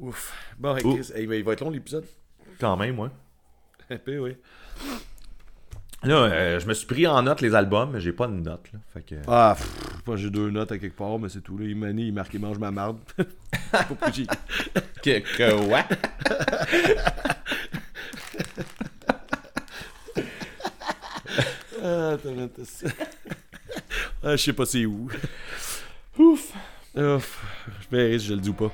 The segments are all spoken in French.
Ouf. Bon, Chris, hey, il va être long l'épisode. Quand même, ouais. Un peu, oui. Là, euh, je me suis pris en note les albums, mais j'ai pas de note. Là. Fait que... Ah, j'ai deux notes à quelque part, mais c'est tout. Là. Il manie, il marque, il mange ma marde. Que, que ouais. Ah. Ah, je sais pas c'est où. Ouf. Ouf. Je verrai si je le dis ou pas.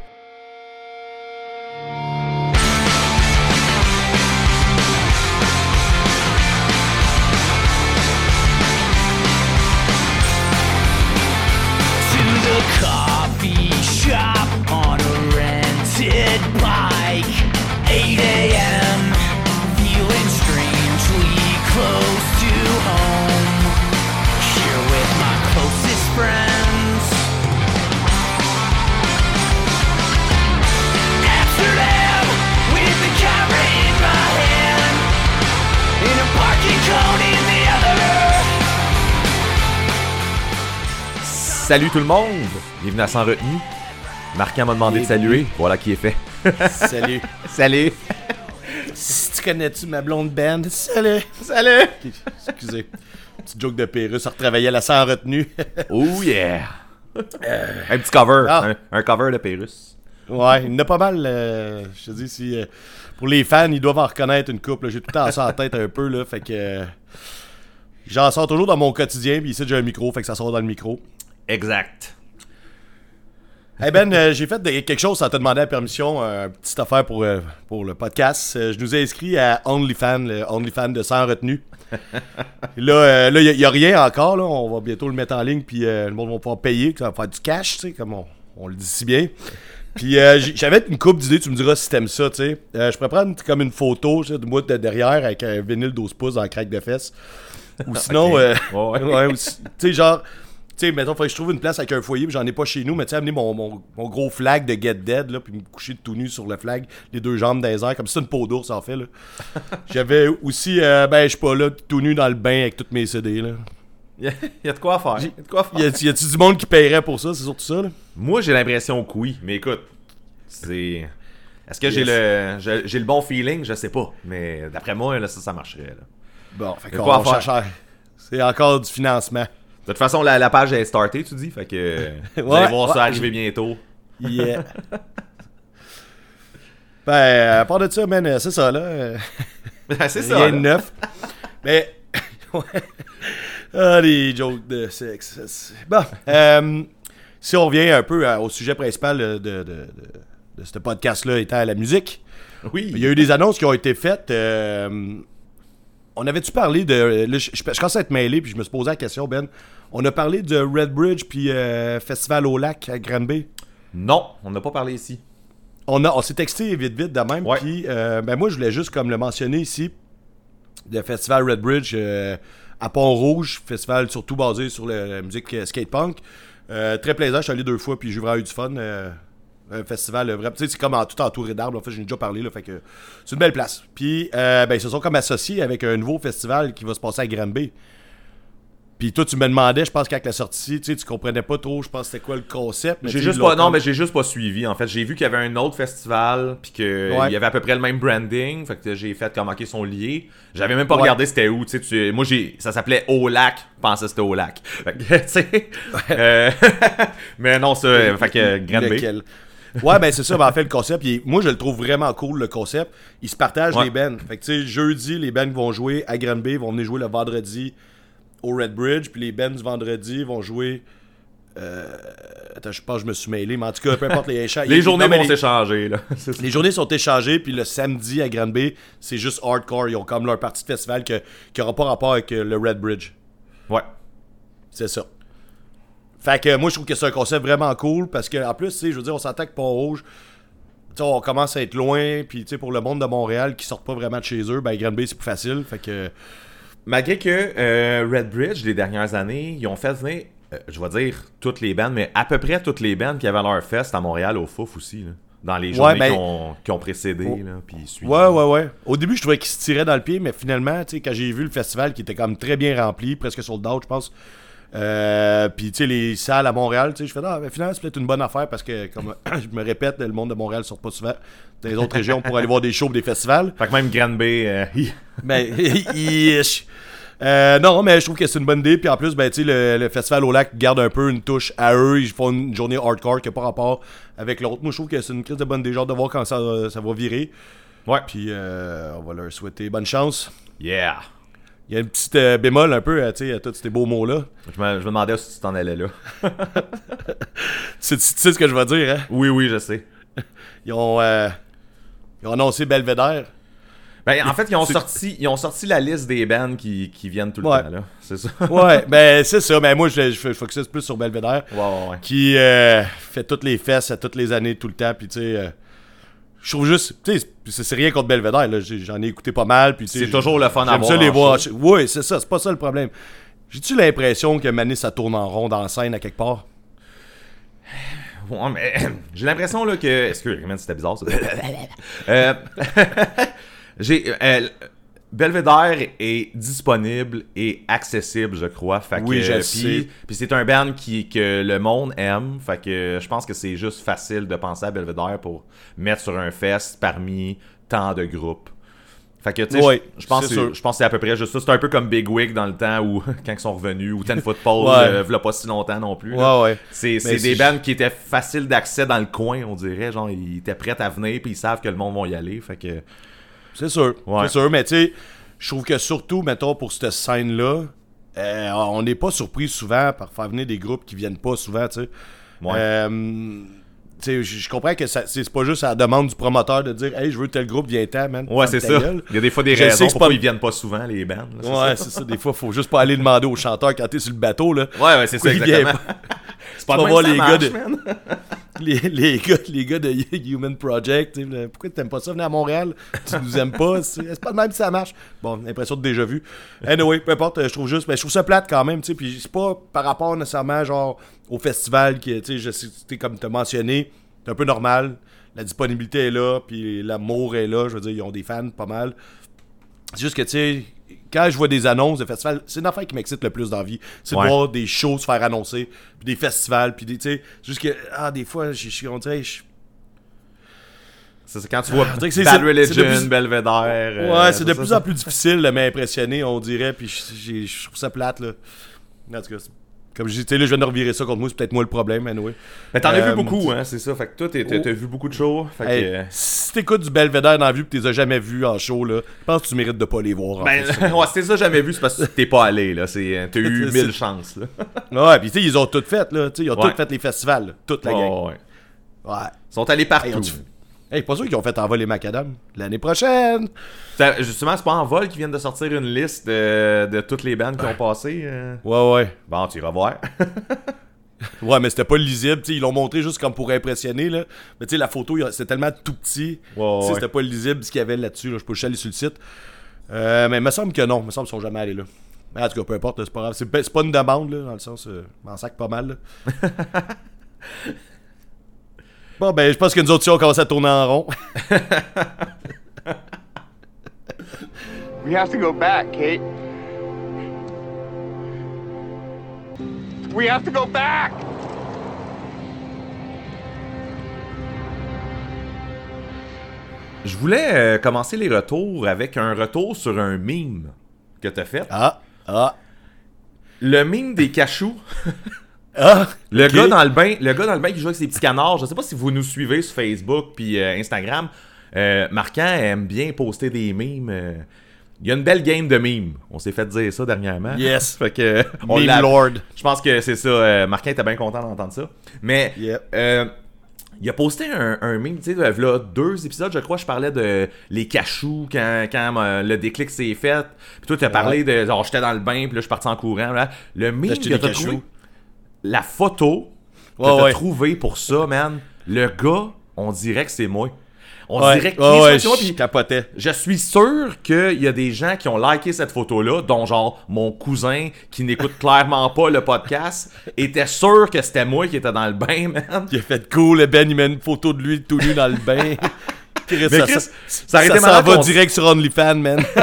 Salut tout le monde! Bienvenue à Sans Retenue. Marquant m'a demandé de saluer. Voilà qui est fait. Salut. Salut! si tu connais-tu ma blonde band? Salut. Salut! Excusez. Petite joke de Pérus, on retravaillait la sans retenue. Oh yeah! Un petit cover. Ah. Un, un cover de Pérus. ouais, il y en a pas mal. euh, je te dis, si. euh, pour les fans, ils doivent en reconnaître une couple. J'ai tout le temps ça en tête un peu, là. Fait que. euh, J'en sors toujours dans mon quotidien, puis ici j'ai un micro, fait que ça sort dans le micro. Exact. Hey Ben, euh, j'ai fait quelque chose sans te demander la permission, euh, petite affaire pour, euh, pour le podcast. Je nous ai inscrit à OnlyFans, le OnlyFans de sans retenue. là, là, il n'y a, rien encore. Là. On va bientôt le mettre en ligne, puis le monde va pouvoir payer, ça va faire du cash, tu sais, comme on, on le dit si bien. Puis j'avais une coupe d'idées, tu me diras si t'aimes ça, tu sais. Je pourrais prendre comme une photo de moi de derrière avec un vinyle 12 pouces la craque de fesses. Ou sinon, Ok. Ouais, ouais. ouais, ou si- tu sais, genre, tu sais, mettons, faudrait que je trouve une place avec un foyer, puis j'en ai pas chez nous, mais tu sais, amener mon, mon, mon gros flag de Get Dead, là, puis me coucher tout nu sur le flag, les deux jambes dans les airs, comme si c'était une peau d'ours, en fait, là. J'avais aussi, euh, ben, je suis pas là, tout nu dans le bain avec toutes mes CD, là. Il y, a, de quoi faire. Y a de quoi faire. Y a-tu du monde qui paierait pour ça, c'est surtout ça, là? Moi, j'ai l'impression que oui. Mais écoute, c'est. Est-ce que j'ai Yes. le j'ai le bon feeling? Je sais pas. Mais d'après moi, là, ça, ça marcherait. là. Bon, fait qu'on cherche- C'est encore du financement. De toute façon, la, la page est startée, tu dis. Fait que. Vous allez voir ça arriver bientôt. Yeah. ben, à part de ça, man, euh, c'est ça, là. euh, c'est ça. Rien de neuf. Mais. ouais. Ah, les jokes de sexe. Bon. euh, si on revient un peu au sujet principal de, de, de, de- de ce podcast-là étant la musique, Oui. il y a eu des annonces qui ont été faites. euh, on avait-tu parlé de. là, je, je, je commence à être mêlé, puis je me suis posé la question, Ben. On a parlé de Red Bridge puis euh, Festival au lac à Granby. Non, on n'a pas parlé ici. On, a, on s'est texté vite vite de même. Ouais. Puis, euh, ben moi, je voulais juste comme le mentionner ici. Le festival Red Bridge euh, à Pont-Rouge, festival surtout basé sur le- la musique euh, skate-punk. Euh, très plaisant, je suis allé deux fois, puis j'ai vraiment eu du fun. Un festival euh, vraiment, tu sais, c'est comme en, tout entouré d'arbres. En fait, j'en ai déjà parlé, là, fait que c'est une belle place. Puis, euh, ben, ils se sont comme associés avec un nouveau festival qui va se passer à Granby. Puis toi, tu me demandais, je pense qu'avec la sortie, tu sais, tu comprenais pas trop, je pense, c'était quoi le concept. J'ai juste pas, non, mais j'ai juste pas suivi. En fait, j'ai vu qu'il y avait un autre festival, puis qu'il Ouais. y avait à peu près le même branding. Fait que j'ai fait comme, ok, ils sont liés. J'avais même pas Ouais. regardé c'était où. Tu sais, moi, j'ai, ça s'appelait Au Lac. Je pensais que c'était au lac. Fait que, tu sais. euh, mais non, ça, fait que Granby. Ouais, ben c'est ça. Ben, en fait, le concept, il est- moi, je le trouve vraiment cool, le concept. Ils se partagent Ouais. les bands. Fait que, tu sais, jeudi, les bands vont jouer à Granby, vont venir jouer le vendredi au Red Bridge, puis les bands du vendredi vont jouer. Euh... Attends, je pense que je me suis mêlé, mais en tout cas, peu importe les échanges. Les journées vont les- s'échanger, les journées sont échangées, puis le samedi à Granby, c'est juste hardcore. Ils ont comme leur partie de festival que- qui n'aura pas rapport avec le Red Bridge. Ouais. C'est ça. Fait que moi, je trouve que c'est un concept vraiment cool parce que, en plus, tu sais, je veux dire, on s'entend que Pont-Rouge, on commence à être loin, puis tu sais, pour le monde de Montréal qui sortent pas vraiment de chez eux, ben Granby, c'est plus facile. Fait que. Malgré que euh, Red Bridge, les dernières années, ils ont fait venir, euh, je vais dire toutes les bandes, mais à peu près toutes les bandes qui avaient leur fest à Montréal au Fouf aussi. Là, dans les journées ben- qui, ont, qui ont précédé. Oh. Là, puis. Ouais, ouais, ouais. Au début, je trouvais qu'ils se tiraient dans le pied, mais finalement, tu sais, quand j'ai vu le festival qui était comme très bien rempli, presque sold out, je pense, Euh, puis, tu sais, les salles à Montréal, tu sais, je fais, ah, mais finalement, c'est peut-être une bonne affaire parce que, comme je me répète, le monde de Montréal ne sort pas souvent dans les autres régions pour aller voir des shows des festivals. Fait que même Granby, euh, Mais, ish. Euh, non, mais je trouve que c'est une bonne idée. Puis en plus, ben, tu sais, le, le festival au lac garde un peu une touche à eux. Ils font une journée hardcore qui n'a pas rapport avec l'autre. Moi, je trouve que c'est une crise de bonne idée, genre de voir quand ça, ça va virer. ouais. Puis euh, on va leur souhaiter bonne chance. Yeah. Il y a une petite euh, bémol un peu, euh, tu sais, à tous ces beaux mots-là. Je me, je me demandais si tu t'en allais là. Tu, tu sais ce que je vais dire, hein? Oui, oui, je sais. Ils ont, euh, ils ont annoncé Belvedere. Ben, en fait, ils ont, sorti, ils ont sorti la liste des bands qui, qui viennent tout le Ouais. temps, là. C'est ça. Ouais, ben c'est ça. Mais moi, je, je, focus plus sur Belvedere. Ouais, ouais, ouais. qui euh, fait toutes les fesses à toutes les années, tout le temps. Puis tu sais, euh, je trouve juste, tu sais, c'est rien contre Belvedere. J'en ai écouté pas mal. Puis C'est toujours le fun à voir ça les voir. Oui, c'est ça. C'est pas ça le problème. J'ai-tu l'impression que Manis ça tourne en rond dans la scène à quelque part? Mais j'ai l'impression là que. Excuse, man, c'était bizarre ça. Euh, j'ai. euh, Belvedere est disponible et accessible, je crois. Fait que, Oui, je puis- sais. Puis c'est un band qui, que le monde aime. Fait que je pense que c'est juste facile de penser à Belvedere pour mettre sur un fest parmi tant de groupes. Fait que, tu sais, je, pense que c'est- à peu près juste ça. C'est un peu comme Big Wig dans le temps où, quand ils sont revenus, ou Ten Football, Ouais. euh, v'là pas si longtemps non plus. Ouais, ouais. C'est des bands qui étaient faciles d'accès dans le coin, on dirait. Genre, ils étaient prêts à venir, puis ils savent que le monde va y aller. Fait que. C'est sûr. Ouais. C'est sûr. Mais tu sais, je trouve que surtout, mettons, pour cette scène-là, euh, on n'est pas surpris souvent par faire venir des groupes qui viennent pas souvent, tu sais. Ouais. Euh, tu sais, je comprends que c'est pas juste à la demande du promoteur de dire Hey, je veux tel groupe, viens-t'en, man. Ouais, c'est ça. gueule. Il y a des fois des Je raisons pourquoi pas- ils viennent pas souvent, les bands. là, Ouais, c'est ça. Des fois, faut juste pas aller demander au chanteur quand t'es sur le bateau, là. Ouais, ouais, c'est ça, exactement. C'est pas de même voir les gars marche, de- man. Les, les gars, les gars de Human Project, pourquoi t'aimes pas ça venir à Montréal? Tu nous aimes pas? C'est pas de même si ça marche. Bon, l'impression de déjà vu. Anyway, peu importe, je trouve juste, mais je trouve ça plate quand même, tu sais, puis c'est pas par rapport nécessairement, genre, au festival qui, tu sais, sais, tu comme t'as mentionné, c'est un peu normal. La disponibilité est là, puis l'amour est là, je veux dire, ils ont des fans pas mal. C'est juste que, tu sais, quand je vois des annonces de festivals, c'est une affaire qui m'excite le plus dans la vie. C'est Ouais. de voir des shows se faire annoncer, puis des festivals, puis des, tu sais, juste que, ah, des fois, je suis, on dirait, je- C'est quand tu vois que c'est- Bad c'est- c'est de Religion, plus- Belvedere. euh, ouais, c'est de plus ça. en plus difficile de m'impressionner, on dirait, puis je- je trouve ça plate, là. En tout cas, comme je dis, tu sais, là, je viens de revirer ça contre moi, c'est peut-être moi le problème, anyway. Mais t'en as Euh, vu beaucoup, hein, c'est ça. Fait que toi, t'es- t'as vu beaucoup de shows. Fait que. Hey, euh, si t'écoutes du Belvedere dans la vue pis t'es jamais vu en show, là, je pense que tu mérites de pas les voir. en Ben, fait. ouais, c'était ça, jamais vu, c'est parce que t'es pas allé, là. Euh, T'as eu mille chances, là. Ouais, pis tu sais, ils ont tout fait, là. Tu sais, ils ont Ouais. tout fait les festivals, là, toute la gang. Ouais, ouais. Ils sont allés partout. Hey, Hey, pas sûr qu'ils ont fait envoler macadam. L'année prochaine. Ça, Justement, c'est pas en vol qu'ils viennent de sortir une liste de, de toutes les bandes qui ont passé. euh. Ouais, ouais. Bon, tu iras voir. Ouais, mais c'était pas lisible. tu sais, ils l'ont montré juste comme pour impressionner. Là. Mais tu sais, la photo, c'était tellement tout petit. Ouais, ouais. C'était pas lisible ce qu'il y avait là-dessus. Là. Je peux juste aller sur le site. Euh, mais il me semble que non. Il me semble qu'ils sont jamais allés là. Mais en tout cas, peu importe, c'est pas grave. C'est, pas une demande, là, dans le sens. Euh, m'en sac pas mal. là. bon, ben, je pense que nous autres, on commence à tourner en rond. We have to go back, Kate. We have to go back! Je voulais euh, commencer les retours avec un retour sur un meme que t'as fait. ah, ah, Le meme des cachous. ah. Le gars dans le bain, le gars dans le bain qui joue avec ses petits canards. Je sais pas si vous nous suivez sur Facebook puis euh, Instagram. Euh, Marquant aime bien poster des memes. euh. Il y a une belle game de memes. On s'est fait dire ça dernièrement. Yes. fait que on Meme Lord. Je pense que c'est ça. euh, Marquin était bien content d'entendre ça. Mais Yep. euh, il a posté un, un meme, tu sais, là, deux épisodes, je crois, je parlais de les cachous quand, quand euh, le déclic s'est fait. Puis toi, tu as parlé de genre j'étais dans le bain, puis là, je suis parti en courant. là. Le meme que t'as trouvé, la photo que Ouais, t'as ouais. trouvé pour ça, man, le gars, on dirait que c'est moi. On Ouais, dirait que ouais, moi, je capotais. je suis sûr qu'il y a des gens qui ont liké cette photo-là, dont genre mon cousin qui n'écoute clairement pas le podcast, était sûr que c'était moi qui était dans le bain, man. Il a fait cool, le Ben, il met une photo de lui tout nu dans le bain. Chris, Mais ça, Chris, ça, ça aurait été malade va direct sur OnlyFans, man.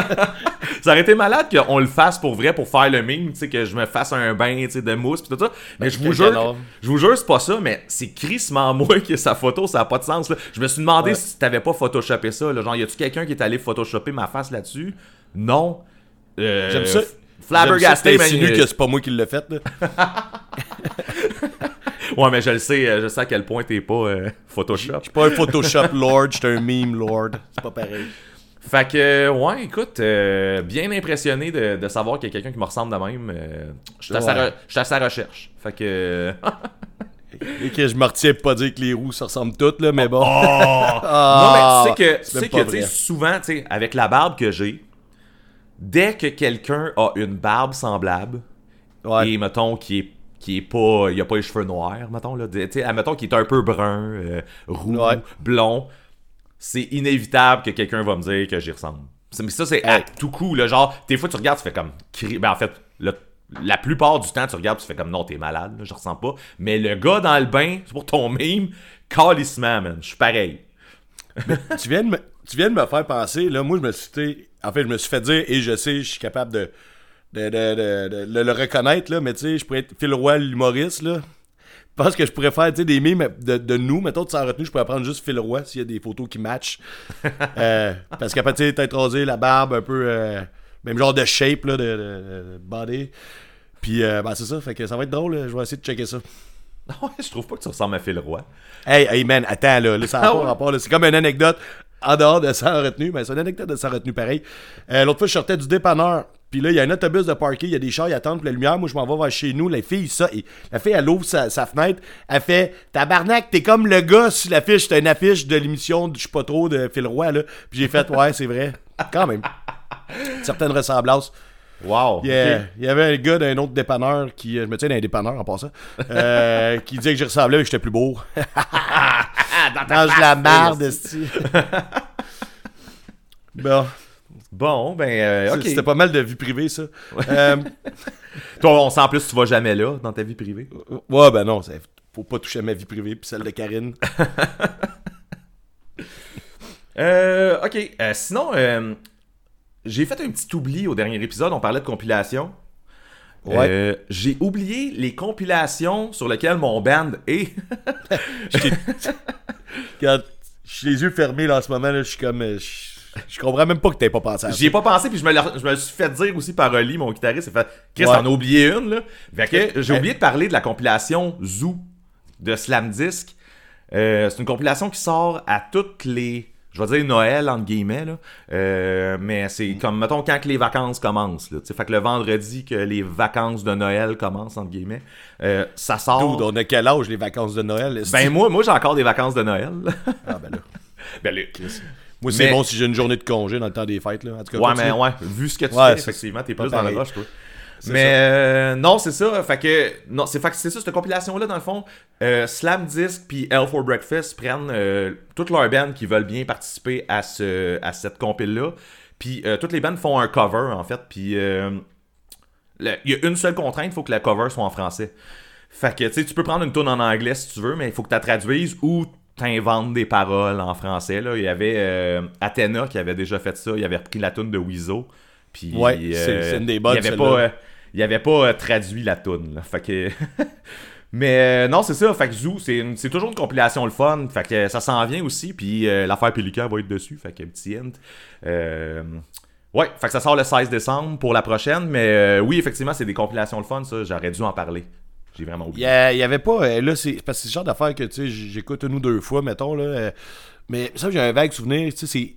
Ça aurait été malade qu'on le fasse pour vrai, pour faire le mime, tu sais, que je me fasse un bain, tu sais, de mousse pis tout ça. Mais je vous jure, je vous jure, c'est pas ça, mais c'est crissement moi qui a sa photo, ça a pas de sens, là. Je me suis demandé Ouais. si t'avais pas photoshopé ça, là. Genre, y a-tu quelqu'un qui est allé photoshopper ma face là-dessus? Non. Euh, J'aime ça. Flabbergasté, man. que que c'est pas moi qui l'ai fait, là. Ouais, mais je le sais, euh, je sais à quel point t'es pas euh, Photoshop. Je suis pas un Photoshop lord, je suis un meme lord. C'est pas pareil. Fait que, euh, ouais, écoute, euh, bien impressionné de, de savoir qu'il y a quelqu'un qui me ressemble de même. euh, je suis à, sa Ouais. à recherche. Fait que. Et que je me retiens pas dire que les roues se ressemblent toutes, là, mais bon. non, Ah, mais tu sais que, tu sais que, tu sais, vrai. souvent, tu sais, avec la barbe que j'ai, dès que quelqu'un a une barbe semblable, Ouais. et mettons qui est qui est pas il a pas les cheveux noirs mettons là. Tu sais admettons qu'il est un peu brun euh, roux Ouais. blond. C'est inévitable que quelqu'un va me dire que j'y ressemble. Mais ça c'est à Hey. tout coup là genre des fois tu regardes tu fais comme ben en fait la plupart du temps tu regardes tu fais comme non t'es malade là, je ressens pas. Mais le gars dans le bain c'est pour ton mime calissement man je suis pareil. Tu, viens de me, tu viens de me faire penser, là, moi, je me suis, en fait, je me suis fait dire, et je sais, je suis capable de, de, de, de- de le, reconnaître, là, mais tu sais, je pourrais être Phil Roy, l'humoriste, là. Je pense que je pourrais faire, tu sais, des mimes de, de nous, mettons, de s'en retenue, je pourrais prendre juste Phil Roy s'il y a des photos qui matchent. Euh, parce qu'après, tu sais, tête rasée, la barbe, un peu, euh, même genre de shape, là, de, de- de body. Puis, euh, ben, c'est ça, fait que ça va être drôle, là, je vais essayer de checker ça. ouais je trouve pas que tu ressembles à Phil Roy Hey, hey man, attends là, là ça n'a Ah pas ouais? rapport. C'est comme une anecdote en dehors de sans retenue, mais c'est une anecdote de sans retenue pareil. Euh, L'autre fois, je sortais du dépanneur, puis là, il y a un autobus de parking, il y a des chars, ils attendent pour la lumière. Moi, je m'en vais vers chez nous. La fille, ça, et la fille, elle ouvre sa, sa fenêtre, elle fait Tabarnak, t'es comme le gars sur l'affiche, c'était une affiche de l'émission de Je sais pas trop de Phil Roy, là. Puis j'ai fait, ouais, c'est vrai. Quand même. Certaines ressemblances. wow Il y, il avait un gars d'un autre dépanneur qui. Je me tiens d'un dépanneur en passant. euh, qui disait que je ressemblais mais que j'étais plus beau. Mange la merde, esti. Bon, bon ben euh, ok c'était pas mal de vie privée, ça. Euh, toi on sent en plus que tu vas jamais là dans ta vie privée? Ouais, ben non, faut pas toucher à ma vie privée puis celle de Karine. Euh, ok. Euh, sinon, euh, j'ai fait un petit oubli au dernier épisode. On parlait de compilation. Ouais. Euh, j'ai oublié les compilations sur lesquelles mon band est. Regarde, j'ai les yeux fermés là en ce moment, là, je suis comme. euh, Je je comprends même pas que t'aies pas pensé à ça. J'y ai pas pensé, puis je me, je me suis fait dire aussi par Oli, mon guitariste. Il fait Chris, Ouais. t'en as oublié une, là. Fait que j'ai oublié de parler de la compilation Zoo de Slam Disc. Euh, c'est une compilation qui sort à toutes les. Je vais dire Noël, entre guillemets, là. Euh, mais c'est comme, mettons, quand que les vacances commencent, là. Tu sais, Fait que le vendredi que les vacances de Noël commencent, entre guillemets, euh, ça sort. Dude, on a quel âge les vacances de Noël? Ben, moi, moi j'ai encore des vacances de Noël. Ah, ben là. ben, là, Moi, c'est Mais- bon si j'ai une journée de congé dans le temps des fêtes, là. En tout cas, Ouais, mais ouais, vu ce que tu Ouais, fais, effectivement, t'es plus dans le rush, toi. C'est Mais euh, non, c'est ça. Fait que non, c'est fait que c'est ça cette compilation là dans le fond. euh, Slam Disc puis L for Breakfast prennent euh, toutes leurs bands qui veulent bien participer à ce à cette compile là. Puis euh, toutes les bands font un cover en fait. Puis euh, il y a une seule contrainte, il faut que la cover soit en français. Fait que tu sais, tu peux prendre une tune en anglais si tu veux, mais il faut que tu la traduises ou t'inventes des paroles en français. Là. Il y avait euh, Athena qui avait déjà fait ça. Il avait repris la tune de Weezo. Puis, Ouais, c'est- c'est une des bonnes, Il avait celle-là. pas, euh, il avait pas euh, traduit la tune. là. Fait que. Mais euh, non, c'est ça. Fait que Zoo, c'est toujours une compilation le fun. Fait que ça s'en vient aussi. Puis euh, l'affaire Pélican va être dessus. Fait que petit hint. Euh, Ouais, fait que ça sort le 16 décembre pour la prochaine. Mais euh, oui, effectivement, c'est des compilations le fun. Ça, j'aurais dû en parler. J'ai vraiment oublié. y, a- il y avait pas. euh, là, c'est parce que c'est le genre d'affaire que tu sais, j- j'écoute une ou deux fois, mettons. Là, euh, mais ça, j'ai un vague souvenir. Tu sais, c'est.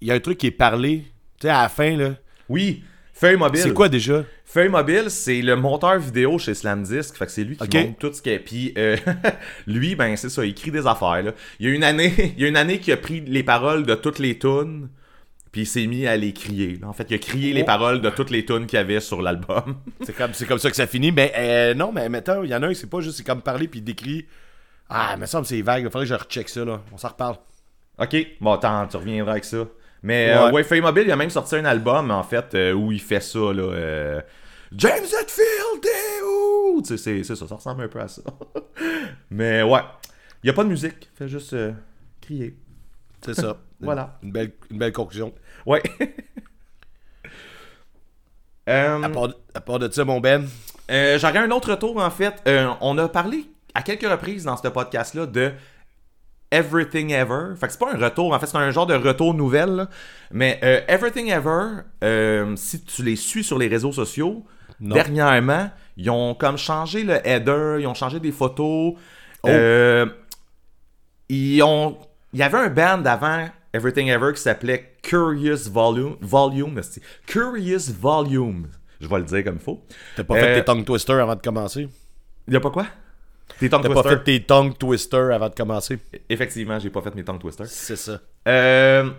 Il y a un truc qui est parlé. Tu sais, à la fin, là. Oui, Feuille Mobile. C'est quoi déjà? Feuille Mobile, c'est le monteur vidéo chez Slamdisk. Fait que c'est lui qui Ok. monte tout ce qui est. Puis euh, lui, ben c'est ça, il écrit des affaires. Là. Il y a une année, il y a une année qui a pris les paroles de toutes les tunes. Puis il s'est mis à les crier. là. En fait, il a crié les Oh. paroles de toutes les tunes qu'il y avait sur l'album. C'est comme, comme ça que ça finit. Mais euh, non, mais mettons, il y en a un, c'est pas juste, c'est comme parler puis décrit. Ah, mais ça me c'est vague. Il faudrait que je recheck ça, là. On s'en reparle. ok, bon, attends, tu reviendras avec ça. Mais euh, Ouais. ouais, Feuille Mobile, il a même sorti un album, en fait, euh, où il fait ça, là. euh, James Hetfield! Tu sais, c'est c'est ça, ça ressemble un peu à ça. Mais ouais, il y a pas de musique, fait juste euh, crier. C'est ça. Voilà. Une belle, une belle conclusion. Ouais. Euh, À part, à part de ça, mon Ben, euh, J'aurais un autre retour, en fait. Euh, on a parlé à quelques reprises dans ce podcast-là de Everything Ever. Fait que c'est pas un retour, en fait, c'est un genre de retour nouvelle. là. Mais euh, Everything Ever, euh, si tu les suis sur les réseaux sociaux, Non. dernièrement, ils ont comme changé le header, ils ont changé des photos. Euh, ils ont. Il y avait un band avant Everything Ever qui s'appelait Curious Volume. Volume, Curious Volume. Je vais le dire comme il faut. t'as pas Euh, fait tes tongue twisters avant de commencer? Il y a pas quoi? Tes tongue T'as pas fait tes tongue twisters avant de commencer? Effectivement, j'ai pas fait mes tongue twisters. C'est ça. Euh,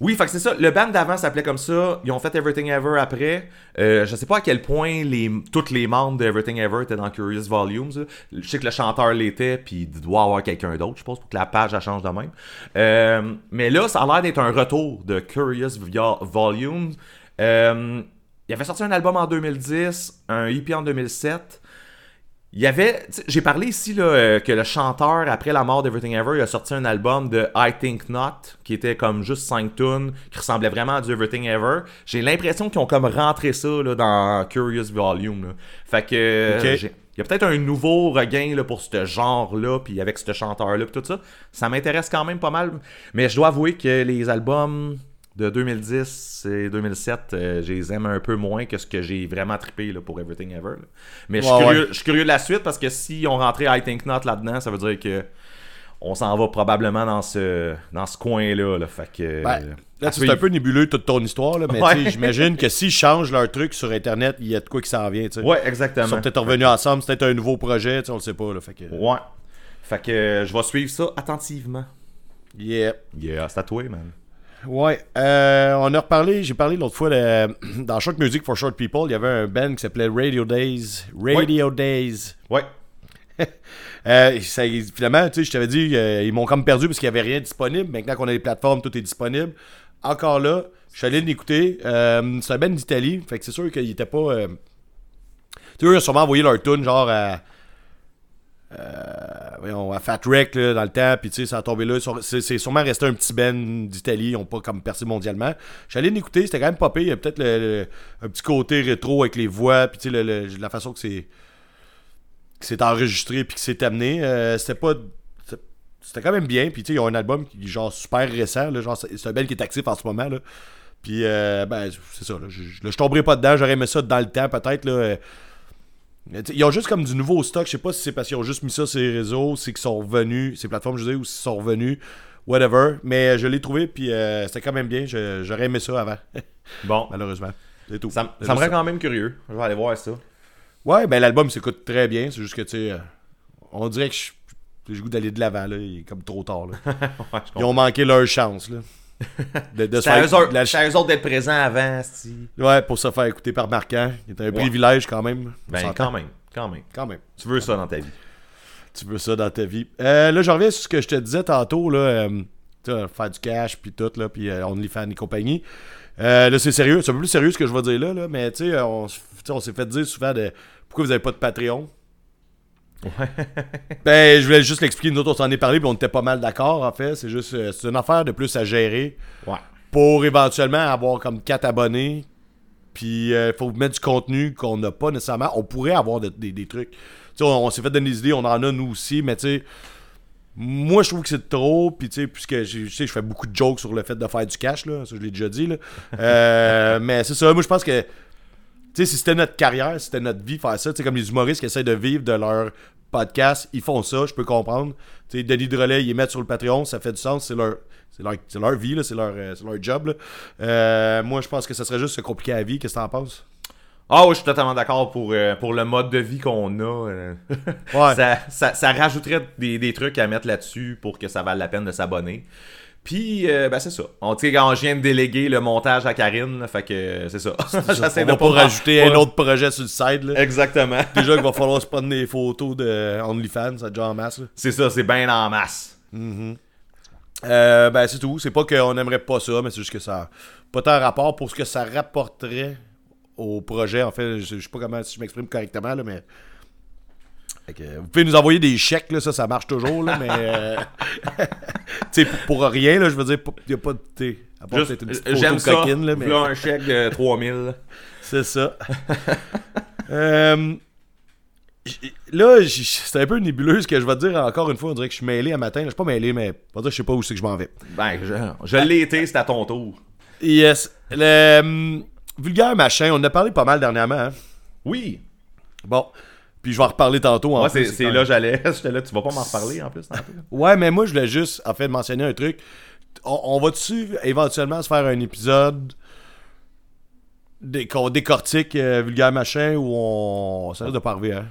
oui, fait c'est ça. Le band d'avant s'appelait comme ça. Ils ont fait Everything Ever après. Euh, je sais pas à quel point les, tous les membres de Everything Ever étaient dans Curious Volumes. Je sais que le chanteur l'était, puis il doit avoir quelqu'un d'autre, je pense, pour que la page elle change de même. Euh, mais là, ça a l'air d'être un retour de Curious Via- Volumes. Euh, il avait sorti un album en 2010, un EP en 2007. Il y avait. J'ai parlé ici là, euh, que le chanteur, après la mort d'Everything Ever, il a sorti un album de I Think Not, qui était comme juste 5 tunes, qui ressemblait vraiment à du Everything Ever. J'ai l'impression qu'ils ont comme rentré ça là, dans Curious Volume. là. Fait que. euh, il y a peut-être un nouveau regain là, pour ce genre-là, puis avec ce chanteur-là, puis tout ça. Ça m'intéresse quand même pas mal. Mais je dois avouer que les albums de 2010 et 2007, euh, je les aime un peu moins que ce que j'ai vraiment trippé là, pour Everything Ever. là. Mais je suis Ouais, curieux, ouais. de la suite parce que si on rentrait I Think Not là-dedans, ça veut dire que on s'en va probablement dans ce, dans ce coin-là. Là. Fait que. Ben, Là, c'est un peu nébuleux toute ton histoire, là, mais Ouais. j'imagine que s'ils changent leur truc sur Internet, il y a de quoi qui s'en vient. tu sais. Ouais, Ils exactement. sont peut-être revenus ensemble, c'est peut-être un nouveau projet, on le sait pas. Là, fait que, Ouais. Fait que euh, je vais suivre ça attentivement. yeah. Yeah, c'est à toi, man. Ouais, euh, on a reparlé, j'ai parlé l'autre fois de- dans Short Music for Short People, il y avait un band qui s'appelait Radio Days. Radio Days. Ouais. Euh, ça, finalement, tu sais, je t'avais dit, euh, ils m'ont comme perdu parce qu'il n'y avait rien disponible. Maintenant qu'on a les plateformes, tout est disponible. Encore là, je suis allé l'écouter. Euh, c'est un band d'Italie, fait que c'est sûr qu'il était pas. Tu sais, eux, ils ont sûrement envoyé leur tune genre à. Euh, voyons, à Fat Wreck là, dans le temps, puis tu sais, ça a tombé là. C'est sûrement resté un petit band d'Italie, ils n'ont pas comme percé mondialement. Allé l'écouter, c'était quand même pire. Il y a peut-être un petit côté rétro avec les voix, puis tu sais, la façon que c'est enregistré puis que c'est amené. euh, c'était pas. c'était- quand même bien. Puis tu sais, ils ont un album qui genre super récent. C'est un band qui est actif en ce moment. Là. Puis euh, ben, c'est ça. Je, je, tomberai pas dedans. J'aurais aimé ça dans le temps, peut-être. Là, euh, mais, tu sais, ils ont juste comme du nouveau stock. Je sais pas si c'est parce qu'ils ont juste mis ça sur les réseaux, c'est qu'ils sont revenus, ces plateformes, je veux dire, ou s'ils sont revenus, whatever. Mais euh, je l'ai trouvé, puis euh, c'était quand même bien. J'aurais aimé ça avant, Bon. malheureusement. C'est tout. Ça, me rend quand même curieux. Je vais aller voir ça. Ouais, ben l'album s'écoute très bien. C'est juste que, tu sais, euh, on dirait que je- j'ai le goût d'aller de l'avant, là. Il est comme trop tard, là. Ouais, je Ils ont manqué leur chance, là. De, de à, eux autres- la- d'être présents avant, si. Ouais, pour se faire écouter par Marquant. C'est un privilège quand même. Ben, quand même. Quand même. Quand même. Tu veux ça dans ta vie. Tu veux ça dans ta vie. Euh, là, je reviens sur ce que je te disais tantôt, là. euh, faire du cash, puis tout, là, puis euh, OnlyFans et compagnie. Euh, là, c'est sérieux. C'est un peu plus sérieux ce que je vais dire là, là mais tu sais, on, on s'est fait dire souvent de pourquoi vous avez pas de Patreon. ben, je voulais juste l'expliquer. Nous autres, on s'en est parlé, puis on était pas mal d'accord, en fait. C'est juste, euh, c'est une affaire de plus à gérer Ouais. pour éventuellement avoir comme 4 abonnés. Puis il faut mettre du contenu qu'on n'a pas nécessairement. On pourrait avoir de- des, des trucs. Tu sais, on, on s'est fait donner des idées, on en a nous aussi, mais tu sais, moi je trouve que c'est trop. Puis tu sais, puisque je sais, je fais beaucoup de jokes sur le fait de faire du cash, là, ça je l'ai déjà dit. Là. Euh, mais c'est ça, moi je pense que. Tu sais, si c'était notre carrière, si c'était notre vie faire ça, tu sais, comme les humoristes qui essaient de vivre de leur podcast, ils font ça, je peux comprendre. Tu sais, Denis Drolet, ils les mettent sur le Patreon, ça fait du sens, c'est leur, c'est leur, c'est leur vie, là, c'est leur, euh, c'est leur job. là. Euh, moi, je pense que ça serait juste se compliquer la vie. Qu'est-ce que t'en penses? Ah oui, je suis totalement d'accord pour, euh, pour le mode de vie qu'on a. euh. Ouais. ça, ça, ça rajouterait des, des trucs à mettre là-dessus pour que ça vaille la peine de s'abonner. Puis, euh, ben c'est ça. On, quand je viens de déléguer le montage à Karine, là, fait que c'est ça. J'essaie on va pas rajouter un autre projet sur le side. Là. Exactement. Déjà qu'il va falloir se prendre des photos de OnlyFans, ça déjà en masse. C'est ça, c'est bien en masse. Euh, ben c'est tout. C'est pas qu'on aimerait pas ça, mais c'est juste que ça pas tant rapport pour ce que ça rapporterait au projet. En fait, je, je sais pas comment si je m'exprime correctement, là, mais que, vous pouvez nous envoyer des chèques, là, ça, ça marche toujours, là, mais. euh, tu sais, pour, pour rien, là, je veux dire, il n'y a pas de. à part Juste, peut-être une petite euh, j'aime ça. coquine, là, mais. Un chèque de 3000. C'est ça. Euh, là, c'est un peu nébuleux ce que je vais te dire encore une fois. On dirait que je suis mêlé un matin. Je suis pas mêlé, mais on dire que je sais pas où c'est que je m'en vais. Ben, je, je l'ai été, c'est à ton tour. Yes. Le hum, vulgaire machin, on en a parlé pas mal dernièrement. hein? Oui. Bon. Puis je vais en reparler tantôt. en Moi, c'est quand- là j'allais. J'étais là, tu vas pas m'en reparler en plus tantôt? Ouais, mais moi, je voulais juste, en fait, mentionner un truc. On, on va-tu éventuellement se faire un épisode dé- qu'on décortique euh, vulgaire machin ou on. Ça risque de pas arriver, hein?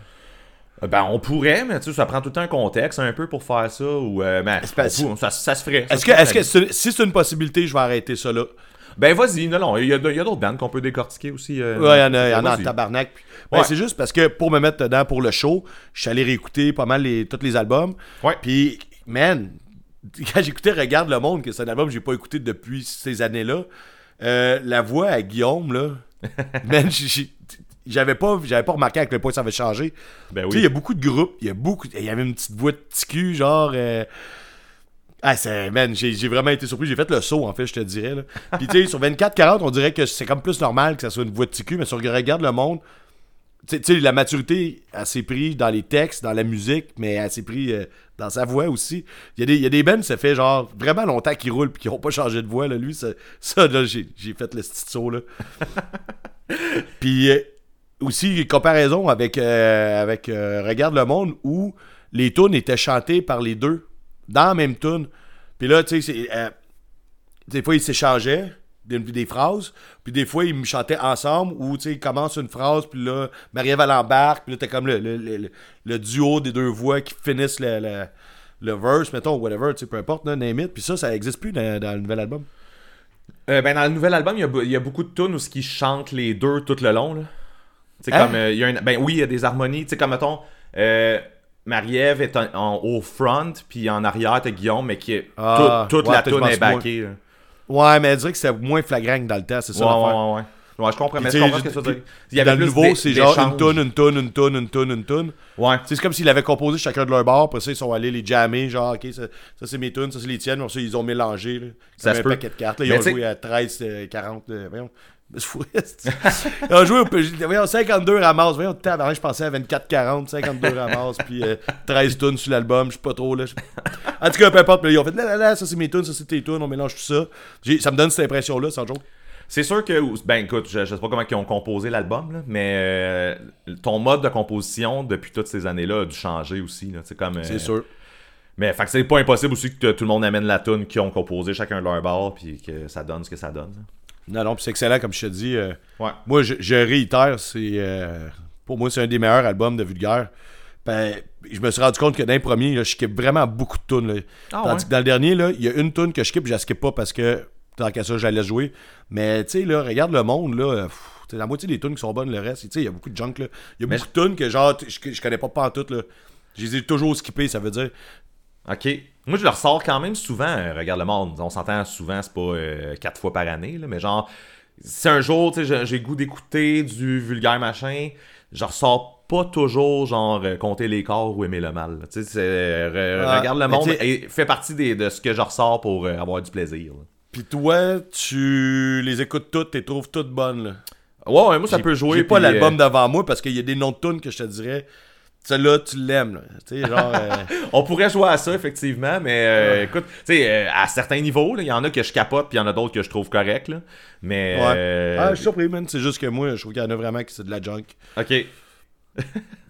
Euh, Ben, on pourrait, mais tu sais, ça prend tout le temps un contexte un peu pour faire ça. Ou, euh, ben, on ça, ça se ferait. Est-ce que, ferait est-ce que si c'est une possibilité, je vais arrêter ça là? Ben, vas-y, non, non, il y a, d'autres bandes qu'on peut décortiquer aussi. euh, Ouais, il y en a, y en a en tabarnak. Ben, Ouais. C'est juste parce que pour me mettre dedans pour le show, je suis allé réécouter pas mal les, tous les albums. Ouais. Puis, man, quand j'écoutais Regarde le monde, que c'est un album que j'ai pas écouté depuis ces années-là, euh, la voix à Guillaume, là, man, j'avais pas, j'avais pas remarqué à quel point ça avait changé. Ben Tu sais, il y oui. a beaucoup de groupes, il y a beaucoup, il y avait une petite voix de petit cul, genre. euh, Ah, c'est, man, j'ai j'ai vraiment été surpris. J'ai fait le saut, en fait, je te dirais. Là. Puis, tu sais, sur 24-40, on dirait que c'est comme plus normal que ça soit une voix de cul, mais sur Regarde le monde, tu sais- la maturité, elle s'est pris dans les textes, dans la musique, mais elle s'est pris euh, dans sa voix aussi. Il y a des, il y a des bands, ça fait genre vraiment longtemps qu'ils roulent puis qu'ils n'ont pas changé de voix. Là. Lui, ça, ça, là, j'ai j'ai fait le petit saut, là. puis euh, aussi, comparaison avec, euh, avec euh, Regarde le monde où les tunes étaient chantées par les deux dans la même tune. Puis là, tu sais, euh, des fois, ils s'échangeaient des, des phrases, puis des fois, ils me chantaient ensemble, ou tu sais, ils commencent une phrase, puis là, Marie-Ève elle embarque, puis là, t'as comme le, le, le- duo des deux voix qui finissent le, le, le verse, mettons, whatever, tu sais, peu importe, là, name it. Puis ça, ça existe plus dans, dans le nouvel album. Euh, ben, dans le nouvel album, il y y a beaucoup de tunes où ce qui chantent les deux tout le long. Là. Hein? comme, euh, y a ben oui, il y a des harmonies. Tu sais, comme, mettons, euh, Marie-Ève est en, en- au front, puis en arrière, t'as Guillaume, mais qui est. Ah, toute toute ouais, la je est backée. Ouais, mais elle dirait que c'est moins flagrant que dans le temps, c'est ça Ouais, ouais, ouais, ouais. Ouais, je comprends, mais je comprends ce que tu veux puis- dire. Il y avait Dans le nouveau, c'est genre une tonne, une tonne, une tonne, une tonne, une tonne. Ouais. C'est comme s'ils avaient composé chacun de leur bord, après ça, ils sont allés les jammer, genre, ok, ça, ça, c'est mes tunes, ça c'est les tiennes, après ça, ils ont mélangé, là. Ça se un peut. paquet de cartes, là, ils Mais ont joué à 13, euh, 40, euh, voyons. Je Ils ont joué au voyons, 52 ramasses, voyons, tabarnak, je pensais à 24-40, 52 ramasses, puis euh, 13 tunes sur l'album, je sais pas trop, là. En tout cas, peu importe, mais ils ont fait, là, là, là, ça c'est mes tunes, ça c'est tes tunes, on mélange tout ça. Ça me donne cette impression-là, sans joke. C'est sûr que, ben écoute, je, je sais pas comment ils ont composé l'album, mais euh, ton mode de composition depuis toutes ces années-là a dû changer aussi. C'est comme. euh, C'est sûr. Mais fait que c'est pas impossible aussi que tout le monde amène la tune qu'ils ont composé chacun de leur bord, puis que ça donne ce que ça donne. Non, non, puis c'est excellent, comme je te dis. euh, Ouais. Moi, je, je réitère, c'est. euh, pour moi, c'est un des meilleurs albums de Vulgaire. Ben, je me suis rendu compte que dans les premiers, là, je skip vraiment beaucoup de tunes. là. Ah Tandis ouais? que dans le dernier, là, il y a une tune que je skip, je la skip pas parce que tant qu'à ça, j'allais jouer. Mais tu sais, là, regarde le monde, là. pff, la moitié des tunes qui sont bonnes, le reste, tu sais, il y a beaucoup de junk, là. Il y a Mais beaucoup de tunes que, genre, je, je connais pas pas en tout, là. Je les ai toujours skippées, ça veut dire. Ok. Moi, je le ressors quand même souvent. euh, regarde le monde. On s'entend souvent, c'est pas euh, quatre fois par année, là, mais genre, si un jour, tu sais, j'ai- goût d'écouter du vulgaire machin, je ressors pas toujours, genre, euh, compter les corps ou aimer le mal. Tu sais, re- Ah, regarde le monde et fait partie des- de ce que je ressors pour avoir du plaisir. là. Puis toi, tu les écoutes toutes, tu les trouves toutes bonnes, là. Ouais, ouais, moi, ça peut jouer. J'ai pas l'album euh, devant moi parce qu'il y a des noms de tunes que je te dirais. Celle-là, tu l'aimes, là. Tu sais, genre. euh, On pourrait jouer à ça, effectivement, mais euh, écoute, tu sais, euh, à certains niveaux, là, il y en a que je capote, puis il y en a d'autres que je trouve corrects, là. Mais. ouais. euh, Ah, je suis surpris, man. C'est juste que moi, je trouve qu'il y en a vraiment qui c'est de la junk. Ok.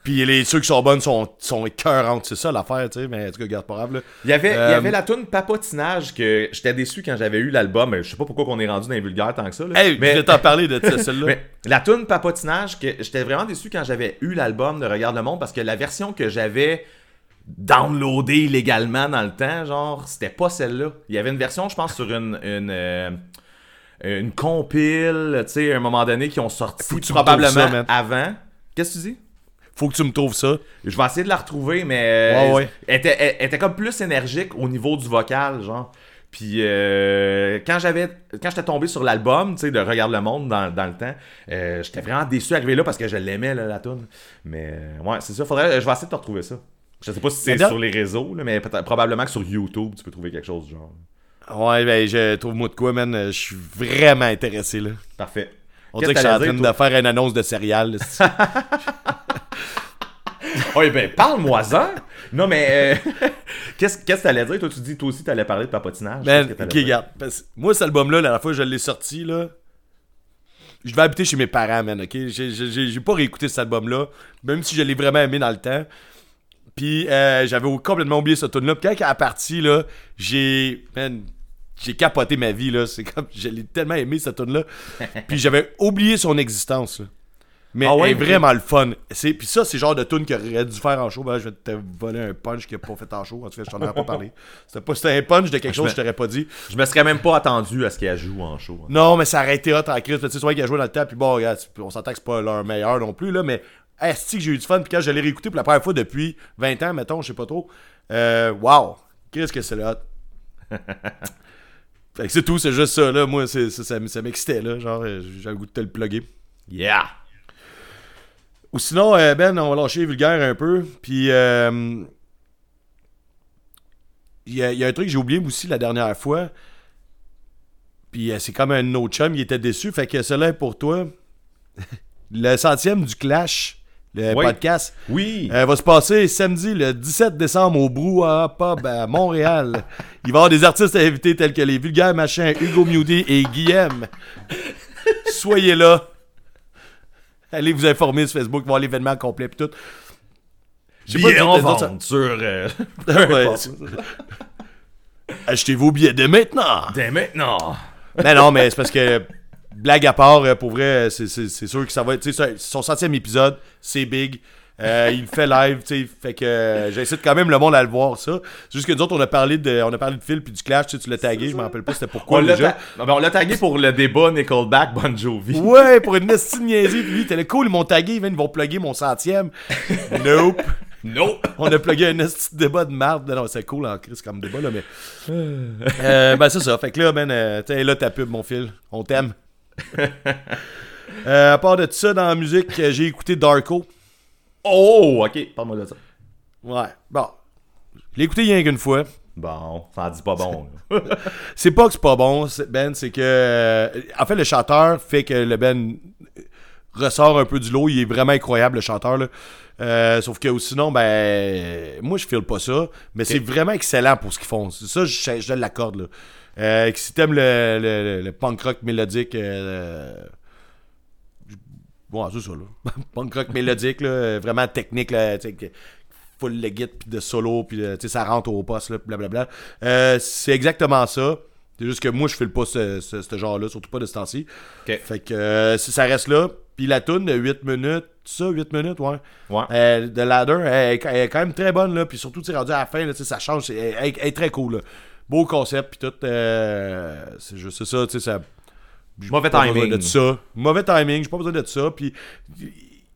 Puis les, ceux qui sont bonnes sont, sont écœurantes. C'est ça l'affaire, tu sais. Mais en tout cas, regarde, pas grave, là. Il y avait, il y Euh, avait la tune Papotinage que j'étais déçu quand j'avais eu l'album. Je sais pas pourquoi qu'on est rendu dans les vulgaires tant que ça. là. Hey, mais, je vais t'en parler de celle-là. la tune Papotinage, que j'étais vraiment déçu quand j'avais eu l'album de Regarde le Monde parce que la version que j'avais downloadée illégalement dans le temps, genre, c'était pas celle-là. Il y avait une version, je pense, sur une. une euh, une compile, tu sais, à un moment donné, qui ont sorti probablement ça, avant. Qu'est-ce que tu dis? Faut que tu me trouves ça. Je vais essayer de la retrouver, mais euh, Ouais, ouais. Elle, était, elle- elle était comme plus énergique au niveau du vocal, genre. Puis euh, quand j'avais quand j'étais tombé sur l'album, tu sais, de Regarde le monde dans, dans le temps, euh, j'étais vraiment déçu d'arriver là parce que je l'aimais là, la tune. Mais ouais, c'est ça. Faudrait, je vais essayer de te retrouver ça. Je sais pas si c'est sur les réseaux, là, mais probablement que sur YouTube, tu peux trouver quelque chose du genre. Ouais, ben, je trouve-moi de quoi, man. Je suis vraiment intéressé, là. Parfait. On dirait que je suis en train de faire une annonce de céréales. là, c'est- Oui, ben, parle-moi-en! Non, mais, euh, qu'est-ce que t'allais dire? Toi, tu dis, toi aussi, t'allais parler de papotinage. Que ok, regarde. parce moi, cet album-là, la dernière fois que je l'ai sorti, là, je vais habiter chez mes parents, man, ok? J'ai- pas réécouté cet album-là, même si je l'ai vraiment aimé dans le temps. Puis euh, j'avais complètement oublié ce tune-là. Puis quand elle est partie, là, j'ai. Man, j'ai capoté ma vie, là. C'est comme. Je l'ai tellement aimé, cette tune-là. Puis j'avais oublié son existence, là. Mais Ah ouais, est vraiment le fun. C'est- Puis ça, c'est le genre de tune qu'il aurait dû faire en show. Ben, je vais te voler un punch qu'il n'a pas fait en show. En tout cas, je t'en aurais pas parlé. C'était pas c'était un punch de quelque chose que je t'aurais pas dit. Je me serais même pas attendu à ce qu'elle joue en show. hein. Non, mais ça aurait été hot en crise. Tu sais, qu'il a joué dans le temps, puis bon, regarde, on s'entend que c'est pas leur meilleur non plus, là, mais est-ce que j'ai eu du fun, puis quand je l'ai réécouté pour la première fois depuis 20 ans, mettons, je sais pas trop, euh, wow, qu'est-ce que c'est le hot. fait que c'est tout, c'est juste ça, là, moi, c'est, ça, ça m'excitait, là, genre, j'ai le goût de te le plugger. Yeah! Ou sinon, euh, Ben, on va lâcher vulgaire un peu, puis euh, il y, a- il y a un truc que j'ai oublié aussi la dernière fois, puis euh, c'est comme un autre chum, il était déçu, fait que cela est pour toi. le centième du Clash, le Oui. podcast, Oui! euh, va se passer samedi le 17 décembre au Brouhaha Pub à Montréal. Il va y avoir des artistes invités tels que les vulgaires machins Hugo Mewdy et Guillaume. Soyez là. Allez vous informer sur Facebook, voir l'événement complet pis tout. Billets en vente sur... euh, Ouais, Achetez vos billets dès maintenant. Dès maintenant! Mais non, mais c'est parce que, blague à part, euh, pour vrai, c'est- sûr que ça va être. Son centième épisode, c'est big. Euh, il fait live, tu sais, fait que euh, j'incite quand même le monde à le voir, ça. C'est juste que nous autres, on a parlé de, on a parlé de Phil puis du Clash, tu l'as tagué, je me rappelle pas c'était pourquoi On déjà. ta- Non, on l'a tagué pour le débat Nickelback Bon Jovi. Ouais, pour une estime niaiserie, puis lui, t'es le cool, ils m'ont tagué, ils vont plugger mon centième. Nope. Nope! On a plugué un de débat de marde. Non, c'est cool en crise comme débat, là, mais. Euh, ben, c'est ça. Fait que là, ben, t'es là ta pub, mon fil. On t'aime. À part de ça, dans la musique, j'ai écouté Darko. Oh! Ok, parle-moi de ça. Ouais. Bon. Je l'ai écouté rien qu'une fois. Bon, ça en dit pas bon. C'est pas que c'est pas bon, c'est- Ben, c'est que. euh, En fait, le chanteur fait que le Ben ressort un peu du lot. Il est vraiment incroyable, le chanteur. Là. Euh, sauf que sinon, ben. Moi, je file pas ça. Mais c'est vraiment excellent pour ce qu'ils font. Ça, je, je l'accorde. Là. Euh, si t'aimes le, le, le- le punk rock mélodique. Ouais, c'est ça, là. punk rock mélodique, là, vraiment technique, là, full le guide, puis de solo, puis tu sais, ça rentre au poste, là, blablabla. Euh, c'est exactement ça. C'est juste que moi, je file pas ce, ce, ce genre-là, surtout pas de ce temps-ci. Fait que euh, si ça reste là. Puis la toune de 8 minutes, ça, 8 minutes, ouais. Ouais. Euh, de Ladder, elle, est- elle est quand même très bonne, là. Puis surtout, tu rendu à la fin, là, tu sais, ça change. c'est- Elle, elle- elle est très cool, là. Beau concept, puis tout. euh, c'est juste ça, tu sais, ça. Mauvais pas besoin timing. de ça. Mauvais timing, j'ai pas besoin de ça. Puis,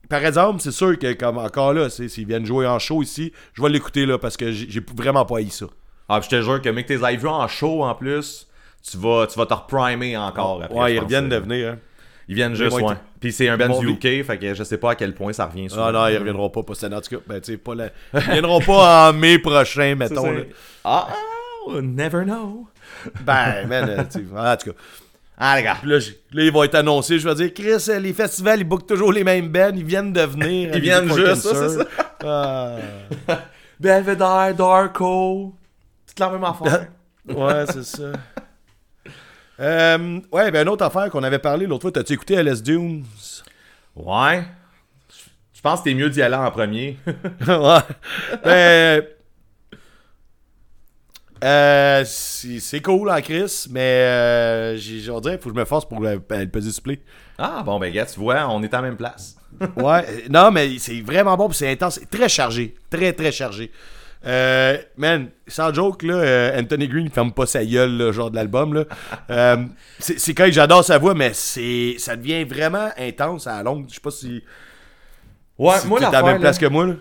par exemple, c'est sûr que, comme encore là, s'ils viennent jouer en show ici, je vais l'écouter, là, parce que j'ai vraiment pas haï ça. Ah, puis je te jure que, mec, tes vus en show en plus, tu vas, tu vas te reprimer encore après. ouais, ils reviennent de venir, hein. Ils viennent juste, ouais. Puis c'est un band du UK, fait que je sais pas à quel point ça revient souvent. Ah non, ils reviendront pas pour cette. En tout cas, ben, tu pas la... ils reviendront pas en mai prochain, mettons. ça. Ah, ah, never know. Ben, man, tu sais, en tout cas. Ah, les gars. Puis là, là, ils vont être annoncés. Je vais dire, Chris, euh, les festivals, ils bookent toujours les mêmes bands. Ils viennent de venir. Ils viennent juste, ça, c'est ça. Ah. Belvedere, Darko. C'est la même affaire. Ouais, c'est ça. Euh, ouais, ben, une autre affaire qu'on avait parlé l'autre fois. T'as-tu écouté LS Dunes? ouais. Je pense que t'es mieux d'y aller en premier. ouais. Ben. Euh, c'est cool en Chris, mais euh, on dirait qu'il faut que je me force pour le, le peser supplé. ah, bon, ben, gars, tu vois, on est à la même place. Ouais, euh, non, mais c'est vraiment bon, c'est intense, c'est très chargé, très très chargé. Euh, man, sans joke, là, euh, Anthony Green ferme pas sa gueule, là, genre de l'album. là. Euh, c'est quand j'adore sa voix, mais c'est ça devient vraiment intense à la longue. Je sais pas si, Ouais, si moi, la même place là- que moi. Là.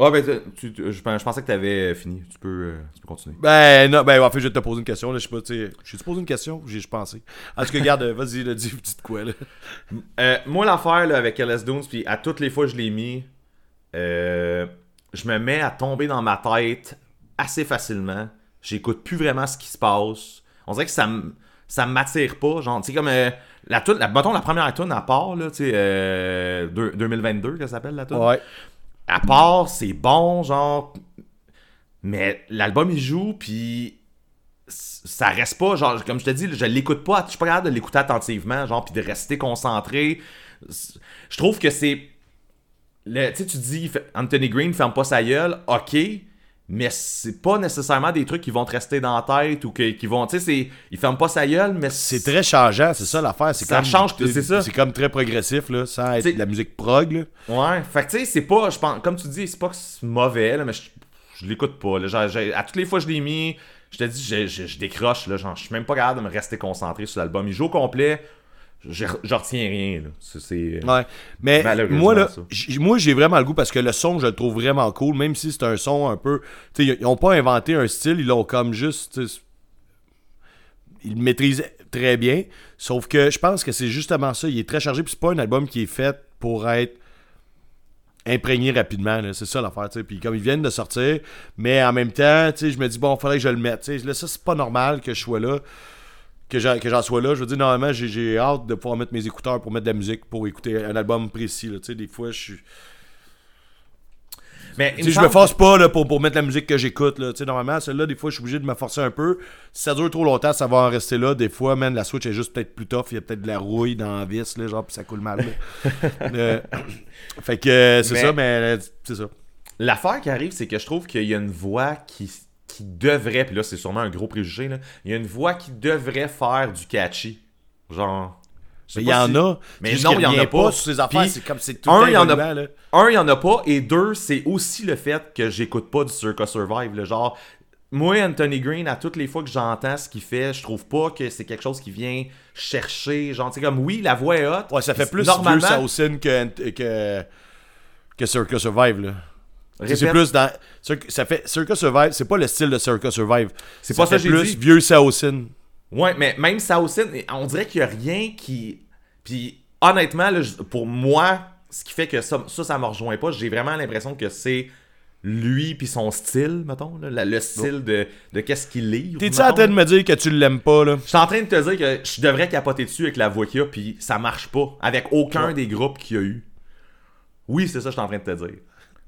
Ouais, ben, tu, tu- je, je pensais que t'avais fini. Tu peux, euh, tu peux continuer. Ben, non, ben, en fait, je vais te poser une question, là. Je sais pas, tu sais. J'ai te posé une question ou j'ai pensé? En tout cas, regarde, euh, vas-y, là, dis, dis de quoi, là. Euh, moi, l'affaire là, avec LS Dunes, puis à toutes les fois que je l'ai mis, euh, je me mets à tomber dans ma tête assez facilement. J'écoute plus vraiment ce qui se passe. On dirait que ça me ça m'attire pas. Genre, tu sais, comme euh, la tune, la, mettons la première tune à part, là, tu sais, euh, deux- 2022, que ça s'appelle la tune. À part, c'est bon, genre. Mais l'album, il joue, puis ça reste pas, genre, comme je te dis, je l'écoute pas, je suis pas capable de l'écouter attentivement, genre, puis de rester concentré. Je trouve que c'est. Tu sais, tu dis, Anthony Green ferme pas sa gueule, ok, mais c'est pas nécessairement des trucs qui vont te rester dans la tête ou que- qui vont. Tu sais, c'est- il ferme pas sa gueule, mais C'est très changeant, c'est ça l'affaire. C'est Ça comme- change, c'est ça. C'est comme très progressif, là, sans être de la musique prog, là. Ouais, fait que tu sais, c'est pas, je pense, comme tu dis, c'est pas que c'est mauvais, là, mais je, je l'écoute pas. Là, Genre, à toutes les fois que je l'ai mis, je te dis, je, je- je décroche, là, genre, je suis même pas capable de me rester concentré sur l'album. Il joue au complet, je, je retiens rien, là. C'est- C'est... Ouais. Mais moi, là, moi, j'ai vraiment le goût parce que le son, je le trouve vraiment cool, même si c'est un son un peu. Tu sais, ils ont pas inventé un style, ils l'ont comme juste. Ils le maîtrisent très bien. Sauf que je pense que c'est justement ça. Il est très chargé, puis c'est pas un album qui est fait pour être imprégné rapidement. C'est ça l'affaire. Puis comme ils viennent de sortir, mais en même temps, je me dis, bon, faudrait que je le mette. Là, ça, c'est pas normal que je sois là. Que j'en, sois là. Je veux dire, normalement, j'ai, hâte de pouvoir mettre mes écouteurs pour mettre de la musique, pour écouter un album précis. Là. Tu sais, des fois, je suis. Mais Tu sais, je me force pas là, pour, pour mettre la musique que j'écoute. Là. Tu sais, Normalement, celle-là, des fois, je suis obligé de me forcer un peu. Si ça dure trop longtemps, ça va en rester là. Des fois, man, la Switch est juste peut-être plus tough. Il y a peut-être de la rouille dans la vis, là, genre, puis ça coule mal. là. Euh, fait que c'est Mais- ça, mais c'est ça. L'affaire qui arrive, c'est que je trouve qu'il y a une voix qui, qui devrait, puis là, c'est sûrement un gros préjugé, là, il y a une voix qui devrait faire du catchy. Genre. Mais il y en a. Mais C'est non, il y en a pas. sur affaires. C'est comme c'est tout un, il y en a- là. un, il y en a pas, et deux, c'est aussi le fait que j'écoute pas du Circa Survive. là. genre, moi, Anthony Green, à toutes les fois que j'entends ce qu'il fait, je trouve pas que c'est quelque chose qui vient chercher. Genre, tu sais, comme oui, la voix est hot. Ouais, ça fait plus normalement, Saucin que, que, que Circa Survive, là. C'est plus dans. Ça fait Circa Survive, c'est pas le style de Circa Survive. C'est pas ça fait que j'ai plus dit. vieux Saucin. Ouais, mais même Saucin, on dirait qu'il y a rien qui. Puis honnêtement, là, pour moi, ce qui fait que ça, ça, ça me rejoint pas, j'ai vraiment l'impression que c'est lui puis son style, mettons, là, le style de, de qu'est-ce qu'il livre. T'es-tu en train de me dire que tu l'aimes pas, là? Je suis en train de te dire que je devrais capoter dessus avec la voix qu'il y a, puis ça marche pas avec aucun des groupes qu'il y a eu. Oui, c'est ça que je suis en train de te dire.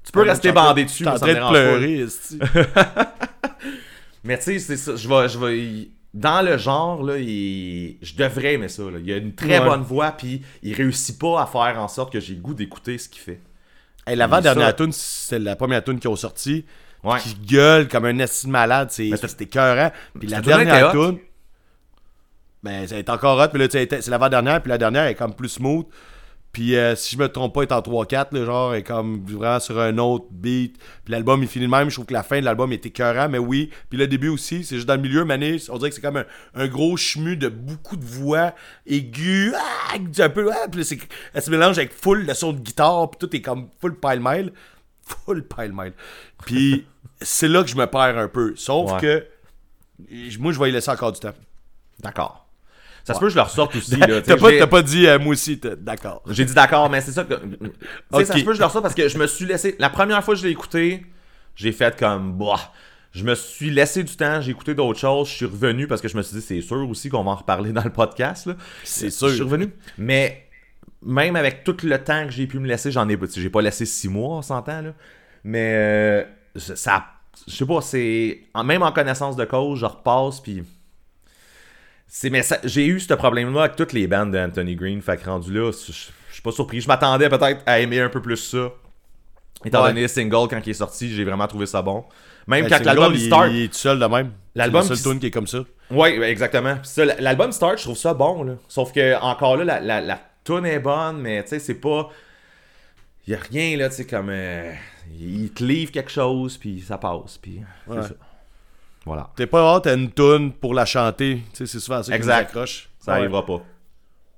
Tu peux rester bandé dessus, en train de pleurer. Mais tu sais, c'est ça. Je vais, je vais. Dans le genre, là, il- je devrais aimer ça. là. Il a une très Ouais. bonne voix, puis il réussit pas à faire en sorte que j'ai le goût d'écouter ce qu'il fait. Hey, L'avant-dernière Ça- tune, c'est la première tune qu'ils ont sorti. Ouais. Qui gueule comme un de malade. C'était écœurant. Puis la dernière tune. Ben, ça est encore hot. Puis là, c'est l'avant-dernière. Puis la dernière est comme plus smooth. Puis euh, si je me trompe pas, est en 3-4. Le genre, est comme vraiment sur un autre beat. Puis l'album, il finit de même. Je trouve que la fin de l'album est écœurant. Mais oui. Puis le début aussi. C'est juste dans le milieu, Mané. On dirait que c'est comme un, un gros chemu de beaucoup de voix aiguës. Ah, un peu. Ah, puis là, c'est- elle se mélange avec full de son de guitare. Puis tout est comme full pile-mile. Full pile-mile. Puis c'est là que je me perds un peu. Sauf Ouais. que moi, je vais y laisser encore du temps. D'accord. Ça se peut que je le ressorte aussi. là, T'as pas, t'as pas dit euh, moi aussi, d'accord. J'ai dit d'accord, mais c'est ça que. Ça se peut que je le ressorte parce que je me suis laissé. La première fois que je l'ai écouté, j'ai fait comme. Bah. Je me suis laissé du temps, j'ai écouté d'autres choses, je suis revenu parce que je me suis dit, c'est sûr aussi qu'on va en reparler dans le podcast. C'est Je suis sûr. revenu. Mais même avec tout le temps que j'ai pu me laisser, j'en ai. J'ai pas laissé six mois, on s'entend, là. Mais euh, ça. Je sais pas, c'est. Même en connaissance de cause, je repasse, puis. J'ai eu ce problème-là avec toutes les bandes d'Anthony Green. Fait que rendu là, je suis pas surpris. Je m'attendais peut-être à aimer un peu plus ça. Étant Ouais. donné le single, quand il est sorti, j'ai vraiment trouvé ça bon. Même Ben, quand l'album il il, start. il est tout seul de même. L'album C'est la qui- tune qui est comme ça. Ouais, ouais, exactement. L'album Start, je trouve ça bon, là. Sauf que, encore là, la, la, la tune est bonne, mais tu sais, c'est pas. Y a rien, là, tu sais, comme. euh, il te livre quelque chose, puis ça passe, puis. Ouais. C'est ça. Voilà. T'es pas hâte à une tune pour la chanter. Tu sais, c'est souvent ça qui accroche. Ça Ouais. arrivera pas.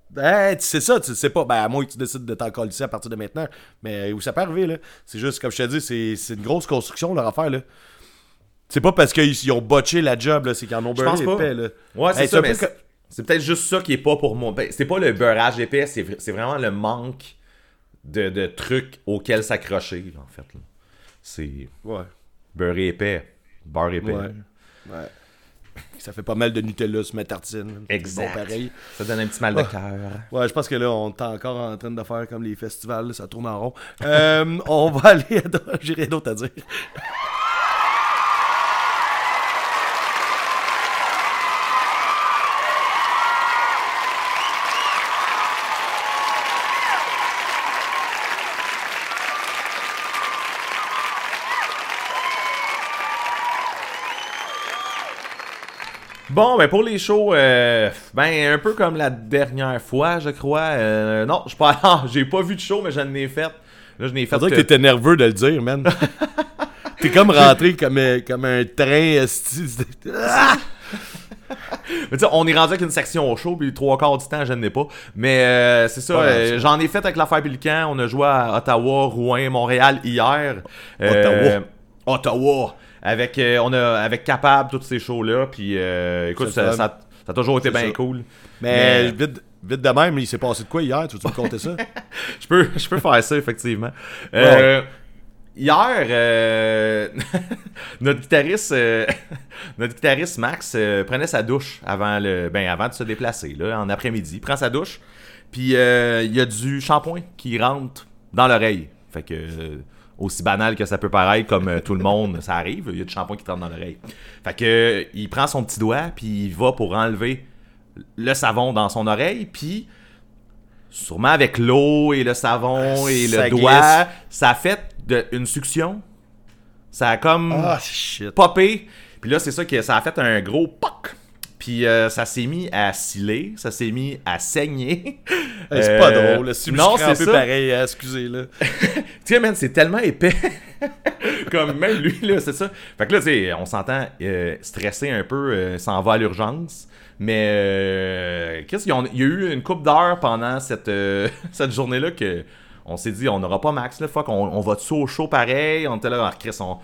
Ben, sais ça, tu sais pas. Ben, à moins que tu décides de t'en coller à partir de maintenant. Mais où ça peut arriver, là? C'est juste, comme je te dis, c'est, c'est une grosse construction, leur affaire, là. C'est pas parce qu'ils ils ont botché la job, là, c'est qu'ils en ont beurré épais, là. Ouais, c'est Hey, ça, mais peu c'est- c'est peut-être juste ça qui est pas pour moi. Ben, c'est pas le beurrage épais, c'est vra- c'est vraiment le manque de, de trucs auxquels s'accrocher, en fait. C'est Ouais. beurré épais, beurre épais. Ouais. Ouais. Ça fait pas mal de Nutella sur ma tartine. Exact. Bon, pareil. Ça donne un petit mal de Ah. cœur. Ouais, je pense que là, on est encore en train de faire comme les festivals, ça tourne en rond. Euh, on va aller à... J'ai rien d'autre à dire. Bon, ben pour les shows, euh, ben un peu comme la dernière fois, je crois. Euh, non, je pas ah, j'ai pas vu de show, mais j'en ai fait. Là, je n'ai fait. Dirait que euh, t'étais nerveux de le dire, man. T'es comme rentré comme, euh, comme un train. Ah! Mais on est rendu avec une section au show, puis trois quarts du temps, je n'ai pas. Mais euh, c'est ça, euh, j'en ai fait avec l'affaire Pélican. On a joué à Ottawa, Rouen, Montréal hier. Euh, Ottawa. Avec, euh, on a, avec Capable, tous ces shows-là. Puis euh, écoute, ça, ça, ça a toujours été bien cool. Mais Mais- vite, vite de même, il s'est passé de quoi hier? Tu veux-tu me compter ça? Je peux, je peux faire ça, effectivement. Euh, Hier, euh, notre guitariste, euh, notre guitariste Max euh, prenait sa douche avant le, ben avant de se déplacer là, en après-midi. Il prend sa douche, puis euh, il y a du shampoing qui rentre dans l'oreille. Fait que euh, aussi banal que ça peut paraître, comme euh, tout le monde, ça arrive. Il y a du shampoing qui rentre dans l'oreille. Fait que euh, il prend son petit doigt, puis il va pour enlever le savon dans son oreille, puis sûrement avec l'eau et le savon et Ça le doigt, ça a fait de, une succion. Ça a comme Ah, shit. popé. Puis là, c'est ça que ça a fait un gros poc. Puis euh, ça s'est mis à sciller, ça s'est mis à saigner. Hey, c'est Euh, pas drôle. Si je non, suis un c'est peu pareil, hein, excusez là. Tu sais, man, c'est tellement épais. Comme même lui, là, c'est ça. Fait que là, tu sais, on s'entend euh, stressé un peu, euh, s'en va à l'urgence. Mais euh, qu'est-ce qu'il y a il y a eu une coupe d'heures pendant cette, euh, cette journée-là que on s'est dit, on n'aura pas Max, là, fuck, on, on va dessus au show pareil? On était là, ah, Chris, on,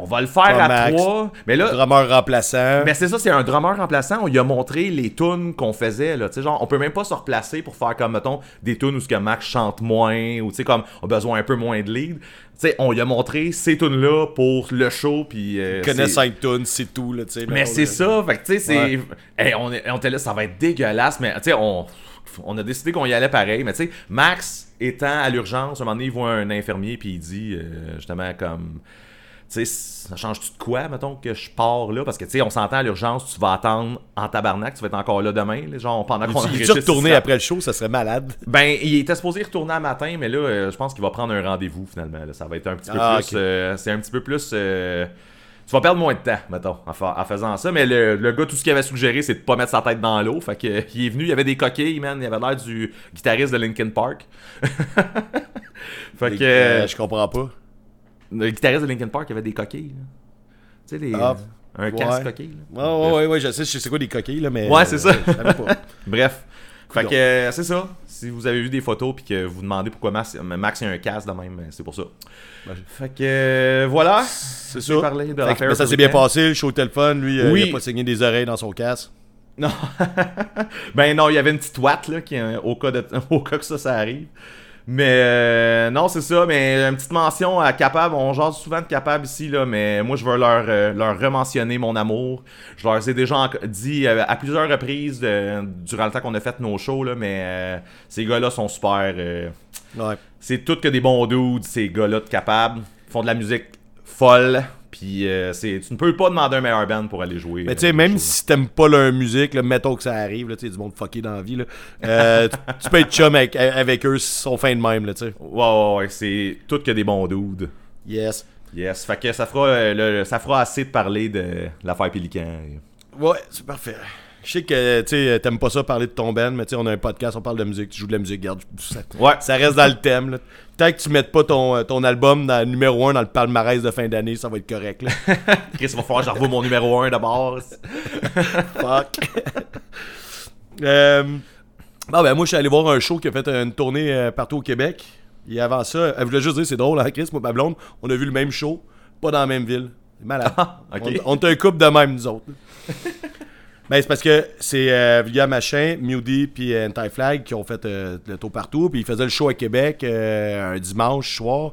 on va le faire à Max. trois. Mais là, Drummer remplaçant. mais c'est ça, c'est un drummer remplaçant. On lui a montré les tunes qu'on faisait. Là. Tu sais, genre, on peut même pas se replacer pour faire comme, mettons, des tunes où ce que Max chante moins ou tu sais, comme, on a besoin un peu moins de lead. Tu sais, on lui a montré ces tunes-là pour le show. Puis, euh, connaît 5 tunes, c'est tout, là, tu sais. Mais c'est là. ça. Fait que, tu sais, c'est. Hey, on, est- on était là, ça va être dégueulasse. Mais, tu sais, on. On a décidé qu'on y allait pareil, mais tu sais, Max étant à l'urgence, un moment donné, il voit un infirmier, puis il dit, euh, justement, comme, tu sais, ça change-tu de quoi, mettons, que je pars là? Parce que, tu sais, on s'entend à l'urgence, tu vas attendre en tabarnak, tu vas être encore là demain, là, genre, pendant qu'on Il est retourné après le show, ça serait malade. Ben, il était supposé retourner à matin, mais là, euh, je pense qu'il va prendre un rendez-vous, finalement, là. Ça va être un petit peu Ah, plus... euh, c'est un petit peu plus... euh, tu vas perdre moins de temps, mettons, en, fa- en faisant ça. Mais le, le gars, tout ce qu'il avait suggéré, c'est de pas mettre sa tête dans l'eau. Fait que, il est venu, il y avait des coquilles, man. Il avait l'air du guitariste de Linkin Park. fait que... Je comprends pas. Le guitariste de Linkin Park avait des coquilles, là. Tu sais, les... Ah, un ouais. casque coquille, là. Ouais, ouais, je sais, je sais c'est quoi des coquilles, là, mais. Ouais, c'est ça. je savais pas. Bref. Fait que euh, c'est ça. Si vous avez vu des photos puis que vous demandez pourquoi Max, Max a un casque de même, c'est pour ça. Fait que euh, voilà. C'est ça. parlé de Fait que, mais ça s'est bien passé, le show fun. Lui, euh, Oui. il a pas saigné des oreilles dans son casque. Non. ben non, il y avait une petite ouate là, qui, euh, au, cas de, au cas que ça, ça arrive. Mais euh, non, c'est ça. Mais une petite mention à Capable. On jase souvent de Capable ici, là, mais moi, je veux leur, euh, leur rementionner mon amour. Je leur ai déjà dit euh, à plusieurs reprises euh, durant le temps qu'on a fait nos shows, là, mais euh, ces gars-là sont super. euh, Ouais. c'est tout que des bons dudes, ces gars-là de capables. Ils font de la musique folle. Puis euh, c'est, tu ne peux pas demander un meilleur band pour aller jouer. Mais euh, tu sais, des même shows. si t'aimes pas leur musique, là, mettons que ça arrive, tu sais, du monde fucké dans la vie, là, euh, tu, tu peux être chum avec, avec eux s'ils sont fin de même, là, tu sais. Ouais, ouais, ouais, c'est tout que des bons dudes. Yes. Yes, fait que ça fera, euh, le- ça fera assez de parler de l'affaire Pélican. Ouais, c'est parfait. Je sais que, tu sais, t'aimes pas ça parler de ton band, mais tu sais, on a un podcast, on parle de musique, tu joues de la musique, garde, ça, Ouais. ça reste dans le thème, là. Tant que tu mettes pas ton, euh, ton album dans numéro 1 dans le palmarès de fin d'année, ça va être correct, là. Chris, il va falloir que je revoie mon numéro 1 d'abord. Fuck. Euh, Bon, ben moi, je suis allé voir un show qui a fait une tournée euh, partout au Québec. Et avant ça, elle voulait juste dire, c'est drôle, hein, Chris, moi, ma blonde, on a vu le même show, pas dans la même ville. C'est malade. Ah. On, on est un couple de même, nous autres. Ben, c'est parce que c'est euh, Vulgaire Machin, Mewdy puis euh, Anti-Flag qui ont fait euh, le tour partout. Puis ils faisaient le show à Québec euh, un dimanche soir.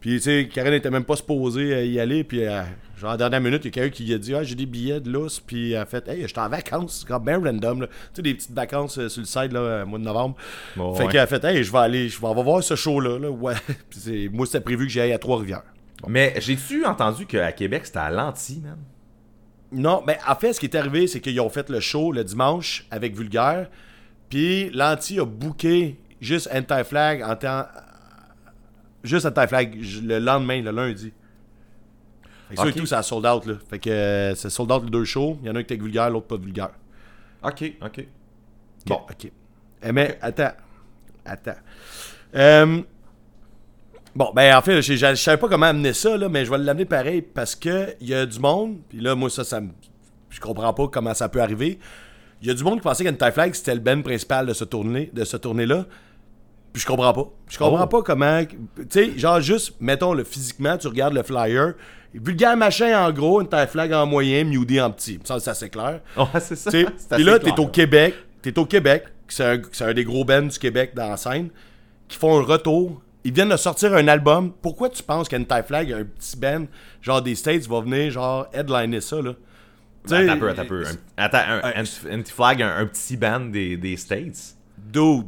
Puis, tu sais, Karen n'était même pas supposée euh, y aller. Puis, euh, genre, à la dernière minute, il y a quelqu'un qui a dit Ah, j'ai des billets de lousse. Puis, elle a fait Hey, j'étais en vacances. C'est comme bien random. Tu sais, des petites vacances sur le site, là, euh, mois de novembre. Bon, fait ouais. qu'elle a fait Hey, je vais aller, je vais on va voir ce show-là. là. Ouais. Puis, moi, c'était prévu que j'aille à Trois-Rivières. Mais j'ai-tu entendu qu'à Québec, c'était à l'anti, man? Non, mais en fait, ce qui est arrivé, c'est qu'ils ont fait le show le dimanche avec Vulgaire. Puis l'anti a booké juste Anti-Flag en temps. Juste Anti-Flag j- le lendemain, le lundi. Fait que ça et tout, ça a sold out, là. Fait que euh, c'est sold out les deux shows. Il y en a un qui était avec Vulgaire, l'autre pas Vulgaire. Ok, ok. Bon, ok. Eh, mais attends. Attends. Euh, bon, ben en fait, je, je savais pas comment amener ça, là, mais je vais l'amener pareil parce que il y a du monde, puis là, moi, ça, ça me. Je comprends pas comment ça peut arriver. Il y a du monde qui pensait qu'Anti Flag c'était le band principal de ce tournée, de ce tournée-là. Puis je comprends pas. Je comprends Oh. pas comment. Tu sais, genre juste, mettons, le physiquement, tu regardes le flyer. Vulgaire machin en gros, Anti Flag en moyen, Mewdy en petit. Ça, c'est clair. Ouais, c'est ça. Puis là, t'es au Québec. T'es au Québec. C'est un, un des gros bands du Québec dans la scène. Qui font un retour. Ils viennent de sortir un album. Pourquoi tu penses qu'Anti-Flag, un petit band, genre des States, va venir, genre, headliner ça, là? T'sais, Attends un peu, attends un peu. Un- Attends, un, un- Anti-Flag, un, un petit band des, des States? Dude.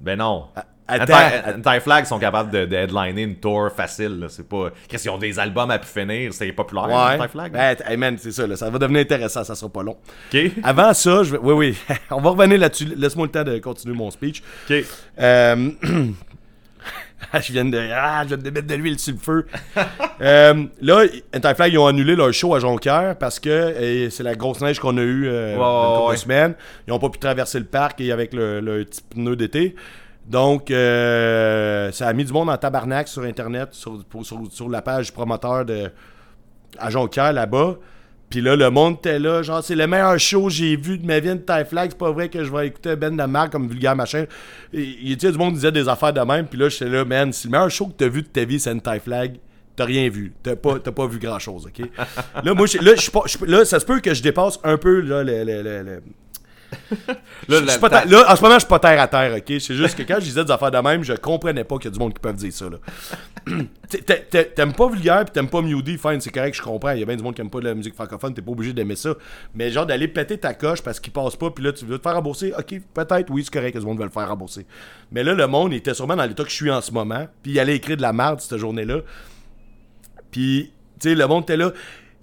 Ben non. attends, Anti- Anti-Flag sont capables de, de headliner une tour facile. C'est pas. Qu'est-ce qu'ils ont des albums à pu finir? C'est populaire, Ouais. Anti-Flag? Ben, hey, man, c'est ça, là. Ça va devenir intéressant, ça sera pas long. Ok. Avant ça, je vais. Oui, oui. On va revenir là-dessus. Laisse-moi le temps de continuer mon speech. Ok. Euh, je viens de. Ah, je viens de mettre de l'huile sur le feu. Euh, là, Anti-Flag, ils ont annulé leur show à Jonquière parce que c'est la grosse neige qu'on a eue euh, ouais. semaines. Ils n'ont pas pu traverser le parc et avec le, le petit pneu d'été. Donc, euh, ça a mis du monde en tabarnak sur Internet, sur, pour- sur, sur la page du promoteur de, à Jonquière là-bas. Puis là, le monde était là, genre, c'est le meilleur show que j'ai vu de ma vie de Tie Flag. C'est pas vrai que je vais écouter Ben de marque comme vulgaire machin. Il tu sais, du monde disait des affaires de même. Puis là, j'étais là, man, c'est le meilleur show que t'as vu de ta vie, c'est une Tie Flag. T'as rien vu. T'as pas, t'as pas vu grand chose, ok? là, moi, là, là, ça se peut que je dépasse un peu, là, le. le- le- le- Là, je la- suis pas terre- là, en ce moment, je suis pas terre à terre, ok? C'est juste que quand je disais des affaires de même, je comprenais pas qu'il y a du monde qui peuvent dire ça, là. T'aimes pas vulgaire pis t'aimes pas Mewdy, fine, c'est correct, je comprends. Il y a bien du monde qui aime pas de la musique francophone, t'es pas obligé d'aimer ça. Mais genre d'aller péter ta coche parce qu'il passe pas, puis là tu veux te faire rembourser, ok, peut-être, oui, c'est correct que du monde veut le faire rembourser. Mais là, le monde était sûrement dans l'état que je suis en ce moment, puis il allait écrire de la merde cette journée-là. Puis, tu sais, le monde était là.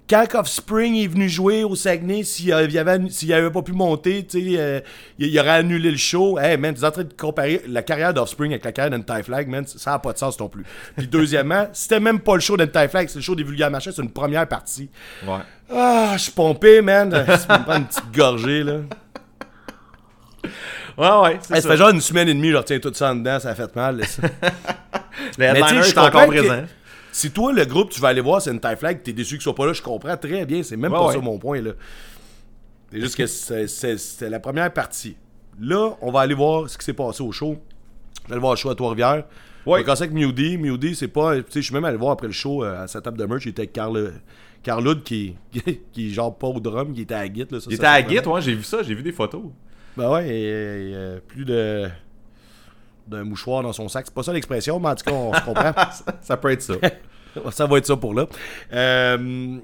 Quand Offspring est venu jouer au Saguenay, s'il y avait, s'il avait pas pu monter, tu sais, euh, il, il aurait annulé le show. Hey, man, tu es en train de comparer la carrière d'Offspring avec la carrière d'Anti-Flag, man, ça n'a pas de sens non plus. Puis deuxièmement, c'était même pas le show d'Anti-Flag, c'est le show des vulgaires machins, c'est une première partie. Ouais. Ah, je suis pompé, man. Je me prends une petite gorgée, là. Ouais, ouais. Ça ça. fait genre une semaine et demie, je retiens tout ça en dedans, ça a fait mal. là, ça. Mais tu je est encore que- présent. Si toi, le groupe, tu vas aller voir, c'est une tie flag, t'es déçu qu'ils soient pas là, je comprends très bien. C'est même Ouais, pas ouais. ça mon point, là. C'est juste que c'est- la première partie. Là, on va aller voir ce qui s'est passé au show. Je vais aller voir le show à Trois-Rivières. Ouais. On avec Mewdy. Mewdy, c'est pas. Tu sais, je suis même allé voir après le show euh, à sa table de merch. Il était avec Carl, Carloud qui, qui genre pas au drum, qui était à guitare. là, ça, Il ça était à Git, ouais, j'ai vu ça, j'ai vu des photos. ben ouais, et, et, euh, plus de d'un mouchoir dans son sac. C'est pas ça l'expression, mais en tout cas, on se comprend. Ça peut être ça. ça va être ça pour là. Euh,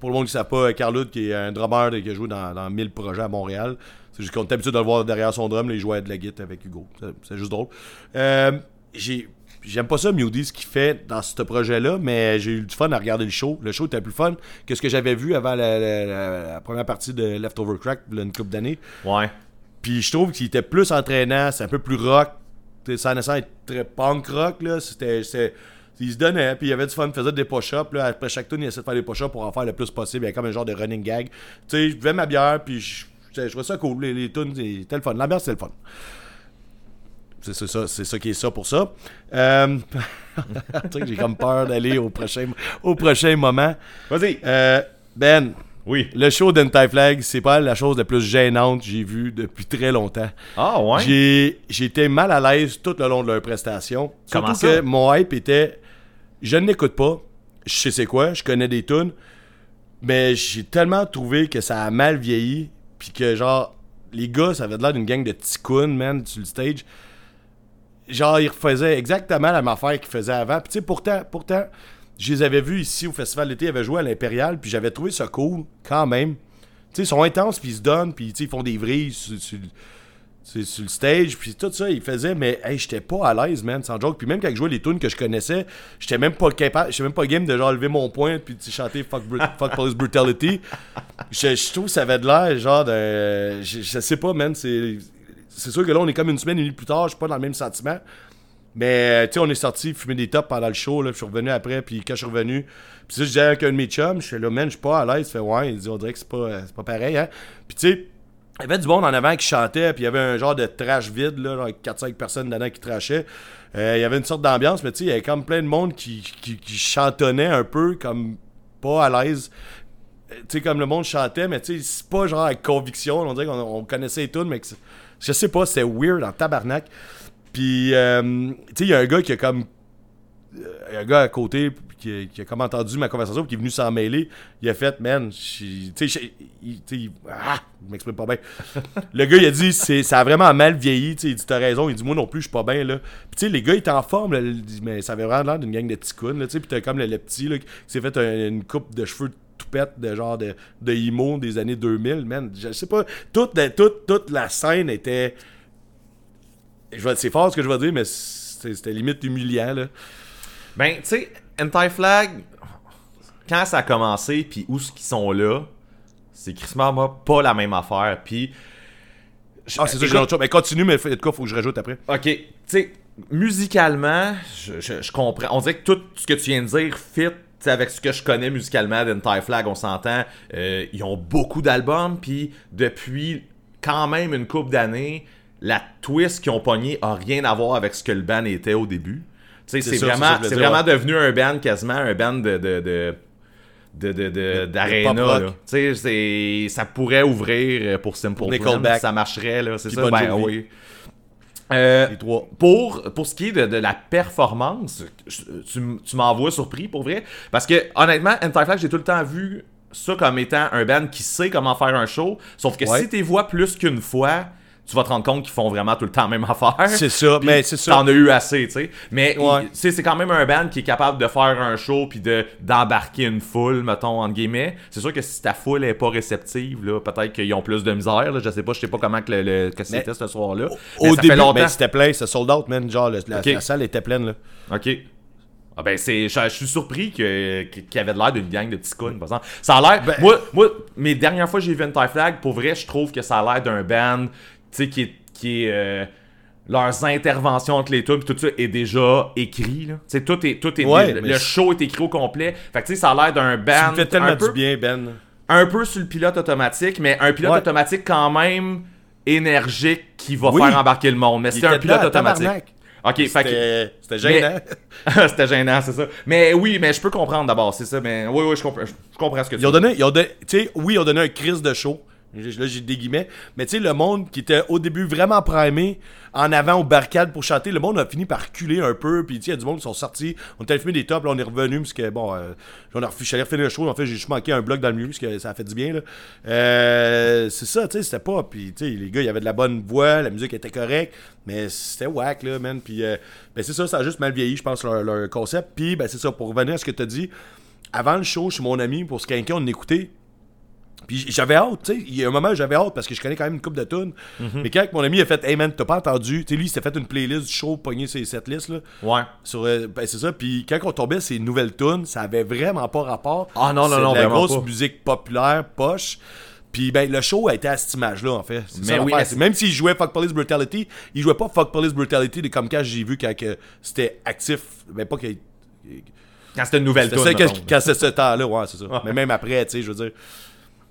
pour le monde qui ne sait pas, Carloud, qui est un drummer de- qui a joué dans, dans 1000 projets à Montréal. C'est juste qu'on est habitué de le voir derrière son drum, il jouait de la guitare avec Hugo. C'est- juste drôle. Euh, j'ai- J'aime pas ça, Mewdy, ce qu'il fait dans ce projet-là, mais j'ai eu du fun à regarder le show. Le show était plus fun que ce que j'avais vu avant la, la- la- la première partie de Leftover Crack, une couple d'années. Ouais. Puis je trouve qu'il était plus entraînant, c'est un peu plus rock. Nécessairement être très punk rock, là. C'était. il se donnait, puis il y avait du fun, il faisait des push-ups. Là. Après chaque tune, il essayait de faire des push-ups pour en faire le plus possible. Il y avait comme un genre de running gag. Tu sais, je buvais ma bière, puis je, je, je trouvais ça cool. Les, les tunes, c'était le fun. L'ambiance, c'était le fun. C'est ça, c'est ça qui est ça pour ça. Euh, j'ai comme peur d'aller au prochain, au prochain moment. Vas-y. Euh, ben, Oui. Le show d'Anti-Flag, c'est pas la chose la plus gênante que j'ai vue depuis très longtemps. Ah, ouais? J'ai été mal à l'aise tout le long de leur prestation. Comment Surtout ça? que mon hype était je ne l'écoute pas, je sais c'est quoi, je connais des tunes, mais j'ai tellement trouvé que ça a mal vieilli, puis que genre les gars, ça avait l'air d'une gang de ticounes, man, sur le stage. Genre, ils refaisaient exactement la même affaire qu'ils faisaient avant. Puis tu sais, pourtant, pourtant, je les avais vus ici au Festival d'été, ils avaient joué à l'Impérial, puis j'avais trouvé ça cool, quand même. Tu sais, ils sont intenses, puis ils se donnent, puis ils font des vrilles sur, sur- le stage, puis tout ça, ils faisaient, mais hey, j'étais pas à l'aise, man, sans joke. Puis même quand je jouais les tunes que je connaissais, j'étais même pas capable, j'étais même pas game de genre lever mon poing, puis sais, chanter Fuck, Fuck Police Brutality. Je, trouve que ça avait de l'air, genre, de. Je, je sais pas, man, c'est. C'est sûr que là, on est comme une semaine et demie plus tard, je suis pas dans le même sentiment. Mais, tu sais, on est sorti fumer des tops pendant le show, là. Je suis revenu après, puis quand je suis revenu, puis ça, je disais avec un de mes chums, je suis là, man, je suis pas à l'aise. Il fait, ouais, il dit, on dirait que c'est pas, euh, c'est pas pareil, hein. Puis, tu sais, il y avait du monde en avant qui chantait, puis il y avait un genre de trash vide, là, avec 4-5 personnes dedans qui trashaient. Euh, il y avait une sorte d'ambiance, mais tu sais, il y avait comme plein de monde qui, qui, chantonnait un peu, comme pas à l'aise. Euh, Tu sais, comme le monde chantait, mais tu sais, c'est pas genre avec conviction. On dirait qu'on on connaissait tout, mais que c'est- je sais pas, c'était weird en tabarnak. Puis, euh, tu sais, il y a un gars qui a comme. euh, un gars à côté qui a, qui a comme entendu ma conversation, puis qui est venu s'en mêler. Il a fait, man, je- tu sais, je- il- il- ah, je m'exprime pas bien. Le gars, il a dit, c'est, ça a vraiment mal vieilli. tu sais, Il dit, t'as raison. Il dit, moi non plus, je suis pas bien. là. Puis, tu sais, les gars, ils étaient en forme, là, il mais ça avait vraiment l'air d'une gang de ticounes. là, tu sais, Puis, t'as comme le, le petit là, qui s'est fait un- une coupe de cheveux toupette de genre de, de emo des années 2000. Man, je sais pas. Toute, toute, toute la scène était. C'est fort ce que je vais dire, mais c'était, limite humiliant. Là. Ben, tu sais, Anti-Flag, quand ça a commencé, puis où ce qu'ils sont là, c'est crissement moi, pas la même affaire. Puis. Ah, c'est ça, j'ai autre chose. Mais continue, mais de quoi faut que je rajoute après. Ok, tu sais, musicalement, je, je- je comprends. On dirait que tout ce que tu viens de dire fit avec ce que je connais musicalement d'Anti-Flag, on s'entend. Euh, ils ont beaucoup d'albums, puis depuis quand même une couple d'années, la twist qu'ils ont pogné a rien à voir avec ce que le band était au début. C'est vraiment, c'est devenu un band quasiment, un band de... d'arena. Tu sais, ça pourrait ouvrir pour Simple Plan, ça marcherait, là, c'est ça, Bon ben oui. Euh, Les trois. pour, pour ce qui est de, de la performance, tu, tu m'envoies surpris pour vrai. Parce que honnêtement, Anti-Flag, j'ai tout le temps vu ça comme étant un band qui sait comment faire un show. Sauf que Ouais. si tu les vois plus qu'une fois, tu vas te rendre compte qu'ils font vraiment tout le temps la même affaire. C'est ça, mais c'est ça. T'en as eu assez, tu sais. Mais Ouais. c'est quand même un band qui est capable de faire un show puis de d'embarquer une foule, mettons, entre guillemets. C'est sûr que si ta foule est pas réceptive, là, peut-être qu'ils ont plus de misère. Là, je sais pas, je sais pas comment que, le, le- que c'était ce soir-là. Mais Au ça début, fait c'était plein, c'était sold out, man. Genre, le- la, salle était pleine, là. OK. Ah ben c'est je, je suis surpris que qu'il y avait de l'air d'une gang de petits cons, par exemple. Ça a l'air Ben- moi moi mes dernières fois que j'ai vu Anti-Flag pour vrai, je trouve que ça a l'air d'un band tu sais qui est qui est euh, leurs interventions entre les tunes tout ça est déjà écrit là. Tu sais tout est tout est Ouais, le, show est écrit au complet. Fait que tu sais ça a l'air d'un band me fais tellement un peu, du bien, Ben. un peu sur le pilote automatique mais un pilote Ouais. automatique quand même énergique qui va Oui. faire embarquer le monde. Mais c'était un pilote automatique. tabarnak. OK, fait que C'était gênant. C'était gênant, c'est ça. Mais oui, mais je peux comprendre d'abord, c'est ça. Mais oui, oui, je comprends, je, comprends ce que tu Ils ont donné, ils ont sais, oui, ils ont donné un crise de show. Là, j'ai des guillemets. Mais tu sais, le monde qui était au début vraiment primé, en avant au barricade pour chanter, le monde a fini par reculer un peu. Puis tu sais, il y a du monde qui sont sortis. On était fumer des tops, là, on est revenu. Parce que bon, euh, on refinir le show. En fait, j'ai juste manqué un bloc dans le milieu, parce que ça a fait du bien. là. Euh, c'est ça, tu sais, c'était pas. Puis tu sais, les gars, il y avait de la bonne voix, la musique était correcte. Mais c'était whack, là, man. Puis euh, ben, c'est ça, ça a juste mal vieilli, je pense, leur, concept. Puis ben, c'est ça, pour revenir à ce que tu as dit avant le show, chez mon ami, pour ce quelqu'un, on écoutait. Puis j'avais hâte, tu sais. Il y a un moment, j'avais hâte parce que je connais quand même une coupe de tunes. Mhm. Mais quand mon ami a fait, hey man, t'as pas entendu, tu sais, lui, il s'était fait une playlist du show, pogné ses setlists, là. Ouais. Sur, euh, ben, c'est ça. Puis quand on tombait ces nouvelles tunes, ça avait vraiment pas rapport. Ah non, non, non, de la grosse pas. musique populaire, poche. Puis ben, le show a été à cette image-là, en fait. Mais ça oui, Même s'il jouait Fuck Police Brutality, il jouait pas Fuck Police Brutality comme quand j'ai vu quand que c'était actif. Ben, pas qu'il. Quand c'était une nouvelle C'était tune, quand, c'est ce temps-là, ouais, c'est ça. Mais même après, tu sais, je veux dire.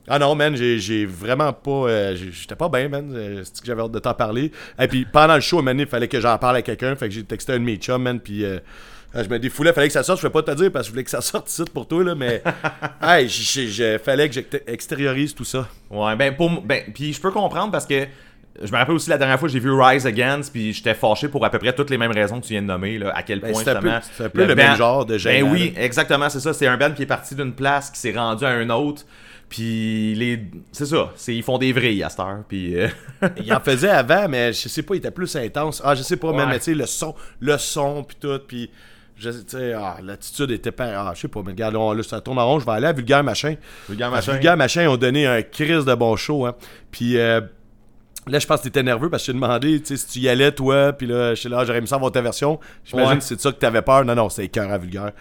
Ah non, man, j'ai vraiment pas. euh, J'étais pas bien, man. euh, C'est que j'avais hâte de t'en parler. Et puis pendant le show, man, il fallait que j'en parle à quelqu'un. Fait que j'ai texté un de mes chums, man. Puis euh, Je me défoulais, fallait que ça sorte. Je ne vais pas te dire parce que je voulais que ça sorte ici pour toi, là, mais hey, j- fallait que j'extériorise tout ça. Ouais, ben, pour, ben, puis je peux comprendre parce que je me rappelle aussi la dernière fois que j'ai vu Rise Against, puis j'étais fâché pour à peu près toutes les mêmes raisons que tu viens de nommer, là, à quel Ben, point peu- justement, peu le même genre de Ben gênant, oui, exactement, c'est ça. C'est un band qui est parti d'une place, qui s'est rendu à un autre, puis les, c'est ça. C'est, ils font des vrilles à cette heure, puis euh, Il en faisait avant, mais je sais pas, il était plus intense. Ah, je sais pas, Ouais. mais tu sais, le son, le son, puis tout, puis. Je tu sais, ah, l'attitude était pas. Ah, je sais pas, mais regarde, on- là, ça tourne en rond, je vais aller à Vulgaire Machin. Vulgaire Machin. Vulgaire Machin ont donné un crise de bon show, hein. Puis euh, là, je pense que t'étais nerveux parce que je t'ai demandé, tu sais, si tu y allais, toi, puis là, je suis là, j'aurais aimé ça voir ta version. J'imagine Ouais. que c'est ça que t'avais peur. Non, non, c'était cœur à Vulgaire.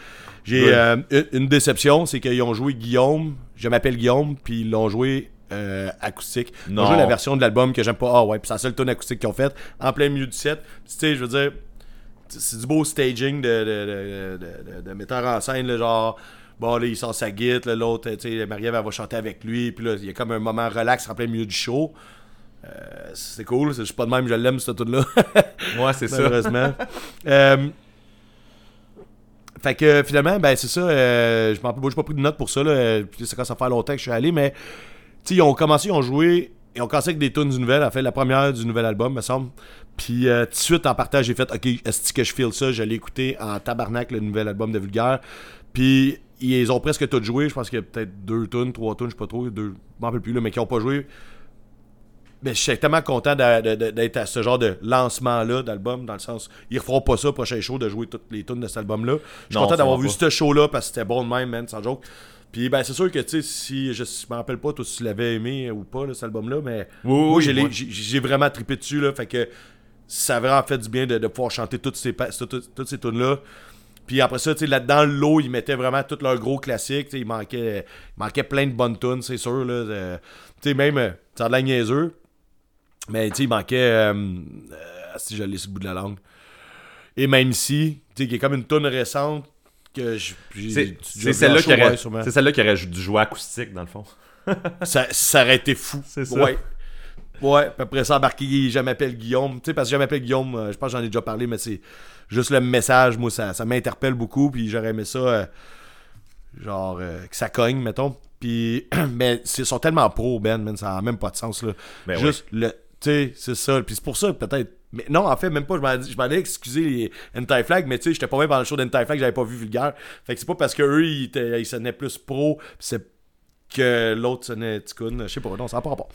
J'ai euh, une, une déception, c'est qu'ils ont joué Guillaume, je m'appelle Guillaume, puis ils l'ont joué euh, acoustique. Ils ont Non. joué la version de l'album que j'aime pas. Ah ouais, puis c'est la seule tune acoustique qu'ils ont faite en plein milieu du set. Tu sais, je veux dire, c'est du beau staging de, de, de, de, de- de metteur en scène, là, genre. Bon, là, il sort sa guitare, l'autre, tu sais, Marie-Ève, elle va chanter avec lui, puis là, il y a comme un moment relax en plein milieu du show. Euh, c'est cool, je suis pas de même, je l'aime, cette tune là ouais, c'est ça. malheureusement. Euh, fait que finalement, ben c'est ça. euh, je m'en j'ai pas pris de notes pour ça. Là, ça commence à faire longtemps que je suis allé, mais tu ils ont commencé, ils ont joué, ils ont commencé avec des tunes du nouvel, en fait, la première du nouvel album, me semble. Puis euh, tout de suite en partage, j'ai fait OK, est-ce que je file ça? Je l'ai écouté en tabarnak, le nouvel album de Vulgaire. Puis ils ont presque tout joué. Je pense qu'il y a peut-être deux tunes, trois tunes, je sais pas trop, deux, je m'en rappelle plus, là, mais qui ont pas joué. Mais je suis tellement content d'être à ce genre de lancement-là d'album, dans le sens, ils referont pas ça prochain show de jouer toutes les tunes de cet album-là. Je suis content d'avoir vu ce show-là parce que c'était bon de même, man, sans joke. Puis ben c'est sûr que tu sais, si je, me rappelle pas toi si tu l'avais aimé ou pas là, cet album-là, mais Oui, moi j'ai vraiment trippé dessus là, fait que ça a vraiment fait du bien de, de pouvoir chanter toutes ces toutes, toutes ces tunes là. Puis après ça, tu sais, là-dedans, l'eau, ils mettaient vraiment tous leurs gros classiques. tu sais, Il manquait, il manquait plein de bonnes tunes, c'est sûr. Là, Euh, tu sais, même, euh, ça a de la niaiseux. Mais tu sais, il manquait. euh, euh, si je l'ai sur le bout de la langue. Et même si, tu sais, qui est comme une tune récente que je. j'ai- C'est, celle-là qui aurait, ouais, celle-là qui aurait dû jouer acoustique, dans le fond. ça, ça aurait été fou. C'est ça. Ouais. Ouais, puis après ça, embarquer Je m'appelle Guillaume. Tu sais, parce que Je m'appelle Guillaume, euh, je pense que j'en ai déjà parlé, mais c'est juste le message, moi, ça, ça m'interpelle beaucoup, puis j'aurais aimé ça, euh, genre, euh, que ça cogne, mettons. Puis, mais ils sont tellement pro, Ben, man, ça n'a même pas de sens, là. Ben juste le. Tu sais, c'est ça. Puis c'est pour ça, peut-être. Mais non, en fait, même pas, je m'en je m'en allais excuser les Anti-Flag, mais tu sais, j'étais pas même dans le show d'Anti-Flag, j'avais pas vu Vulgaire. Fait que c'est pas parce que eux ils, ils sonnaient plus pro, pis c'est que l'autre sonnait Ticoun. Je sais pas, non, ça n'a pas rapport.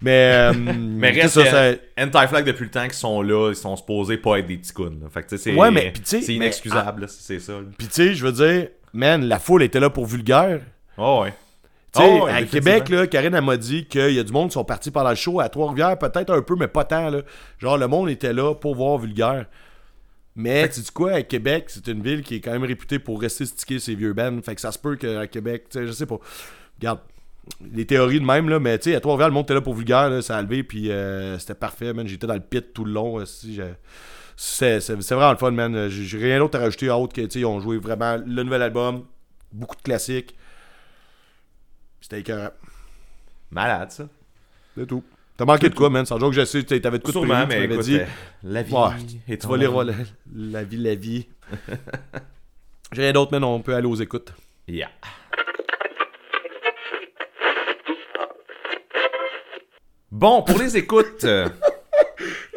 Mais, euh, Mais reste ça, que ça- Anti-Flag, depuis le temps qu'ils sont là, ils sont supposés pas être des ticounes. là. Fait que, tu sais, c'est, Ouais, mais, c'est mais- inexcusable, là, c'est ça. Puis tu sais, je veux dire, man, la foule était là pour Vulgaire. Oh, ouais. Sais, Oh, ouais, à. Québec, là, Karine elle m'a dit qu'il y a du monde qui sont partis pendant le show à Trois-Rivières, peut-être un peu, mais pas tant. Là. Genre, le monde était là pour voir Vulgaire. Mais tu dis quoi, à Québec, c'est une ville qui est quand même réputée pour rester stické ses vieux bands. Fait que ça se peut qu'à Québec, tu sais, je sais pas. Regarde, les théories de même, là, mais tu sais, à Trois-Rivières, le monde était là pour Vulgaire, là, ça a levé, puis euh, c'était parfait, man. J'étais dans le pit tout le long. euh, si, c'est, vraiment le fun, man. J'ai, rien d'autre à rajouter autre que, tu sais, ils ont joué vraiment le nouvel album, beaucoup de classiques. C'était écœurant. Malade, ça. C'est tout. T'as manqué de quoi, man? Sans joke, je sais, t'avais de quoi de prévu, tu mais m'avais écoute, dit. euh, la vie Ouais, est Tu vas lire la, la vie, la vie. J'ai rien d'autre, man. On peut aller aux écoutes. Yeah. Bon, pour les écoutes, euh,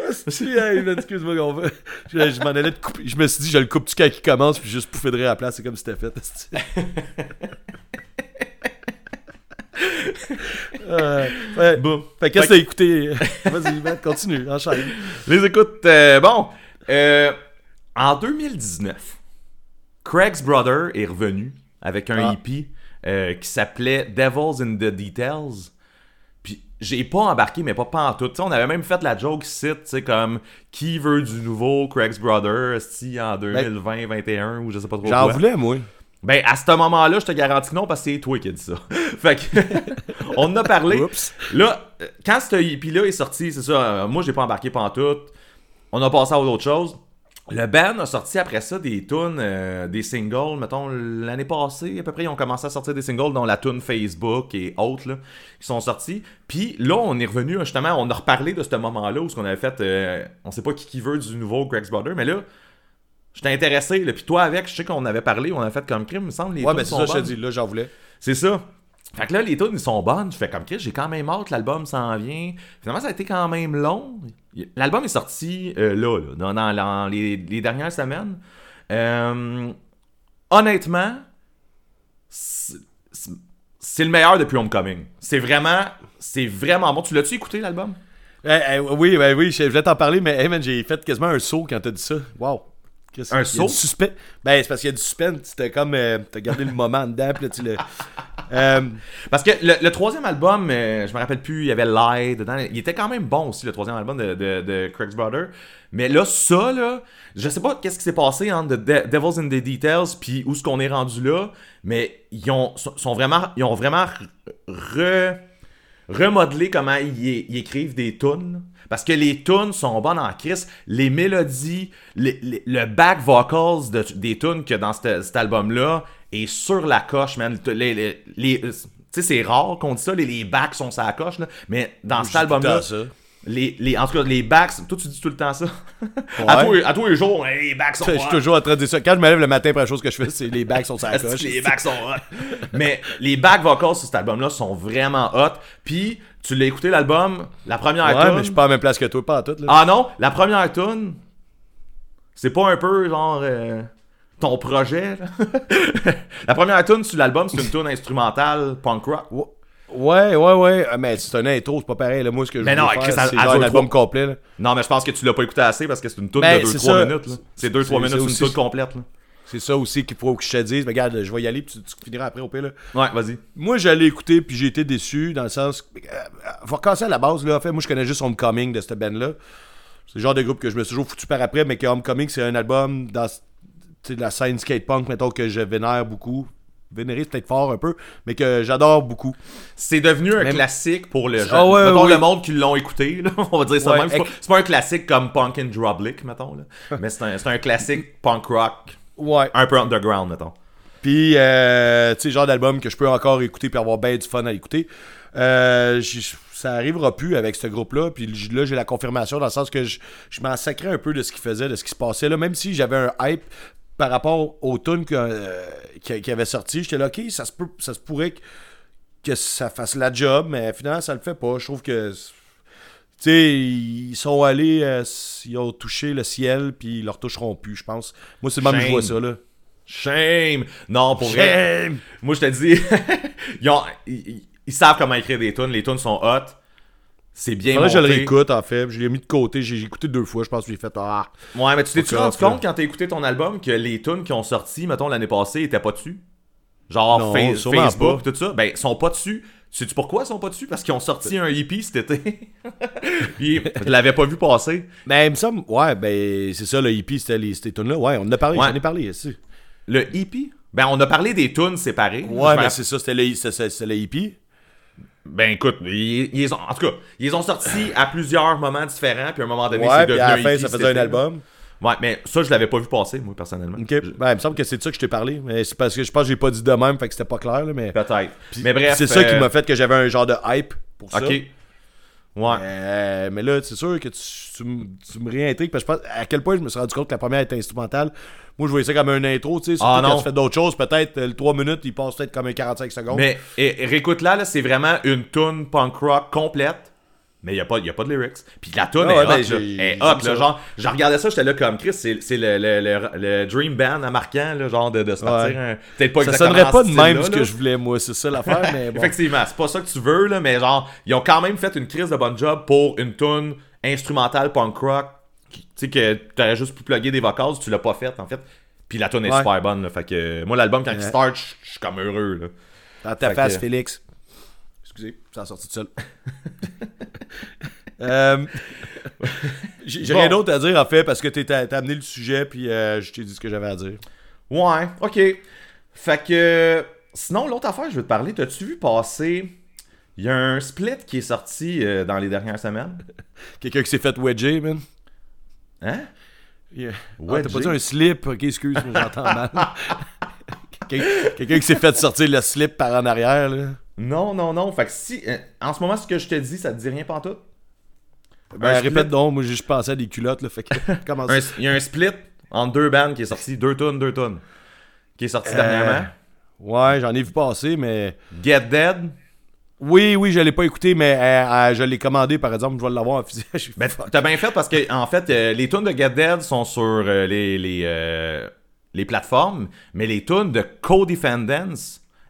excuse-moi, on va- Je, je m'en allais te couper. Je me suis dit, je le coupe-tu quand il commence, puis juste pouffer de à la place. C'est comme si c'était fait. Euh, ouais. bon, Fait qu'est-ce que t'as écouté? Vas-y, man, continue, enchaîne. les écoutes, euh, bon, euh, en 2019, Craig's Brother est revenu avec un Ah. EP euh, qui s'appelait Devils in the Details. Puis j'ai pas embarqué, mais pas pas en tout. on avait même fait la joke site, tu sais, comme qui veut du nouveau Craig's Brother, esti, en 2020, 2021 ou je sais pas trop J'en voulais, moi. Ben, à ce moment-là, je te garantis que non, parce que c'est toi qui as dit ça. fait que, on en a parlé. Oups. Là, euh, quand ce hippie-là est sorti, c'est ça, euh, moi, j'ai pas embarqué tout. On a passé à autre chose. Le band a sorti après ça des tunes, euh, des singles, mettons, l'année passée, à peu près, ils ont commencé à sortir des singles, dont la tune Facebook et autres, là, qui sont sortis. Puis là, on est revenu, justement, on a reparlé de ce moment-là, où ce qu'on avait fait, euh, on sait pas qui qui veut du nouveau Greg's Brother, mais là, J'étais intéressé, là. Puis toi, avec, je sais qu'on avait parlé, on a fait comme crime, il me semble. Les Ouais, mais c'est ça, je te dis, là, j'en voulais. C'est ça. Fait que là, les tunes, ils sont bonnes. Je fais comme Chris, j'ai quand même hâte, l'album s'en vient. Finalement, ça a été quand même long. L'album est sorti euh, là, là, dans, dans- dans les, les dernières semaines. Euh, honnêtement, c'est le meilleur depuis Homecoming. C'est vraiment, c'est vraiment bon. Tu l'as-tu écouté, l'album? Eh, eh, oui, ben oui, je voulais t'en parler, mais hey, man, j'ai fait quasiment un saut quand t'as dit ça. Wow. Un saut? du suspense. Ben, c'est parce qu'il y a du suspense. C'était comme. euh, t'as gardé le moment dedans, puis là, tu le. Euh, Parce que le, le troisième album, euh, je me rappelle plus, il y avait Lie dedans. Il était quand même bon aussi, le troisième album de, de, de Craig's Brother. Mais là, ça, là, je sais pas qu'est-ce qui s'est passé entre The De- Devil's in the Details puis où est-ce qu'on est rendu là, mais ils ont, sont vraiment, ils ont vraiment re, remodelé comment ils, écrivent des tunes. Parce que les tunes sont bonnes en crise. Les mélodies, les- les- le back vocals de- des tunes que dans cet, cet album-là est sur la coche, man. Les, les- les- tu sais, c'est rare qu'on dit ça, les, les backs sont sur la coche, là. mais dans cet album-là. Les, les, en tout cas, les backs, toi tu dis tout le temps ça. à, tous, les- à tous les jours, les backs sont Je suis toujours en train de dire ça. Quand je me lève le matin, la première chose que je fais, c'est les bacs sont sur la coche. les backs sont hot? Mais les back vocals sur cet album-là sont vraiment hot. Puis, tu l'as écouté l'album, la première Ouais, tune. mais je suis pas à la même place que toi, pas en tout. Là. Ah non, la première tune, c'est pas un peu genre euh, ton projet. la première tune sur l'album, c'est une tune instrumentale punk rock. Ouais, ouais, ouais. Ah, Mais c'est un intro, c'est pas pareil. Là. Moi, ce que je Mais veux non, faire, c'est un album complet. Là. Non, mais je pense que tu l'as pas écouté assez parce que c'est une tune Ben, de c'est 2-3 ça. minutes. C'est 2-3 C'est- minutes, c'est une tune complète. là. C'est ça aussi qu'il faut que je te dise. Mais regarde, je vais y aller, puis tu, tu finiras après au pire. Là. Ouais, vas-y. Moi, j'allais écouter, puis j'ai été déçu, dans le sens. Euh, faut recasser à la base, là. En fait, moi, je connais juste Homecoming de cette band-là. C'est le genre de groupe que je me suis toujours foutu par après, mais que Homecoming, c'est un album dans de la scène skate punk, mettons, que je vénère beaucoup. Vénérer, c'est peut-être fort un peu, mais que j'adore beaucoup. C'est devenu un Même- classique pour le, Ah ouais, mettons, ouais. le monde qui l'ont écouté. là. On va dire ça Ouais, même. C'est pas, un classique comme Punk and Drublick, mettons. Là. Mais c'est un, un classique punk rock Ouais. un peu underground, mettons. Puis, euh, tu sais, genre d'album que je peux encore écouter puis avoir bien du fun à écouter. Euh, ça arrivera plus avec ce groupe-là. Puis là, j'ai la confirmation dans le sens que je, je m'en sacrais un peu de ce qu'ils faisaient, de ce qui se passait là. Même si j'avais un hype par rapport aux tunes que, euh, qui, qui avaient sorti, j'étais là, ok, ça se, peut, ça se pourrait que, que ça fasse la job, mais finalement, ça le fait pas. Je trouve que. Tu sais, ils sont allés, euh, ils ont touché le ciel, puis ils le retoucheront plus, je pense. Moi, c'est le même que je vois ça, là. Shame! Non, pour vrai. Shame! Moi, je te dis, ils, ont- ils savent comment écrire des tunes. Les tunes sont hot. C'est bien que je le monté. réécoute en fait. Je l'ai mis de côté. J'ai écouté deux fois. Je pense que j'ai fait Ah. Ouais, mais tu t'es-tu rendu compte quand t'as écouté ton album que les tunes qui ont sorti, mettons, l'année passée, étaient pas dessus? Genre Non, Fa- sûrement Facebook, pas. tout ça? Ben, ils sont pas dessus. Sais-tu pourquoi ils sont pas dessus? Parce qu'ils ont sorti un EP cet été. Puis, je l'avais pas vu passer. Mais il me semble. Ouais, ben c'est ça le hippie. C'était les ces tunes là. Ouais, on en a parlé. Ouais. J'en ai parlé ici. Le EP? Ben, on a parlé des tunes séparées. Ouais, mais c'est ça. C'était le, le hippie. Ben écoute, ils, ils ont, en tout cas, ils ont sortis à plusieurs moments différents, puis à un moment donné, Ouais, c'est devenu à la fin, ça faisait un album. Ouais, mais ça, je l'avais pas vu passer, moi, personnellement. Ok. Je- Ben, il me semble que c'est de ça que je t'ai parlé. Mais c'est parce que je pense que j'ai pas dit de même. Fait que c'était pas clair. Là, mais Peut-être. Mais bref. c'est ça qui euh, m'a fait que j'avais un genre de hype pour ça. Ouais. Euh, mais là, c'est sûr que tu, tu, me- tu me réintrigues parce que je pense à quel point je me suis rendu compte que la première était instrumentale. Moi, je voyais ça comme un intro, tu sais. Ah, quand tu fais d'autres choses, peut-être euh, le 3 minutes, il passe peut-être comme un 45 secondes. Mais et, et réécoute-la, là, c'est vraiment une tune punk rock complète. Mais il n'y a, pas- y a pas de lyrics. Puis la tune Ah est ouais, ben, est j'aime hot, ça. là. Genre, je regardais ça, j'étais là comme Chris, c'est le, le, le, le Dream Band à marquant, là, genre de, de se partir Ouais. un- Peut-être pas ça exactement sonnerait pas de même ce que je voulais, moi. C'est ça l'affaire, mais bon. Effectivement, c'est pas ça que tu veux, là, mais genre, ils ont quand même fait une crise de bon job pour une tune instrumentale punk rock. Tu sais, que t'aurais juste pu plugger des vocals, tu l'as pas fait, en fait. Puis la tune est Ouais. super bonne, là. Fait que, moi, l'album, quand il start, je je suis comme heureux, là. Dans ta Fait face, que- Félix. Excusez, ça a sorti tout seul. Euh, J'ai Bon. rien d'autre à dire, en fait, parce que t'es- t'as amené le sujet, puis euh, je t'ai dit ce que j'avais à dire. Ouais, ok. Fait que. Sinon, l'autre affaire, je veux te parler. T'as-tu vu passer. Il y a un split qui est sorti euh, dans les dernières semaines? Quelqu'un qui s'est fait wedger, man. Hein? Yeah. Ah, t'as pas dit un slip, ok, excuse, j'entends mal. Quelqu'un qui s'est fait sortir le slip par en arrière, là. Non, non, non. Fait que si. euh, en ce moment, ce que je te dis, ça te dit rien pantoute? Ben, Un répète split. donc, moi je pensais à des culottes, là, fait que commence. Un- Il y a un split entre deux bands qui est sorti, deux tonnes, deux tonnes, qui est sorti dernièrement. Ouais, j'en ai vu passer, mais. Get Dead? Oui, oui, je l'ai pas écouté, mais euh, euh, je l'ai commandé, par exemple. Je vais l'avoir en physique. Je Ben, fuck. t'as bien fait parce que en fait, euh, les tunes de Get Dead sont sur euh, les, les, euh, les plateformes, mais les tunes de Co-Defendants,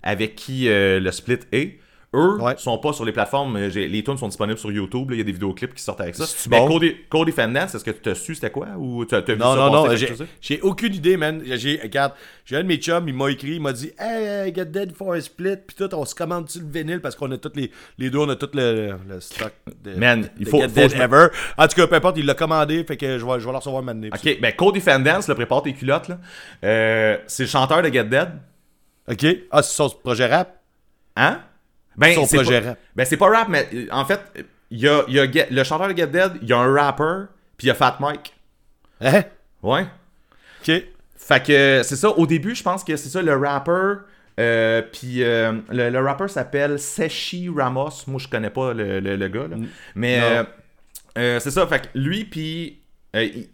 avec qui euh, le split est, eux, Ouais. sont pas sur les plateformes. Euh, Les tunes sont disponibles sur YouTube. Il y a des vidéoclips qui sortent avec ça. Mais bon? Co- Co-Defendants, est-ce que tu t'as su c'était quoi ou t'as t'as vu Non, ça non, non, j'ai aucune idée, man. J'ai, regarde, j'ai un de mes chums, il m'a écrit, il m'a dit Hey, euh, Get Dead for a split, pis tout, on se commande-tu le vinyle parce qu'on a tous les, les deux, on a tout le, le stock de, Man, de il faut- Get faut Dead que je me- ever. En tout cas, peu importe, il l'a commandé, fait que je vais, je vais le recevoir maintenant. Ok, ben Co-Defendants, le prépare tes culottes, là. Euh, c'est le chanteur de Get Dead. Ok? Ah, c'est son projet rap? Hein? Ben, Son projet pas- rap. Ben, c'est pas rap, mais en fait, il y a, y a Get- le chanteur de Get Dead, il y a un rapper, puis il y a Fat Mike. Hein? Ouais. Ok. Fait que c'est ça, au début, je pense que c'est ça, le rapper. euh, puis euh, le, le rapper s'appelle Seshi Ramos. Moi, je connais pas le, le- le gars, là. Mais Non. euh, euh, c'est ça, fait que lui, puis il-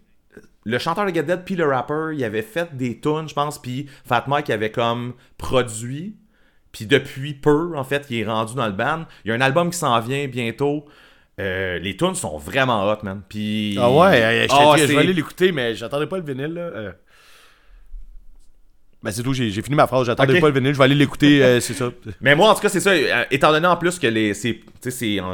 le chanteur de Get Dead, puis le rapper, il avait fait des tunes, je pense, puis Fat Mike avait comme produit. Puis depuis peu, en fait, il est rendu dans le band. Il y a un album qui s'en vient bientôt. Euh, les tunes sont vraiment hot, man. Puis... Ah ouais, euh, je, t'ai dit, je c'est- vais aller l'écouter, mais j'attendais pas le vinyle, là. euh. Ben, c'est tout, j'ai fini ma phrase, j'attendais Ok. pas le vinyle, je vais aller l'écouter, euh, c'est ça. Mais moi, en tout cas, c'est ça. euh, étant donné en plus que les, c'est,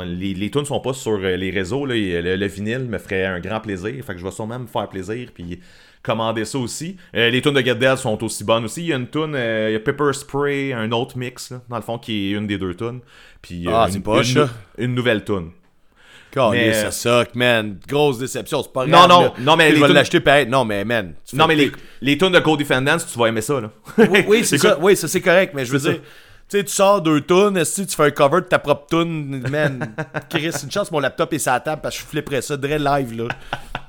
les, les tunes sont pas sur euh, les réseaux, là, et le, le vinyle me ferait un grand plaisir. Fait que je vais sûrement me faire plaisir puis commander ça aussi. Euh, les tunes de Get Dead sont aussi bonnes aussi. Il y a une tune, euh, il y a Pepper Spray, un autre mix, là, dans le fond, qui est une des deux tunes. Puis Ah, une, une, une nouvelle tune. Mais- ça suck, man. Grosse déception, c'est pas Non, grave. non, là. non, mais Je les vais l'acheter pareil. Non, mais man. tu Non, mais les, les tunes de Co-Defendants, tu vas aimer ça, là. Oui, oui, c'est ça. Oui, ça c'est correct, mais je veux dire. Tu sais, tu sors deux tunes, si tu fais un cover de ta propre tune, man, Chris, une chance, mon laptop est sur la table parce que je flipperais ça direct live, là.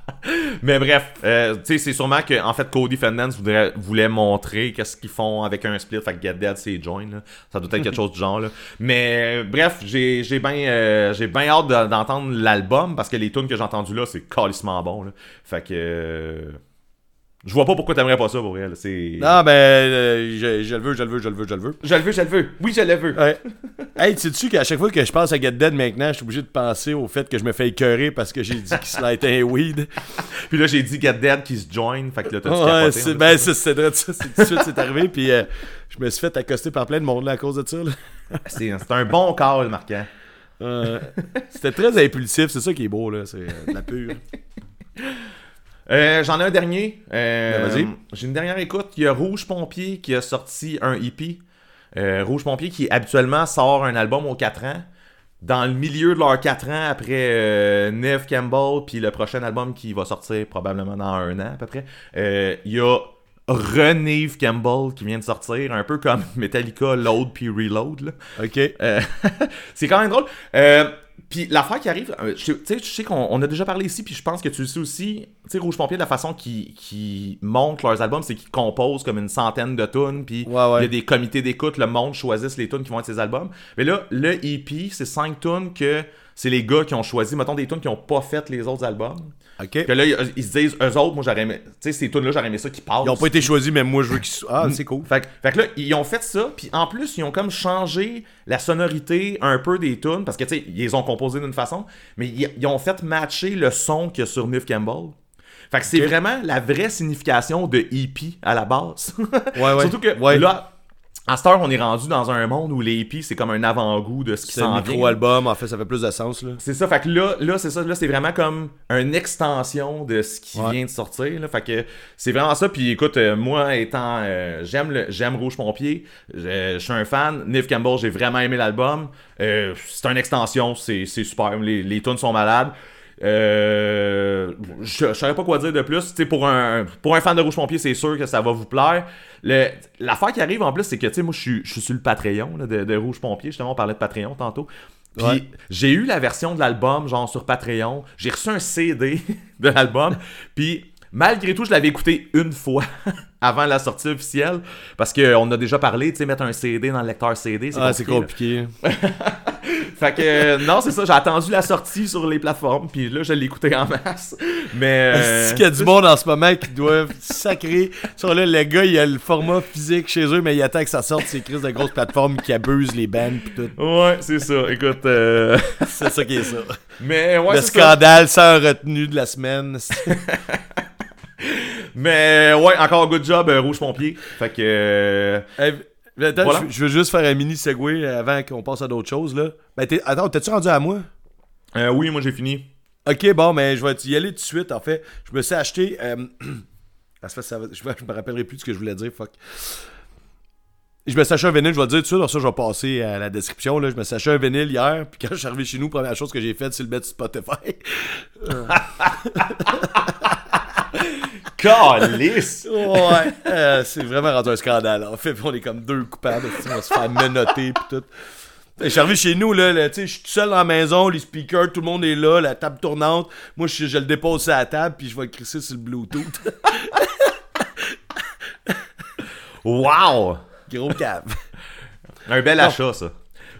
Mais bref, euh, tu sais, c'est sûrement que en fait Cody Fendance voudrait, voulait montrer qu'est-ce qu'ils font avec un split. Fait que Get Dead, c'est join. Là. Ça doit être quelque chose du genre. Là. Mais euh, bref, j'ai bien euh, j'ai bien hâte de- d'entendre l'album parce que les tunes que j'ai entendues là, c'est calissement bon. Là. Fait que. Je vois pas pourquoi t'aimerais pas ça pour. C'est. Non, ben, euh, je, je le veux, je le veux, je le veux, je le veux. Je le veux, je le veux. Oui, je le veux. Ouais. hey, sais-tu qu'à chaque fois que je pense à Get Dead maintenant, je suis obligé de penser au fait que je me fais écœurer parce que j'ai dit qu'il se lightait un weed. Puis là, j'ai dit Get Dead qui se join. Fait que là, t'as-tu Ouais, capoté, c'est, ben, c'est, c'est vrai ça, c'est, tout de suite, c'est arrivé, puis euh, je me suis fait accoster par plein de monde là, à cause de ça. Là. C'est c'est un bon call marquant. Euh, c'était très impulsif, c'est ça qui est beau, là, c'est euh, de la pure. Euh, J'en ai un dernier. Euh, Ben, vas-y. J'ai une dernière écoute. Il y a Rouge Pompier qui a sorti un EP. Euh, Rouge Pompier qui habituellement sort un album aux 4 ans. Dans le milieu de leurs 4 ans, après Neve Campbell, puis le prochain album qui va sortir probablement dans un an à peu près, il y a Reneve Campbell qui vient de sortir, un peu comme Metallica Load puis Reload. Là. Ok. C'est quand même drôle. Puis l'affaire qui arrive, euh, je, tu sais, je sais qu'on on a déjà parlé ici, puis je pense que tu le sais aussi. Tu sais, Rouge Pompier, de la façon qu'ils qu'ils montent leurs albums, c'est qu'ils composent comme une centaine de tunes, puis il Ouais, ouais. y a des comités d'écoute, le monde choisisse les tunes qui vont être ses albums. Mais là, le EP, c'est cinq tunes que c'est les gars qui ont choisi, mettons des tunes qui n'ont pas fait les autres albums. Ok. Que là, ils, se disent, eux autres, moi j'aurais aimé, tu sais, ces tunes-là, j'aurais aimé ça qui passent. Ils ont pas été choisis, mais moi je veux qu'ils soient. Ah, c'est cool. Fait, que- fait que là, ils ont fait ça, puis en plus, ils ont comme changé la sonorité un peu des tunes, parce que, tu sais, ils les ont composées d'une façon, mais ils, ils ont fait matcher le son qu'il y a sur Neve Campbell. Fait que c'est vraiment la vraie signification de EP à la base. Ouais, ouais. Surtout que Ouais. là, à cette heure, on est rendu dans un monde où les EP, c'est comme un avant-goût de ce qui C'est un s'en vient. micro-album, en fait, ça fait plus de sens, là. C'est ça, fait que là, là c'est ça, là c'est vraiment comme une extension de ce qui Ouais. vient de sortir. Là, fait que c'est vraiment ça. Puis écoute, euh, moi étant, euh, j'aime le, j'aime Rouge Pompier, je je suis un fan. Neve Campbell, j'ai vraiment aimé l'album. Euh, c'est une extension, c'est, c'est super. Les, les tunes sont malades. Euh, je, je saurais pas quoi dire de plus. Pour un, pour un fan de Rouge Pompier, c'est sûr que ça va vous plaire. L'affaire qui arrive en plus, c'est que moi je suis, sur le Patreon là, de, de Rouge Pompier. Justement, on parlait de Patreon tantôt. Puis Ouais. j'ai eu la version de l'album, genre sur Patreon. J'ai reçu un CD de l'album. Puis malgré tout, je l'avais écouté une fois avant la sortie officielle. Parce qu'on a déjà parlé, tu sais, mettre un CD dans le lecteur CD. Ah, c'est là. compliqué. Fait que, euh, non, c'est ça, j'ai attendu la sortie sur les plateformes, puis là, je l'ai écouté en masse. Mais. euh, qu'il y a du monde en ce moment qui doivent sacrer sur là, le gars, il a le format physique chez eux, mais il attend que ça sorte ces crises de grosses plateformes qui abusent les bands pis tout. Ouais, c'est ça. Écoute, euh, C'est ça qui est ça. mais ouais, le c'est ça. scandale sans retenue de la semaine. Mais ouais, encore good job, euh, Rouge Pompier. Fait que. Attends, Voilà. je, je veux juste faire un mini segway avant qu'on passe à d'autres choses là. Ben t'es- attends, t'es-tu rendu à moi? euh, oui, moi j'ai fini. Ok, bon, mais je vais y aller tout de suite. En fait, je me suis acheté. euh, ça je, me- je me rappellerai plus de ce que je voulais dire. Fuck. Je me suis acheté un vinyle, je vais le dire tout de suite, alors ça je vais passer à la description. Là. Je me suis acheté un vinyle hier, puis quand je suis arrivé chez nous, première chose que j'ai faite, c'est le mettre sur Spotify. Calice! ouais, euh, c'est vraiment rendu un scandale. En fait, on est comme deux coupables, on va se faire menotter puis tout. Je suis arrivé chez nous, là, je suis tout seul dans la maison, les speakers, tout le monde est là, la table tournante. Moi, je, je le dépose sur la table, puis je vais le crisser sur le Bluetooth. Wow! Gros cave. Un bel achat, ça.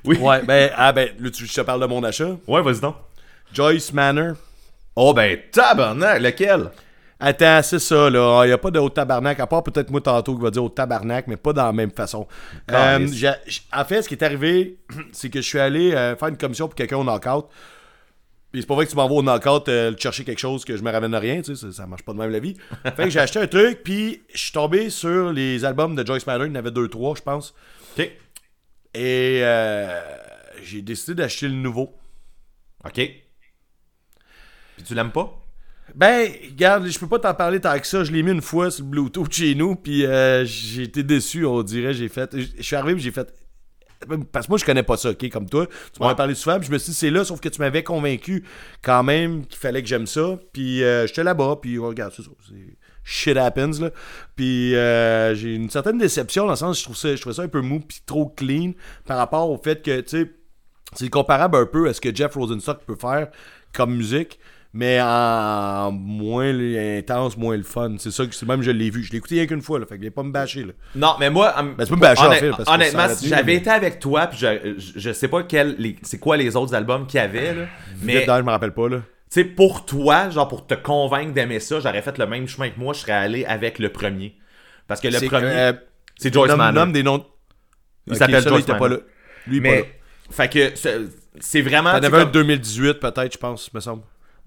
Oui. Ouais, ben, ah ben, là, tu, je te parle de mon achat? Ouais, vas-y donc. Joyce Manor. Oh ben, tabarnak, lequel? Attends, c'est ça, là. Il n'y a pas de haut tabarnak, à part peut-être moi tantôt qui va dire haut tabarnak, mais pas dans la même façon. Euh, j'- en fait, ce qui est arrivé, c'est que je suis allé euh, faire une commission pour quelqu'un au knockout. Puis c'est pas vrai que tu m'envoies au knockout euh, chercher quelque chose que je me ramène à rien, tu sais, ça, ça marche pas de même la vie. fait que j'ai acheté un truc, puis je suis tombé sur les albums de Joyce Manor, il y en avait deux, trois, je pense. Ok. Et euh, j'ai décidé d'acheter le nouveau. Ok. Puis tu l'aimes pas? Ben, regarde, je peux pas t'en parler tant que ça. Je l'ai mis une fois sur le Bluetooth chez nous, puis euh, j'ai été déçu, on dirait. J'ai fait. Je suis arrivé, j'ai fait. Parce que moi, je connais pas ça, ok, comme toi. Tu m'en as Ouais. parlé souvent, puis je me suis dit, c'est là, sauf que tu m'avais convaincu quand même qu'il fallait que j'aime ça. Puis euh, j'étais là-bas, puis oh, regarde, c'est ça. c'est- Shit happens, là. Puis euh, j'ai une certaine déception, dans le sens, je trouve ça, je trouve ça un peu mou, puis trop clean, par rapport au fait que, tu sais, c'est comparable un peu à ce que Jeff Rosenstock peut faire comme musique, mais en moins intense, moins le fun. C'est ça que c'est même je l'ai vu. Je l'ai écouté rien qu'une fois, là, fait que viens pas me bâcher là. Non, mais moi, Ben, tu peux me bâcher, en honnêt- fait, parce que honnêtement, si j'avais mais- été avec toi, puis je, je, je sais pas quel, les- c'est quoi les autres albums qu'il y avait, là, mais Mais... je me rappelle pas là. tu sais, pour toi, genre pour te convaincre d'aimer ça, j'aurais fait le même chemin que moi, je serais allé avec le premier. Parce que le C'est- premier, euh, c'est Joyce Manor. nomme des noms. Il s'appelle Joyce était pas Manor. là. Lui, est pas là. Mais, fait que c'est- vraiment. T'en avais un comme- 2018 peut-être, je pense, me semble.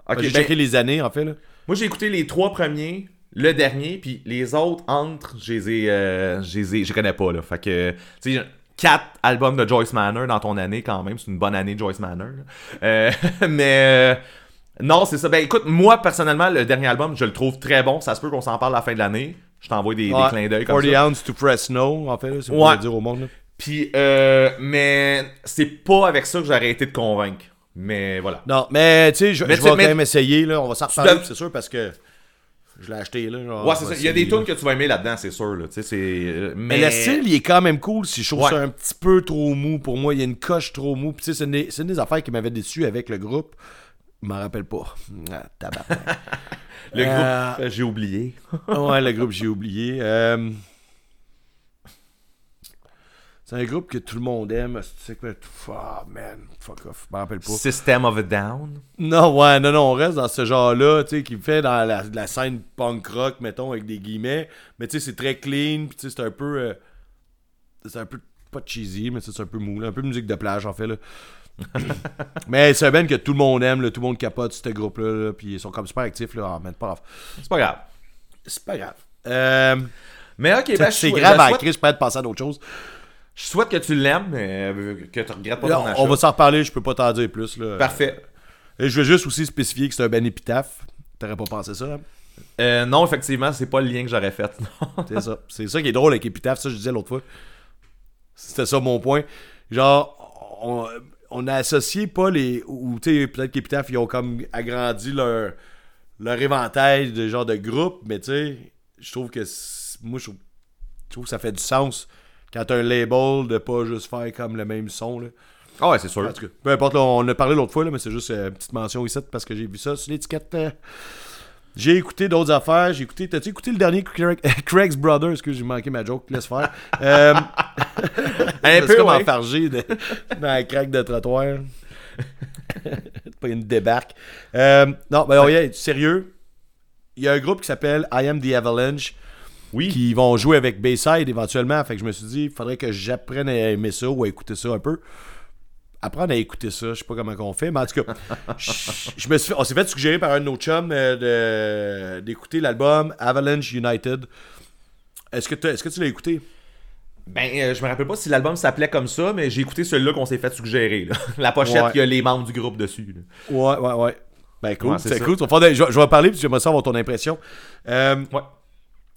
Ok, J'ai ben, checké les années en fait là. Moi, j'ai écouté les trois premiers, le dernier, puis les autres entre, je les ai, euh, je les ai- je les connais pas là. Fait que, tu sais, quatre albums de Joyce Manor dans ton année quand même, c'est une bonne année Joyce Manor. Euh, mais euh, non, c'est ça. Ben écoute, moi personnellement, le dernier album, je le trouve très bon. Ça se peut qu'on s'en parle à la fin de l'année. Je t'envoie des, clins d'œil comme 40 ça. ounce to Fresno en fait là, c'est Ouais. dire au monde là. Puis, euh, mais c'est pas avec ça que j'aurais été de convaincre. Mais voilà. Non, mais tu sais, je, vais quand même essayer là, on va s'en reparler, c'est sûr parce que je l'ai acheté là. genre, Ouais, c'est ça. Il y a des tunes que tu vas aimer là-dedans, c'est sûr. Là. Tu sais, c'est. Mais Mais, le style, il est quand même cool. Si je trouve Ouais. ça un petit peu trop mou pour moi, il y a une coche trop mou. Puis tu sais, c'est une, une des affaires qui m'avait déçu avec le groupe. Je m'en rappelle pas. Ah, tabarnak. Le groupe, Euh, euh, j'ai oublié. ouais, le groupe, j'ai oublié. Euh, C'est un groupe que tout le monde aime. C'est que. Ah, man, fuck off. Je m'en rappelle pas. System of a Down? Non, ouais, non, non, on reste dans ce genre-là, tu sais, qui fait dans la, la scène punk rock, mettons, avec des guillemets. Mais tu sais, c'est très clean, puis tu sais, c'est un peu. euh, c'est un peu. Pas cheesy, mais c'est un peu mou, là, un peu musique de plage, en fait, là. mais c'est un band que tout le monde aime, là, tout le monde capote ce groupe-là, là, puis ils sont comme super actifs, là. Ah, man, pas grave. C'est pas grave. C'est pas grave. Euh, Mais ok, ben, c'est grave à Chris, je peux être passer à d'autres choses. Je souhaite que tu l'aimes, mais euh, que tu regrettes pas Là, ton achat. on va s'en reparler, je peux pas t'en dire plus, là. Parfait. Et je veux juste aussi spécifier que c'est un band épitaphe. T'aurais pas pensé ça, hein? Euh, non, effectivement, c'est pas le lien que j'aurais fait. C'est ça. C'est ça qui est drôle avec Epitaph, ça je disais l'autre fois. C'était ça mon point. Genre, on, on a associé pas les. Ou tu sais, peut-être qu'Epitaph, ils ont comme agrandi leur, leur éventail de genre de groupe, mais tu sais, je trouve que. Moi, je trouve que ça fait du sens quand t'as un label de pas juste faire comme le même son, là. Ah ouais, c'est sûr. En tout cas, peu importe, là, on a parlé l'autre fois, là, mais c'est juste euh, une petite mention ici parce que j'ai vu ça sur l'étiquette. euh. J'ai écouté d'autres affaires. J'ai écouté. T'as-tu écouté le dernier Craig- Craig's Brother? Excuse, j'ai manqué ma joke. Laisse faire. Euh, Un peu, comme ouais. enfargé de- dans la craque de trottoir. pas une débarque. Euh, non, ben on y est, sérieux. Il y a un groupe qui s'appelle I Am the Avalanche Oui. qui vont jouer avec Bayside éventuellement. Fait que je me suis dit, il faudrait que j'apprenne à aimer ça ou à écouter ça un peu. Apprendre à écouter ça, je sais pas comment on fait, mais en tout cas, je, je me suis fait- on s'est fait suggérer par un de nos chums euh, d'écouter l'album Avalanche United. Est-ce que, t'as- est-ce que tu l'as écouté? Ben, euh, je me rappelle pas si l'album s'appelait comme ça, mais j'ai écouté celui-là qu'on s'est fait suggérer. là. La pochette Ouais. qui a les membres du groupe dessus. là. Ouais, ouais, ouais. Ben cool, Ouais, c'est cool. Je, vais- je vais parler puis j'aimerais savoir ton impression. Euh, Ouais.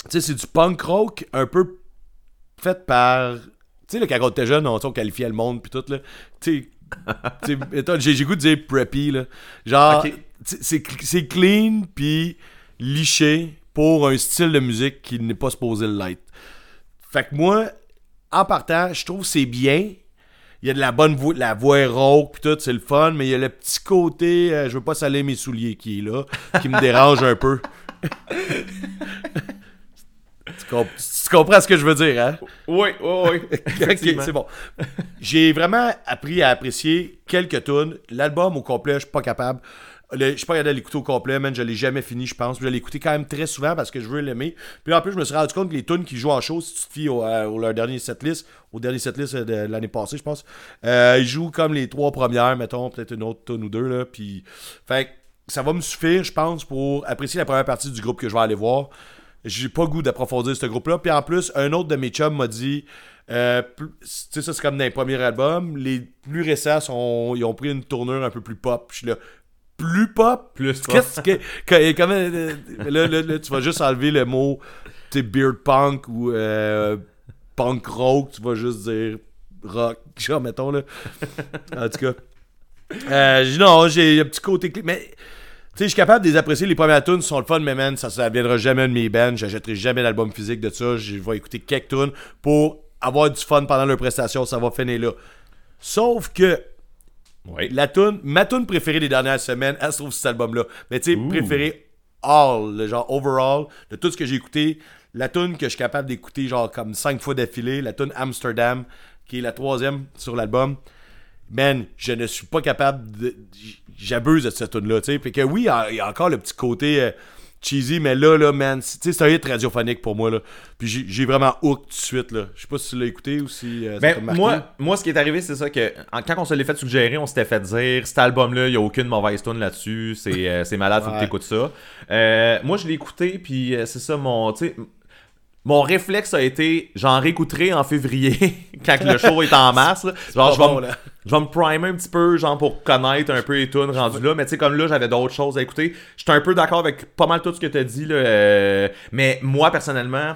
Tu sais, c'est du punk rock un peu fait par. Tu sais, quand on était jeune, on, on qualifiait le monde puis tout, là. Tu sais. j'ai goût de dire preppy, là. Genre, c'est clean puis liché pour un style de musique qui n'est pas supposé l'être. Fait que moi, en partant, je trouve que c'est bien. Il y a de la bonne voix, la voix rauque pis tout, c'est le fun, mais il y a le petit côté, euh, je veux pas saler mes souliers qui est là, qui me dérange un peu. tu, comp- tu comprends ce que je veux dire, hein? Oui, oui, oui. Ok, c'est bon. J'ai vraiment appris à apprécier quelques tunes. L'album au complet, je suis pas capable. Le- je suis pas de l'écouter au complet, man. Je l'ai jamais fini, je pense. Je l'ai écouté quand même très souvent parce que je veux l'aimer. Puis en plus, je me suis rendu compte que les tunes qui jouent en show, si tu te fies au, au- leur dernier setlist, au dernier setlist de l'année passée, je pense, euh, ils jouent comme les trois premières, mettons, peut-être une autre tune ou deux, là. Puis, fait que ça va me suffire, je pense, pour apprécier la première partie du groupe que je vais aller voir. J'ai pas goût d'approfondir ce groupe-là. Puis en plus, un autre de mes chums m'a dit euh, tu sais, ça c'est comme dans les premiers albums. Les plus récents, sont, ils ont pris une tournure un peu plus pop. Je suis là, plus pop? Plus pop. Qu'est-ce que. que- comment, euh, là, là, là, tu vas juste enlever le mot tu beard punk ou euh, punk rock. Tu vas juste dire rock. Genre, mettons là. En tout cas. Non, j'ai un petit côté. Mais. Sais, je suis capable de les apprécier. Les premières tunes sont le fun, mais man, ça, ça viendra jamais de mes bands. J'achèterai jamais d'album physique de ça. Je vais écouter quelques tunes pour avoir du fun pendant leur prestation. Ça va finir là. Sauf que Oui. la tune, ma tune préférée des dernières semaines, elle se trouve sur cet album-là. Mais tu sais, préférée all, le genre overall, de tout ce que j'ai écouté. La tune que je suis capable d'écouter genre comme cinq fois d'affilée, la tune Amsterdam, qui est la troisième sur l'album. Man, je ne suis pas capable de. J'abuse de cette tune-là, tu sais. Fait que oui, il y a- y, encore le petit côté euh, cheesy, mais là, là, man, c'est tu sais, c'est un hit radiophonique pour moi, là. Puis j'ai- vraiment hook tout de suite, là. Je sais pas si tu l'as écouté ou si euh, Ben, moi, moi, ce qui est arrivé, c'est ça que en- quand on se l'est fait suggérer, on s'était fait dire cet album-là, il n'y a aucune mauvaise tune là-dessus, c'est euh, malade, faut Ouais. que t'écoutes ça. Euh, moi, je l'ai écouté, puis c'est ça, mon, tu sais, mon réflexe a été, j'en réécouterai en février, quand le show est en masse. là. Genre, je vais, bon, me- là. je vais me primer un petit peu, genre, pour connaître un peu les tunes rendues là. Mais tu sais, comme là, j'avais d'autres choses à écouter. J'étais un peu d'accord avec pas mal tout ce que t'as dit, là. euh, mais moi, personnellement,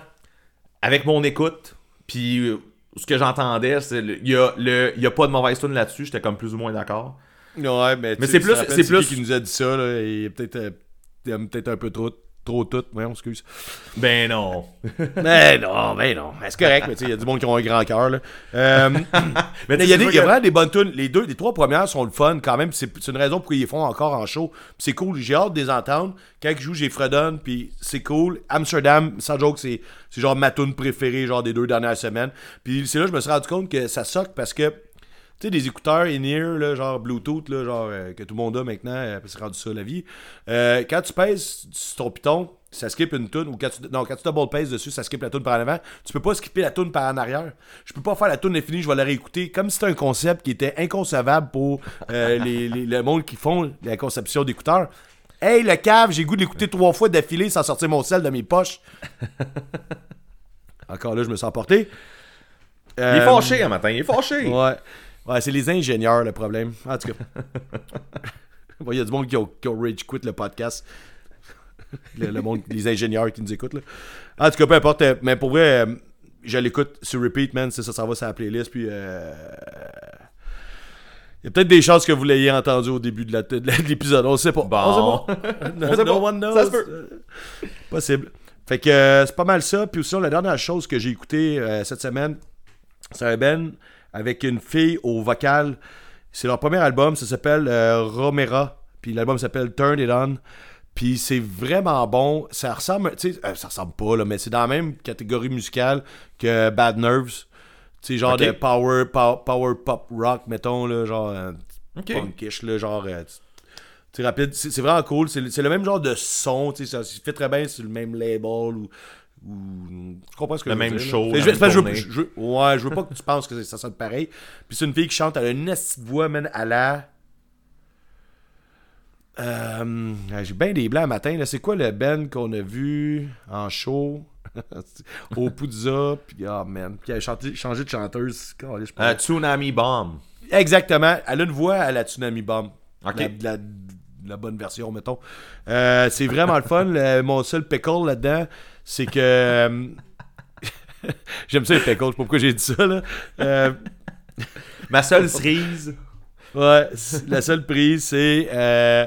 avec mon écoute, puis euh, ce que j'entendais, c'est il y a le il y a pas de mauvaise tune là-dessus, j'étais comme plus ou moins d'accord. Ouais, mais, tu Mais c'est tu plus- c'est plus- qui nous a dit ça, là. Il est peut-être euh, peut-être un peu trop, trop tout. Ouais, on excuse. Ben non. mais non, mais non. C'est correct, mais tu sais, il y a du monde qui ont un grand cœur, là. Euh, Mais il y a, des- y a vraiment des bonnes tunes. Les deux, les trois premières sont le fun quand même. C'est une raison pour qu'ils les font encore en show. C'est cool. J'ai hâte de les entendre. Quand ils jouent, j'ai fredonne. Puis c'est cool. Amsterdam, sans joke, c'est c'est genre ma tune préférée, genre des deux dernières semaines. Puis c'est là que je me suis rendu compte que ça soque parce que. Tu sais, des écouteurs in-ear, là, genre Bluetooth, là, genre euh, que tout le monde a maintenant, euh, c'est rendu ça la vie. Euh, quand tu pèses sur ton piton, ça skip une tune, ou quand tu, non, quand tu double pèses dessus, ça skip la tune par en avant. Tu peux pas skipper la tune par en arrière. Je peux pas faire la tune infinie, je vais la réécouter. Comme si c'était un concept qui était inconcevable pour euh, les, les- le monde qui font la conception d'écouteurs. Hey, le cave, j'ai goût de l'écouter trois fois d'affilée sans sortir mon sel de mes poches. Encore là, je me sens emporté. Il est fâché un matin, il est fâché. Ouais. Ouais, c'est les ingénieurs le problème. En tout cas. Bon, Il y a du monde qui a, qui a rage quit le podcast. Le, le monde, les ingénieurs qui nous écoutent. Là. En tout cas, peu importe. euh, Mais pour vrai, euh, je l'écoute sur repeat, man. C'est ça, ça va sur la playlist. Puis. euh, Il y a peut-être des chances que vous l'ayez entendu au début de la- de l'épisode. On sait pas. Bon. On sait pas. No, no pas. one knows. Ça se peut. Euh, Possible. Fait que euh, c'est pas mal ça. Puis aussi, la dernière chose que j'ai écouté euh, cette semaine, c'est un Ben avec une fille au vocal. C'est leur premier album, ça s'appelle euh, Romera. Puis l'album s'appelle Turn It On. Puis c'est vraiment bon. Ça ressemble, tu sais, euh, ça ressemble pas, là, mais c'est dans la même catégorie musicale que Bad Nerves. Tu sais, genre de power, pow- power pop rock, mettons, là, genre. euh, punkish, là, genre. sais, rapide. C'est c'est vraiment cool. C'est le- c'est même genre de son, tu sais, ça se fait très bien sur le même label ou. Ou- tu comprends ce que Le je veux même dire, là? show, je- parce je je ouais, je veux pas que tu penses que ça sonne pareil. Puis c'est une fille qui chante, elle a une petite voix, man, à la. Euh, J'ai bien des blancs matin. là. C'est quoi le Ben qu'on a vu en show? Au Poudza? Puis, ah man, puis elle a chanté- changé de chanteuse. Euh. Tsunami Bomb. Exactement. Elle a une voix à la Tsunami Bomb. La, la- la bonne version, mettons. Euh, c'est vraiment le fun. Le- mon seul pickle là-dedans, c'est que. euh, J'aime ça les pickles, je sais pas pourquoi j'ai dit ça. Là. Euh, Ma seule cerise. ouais, la seule prise, c'est. euh,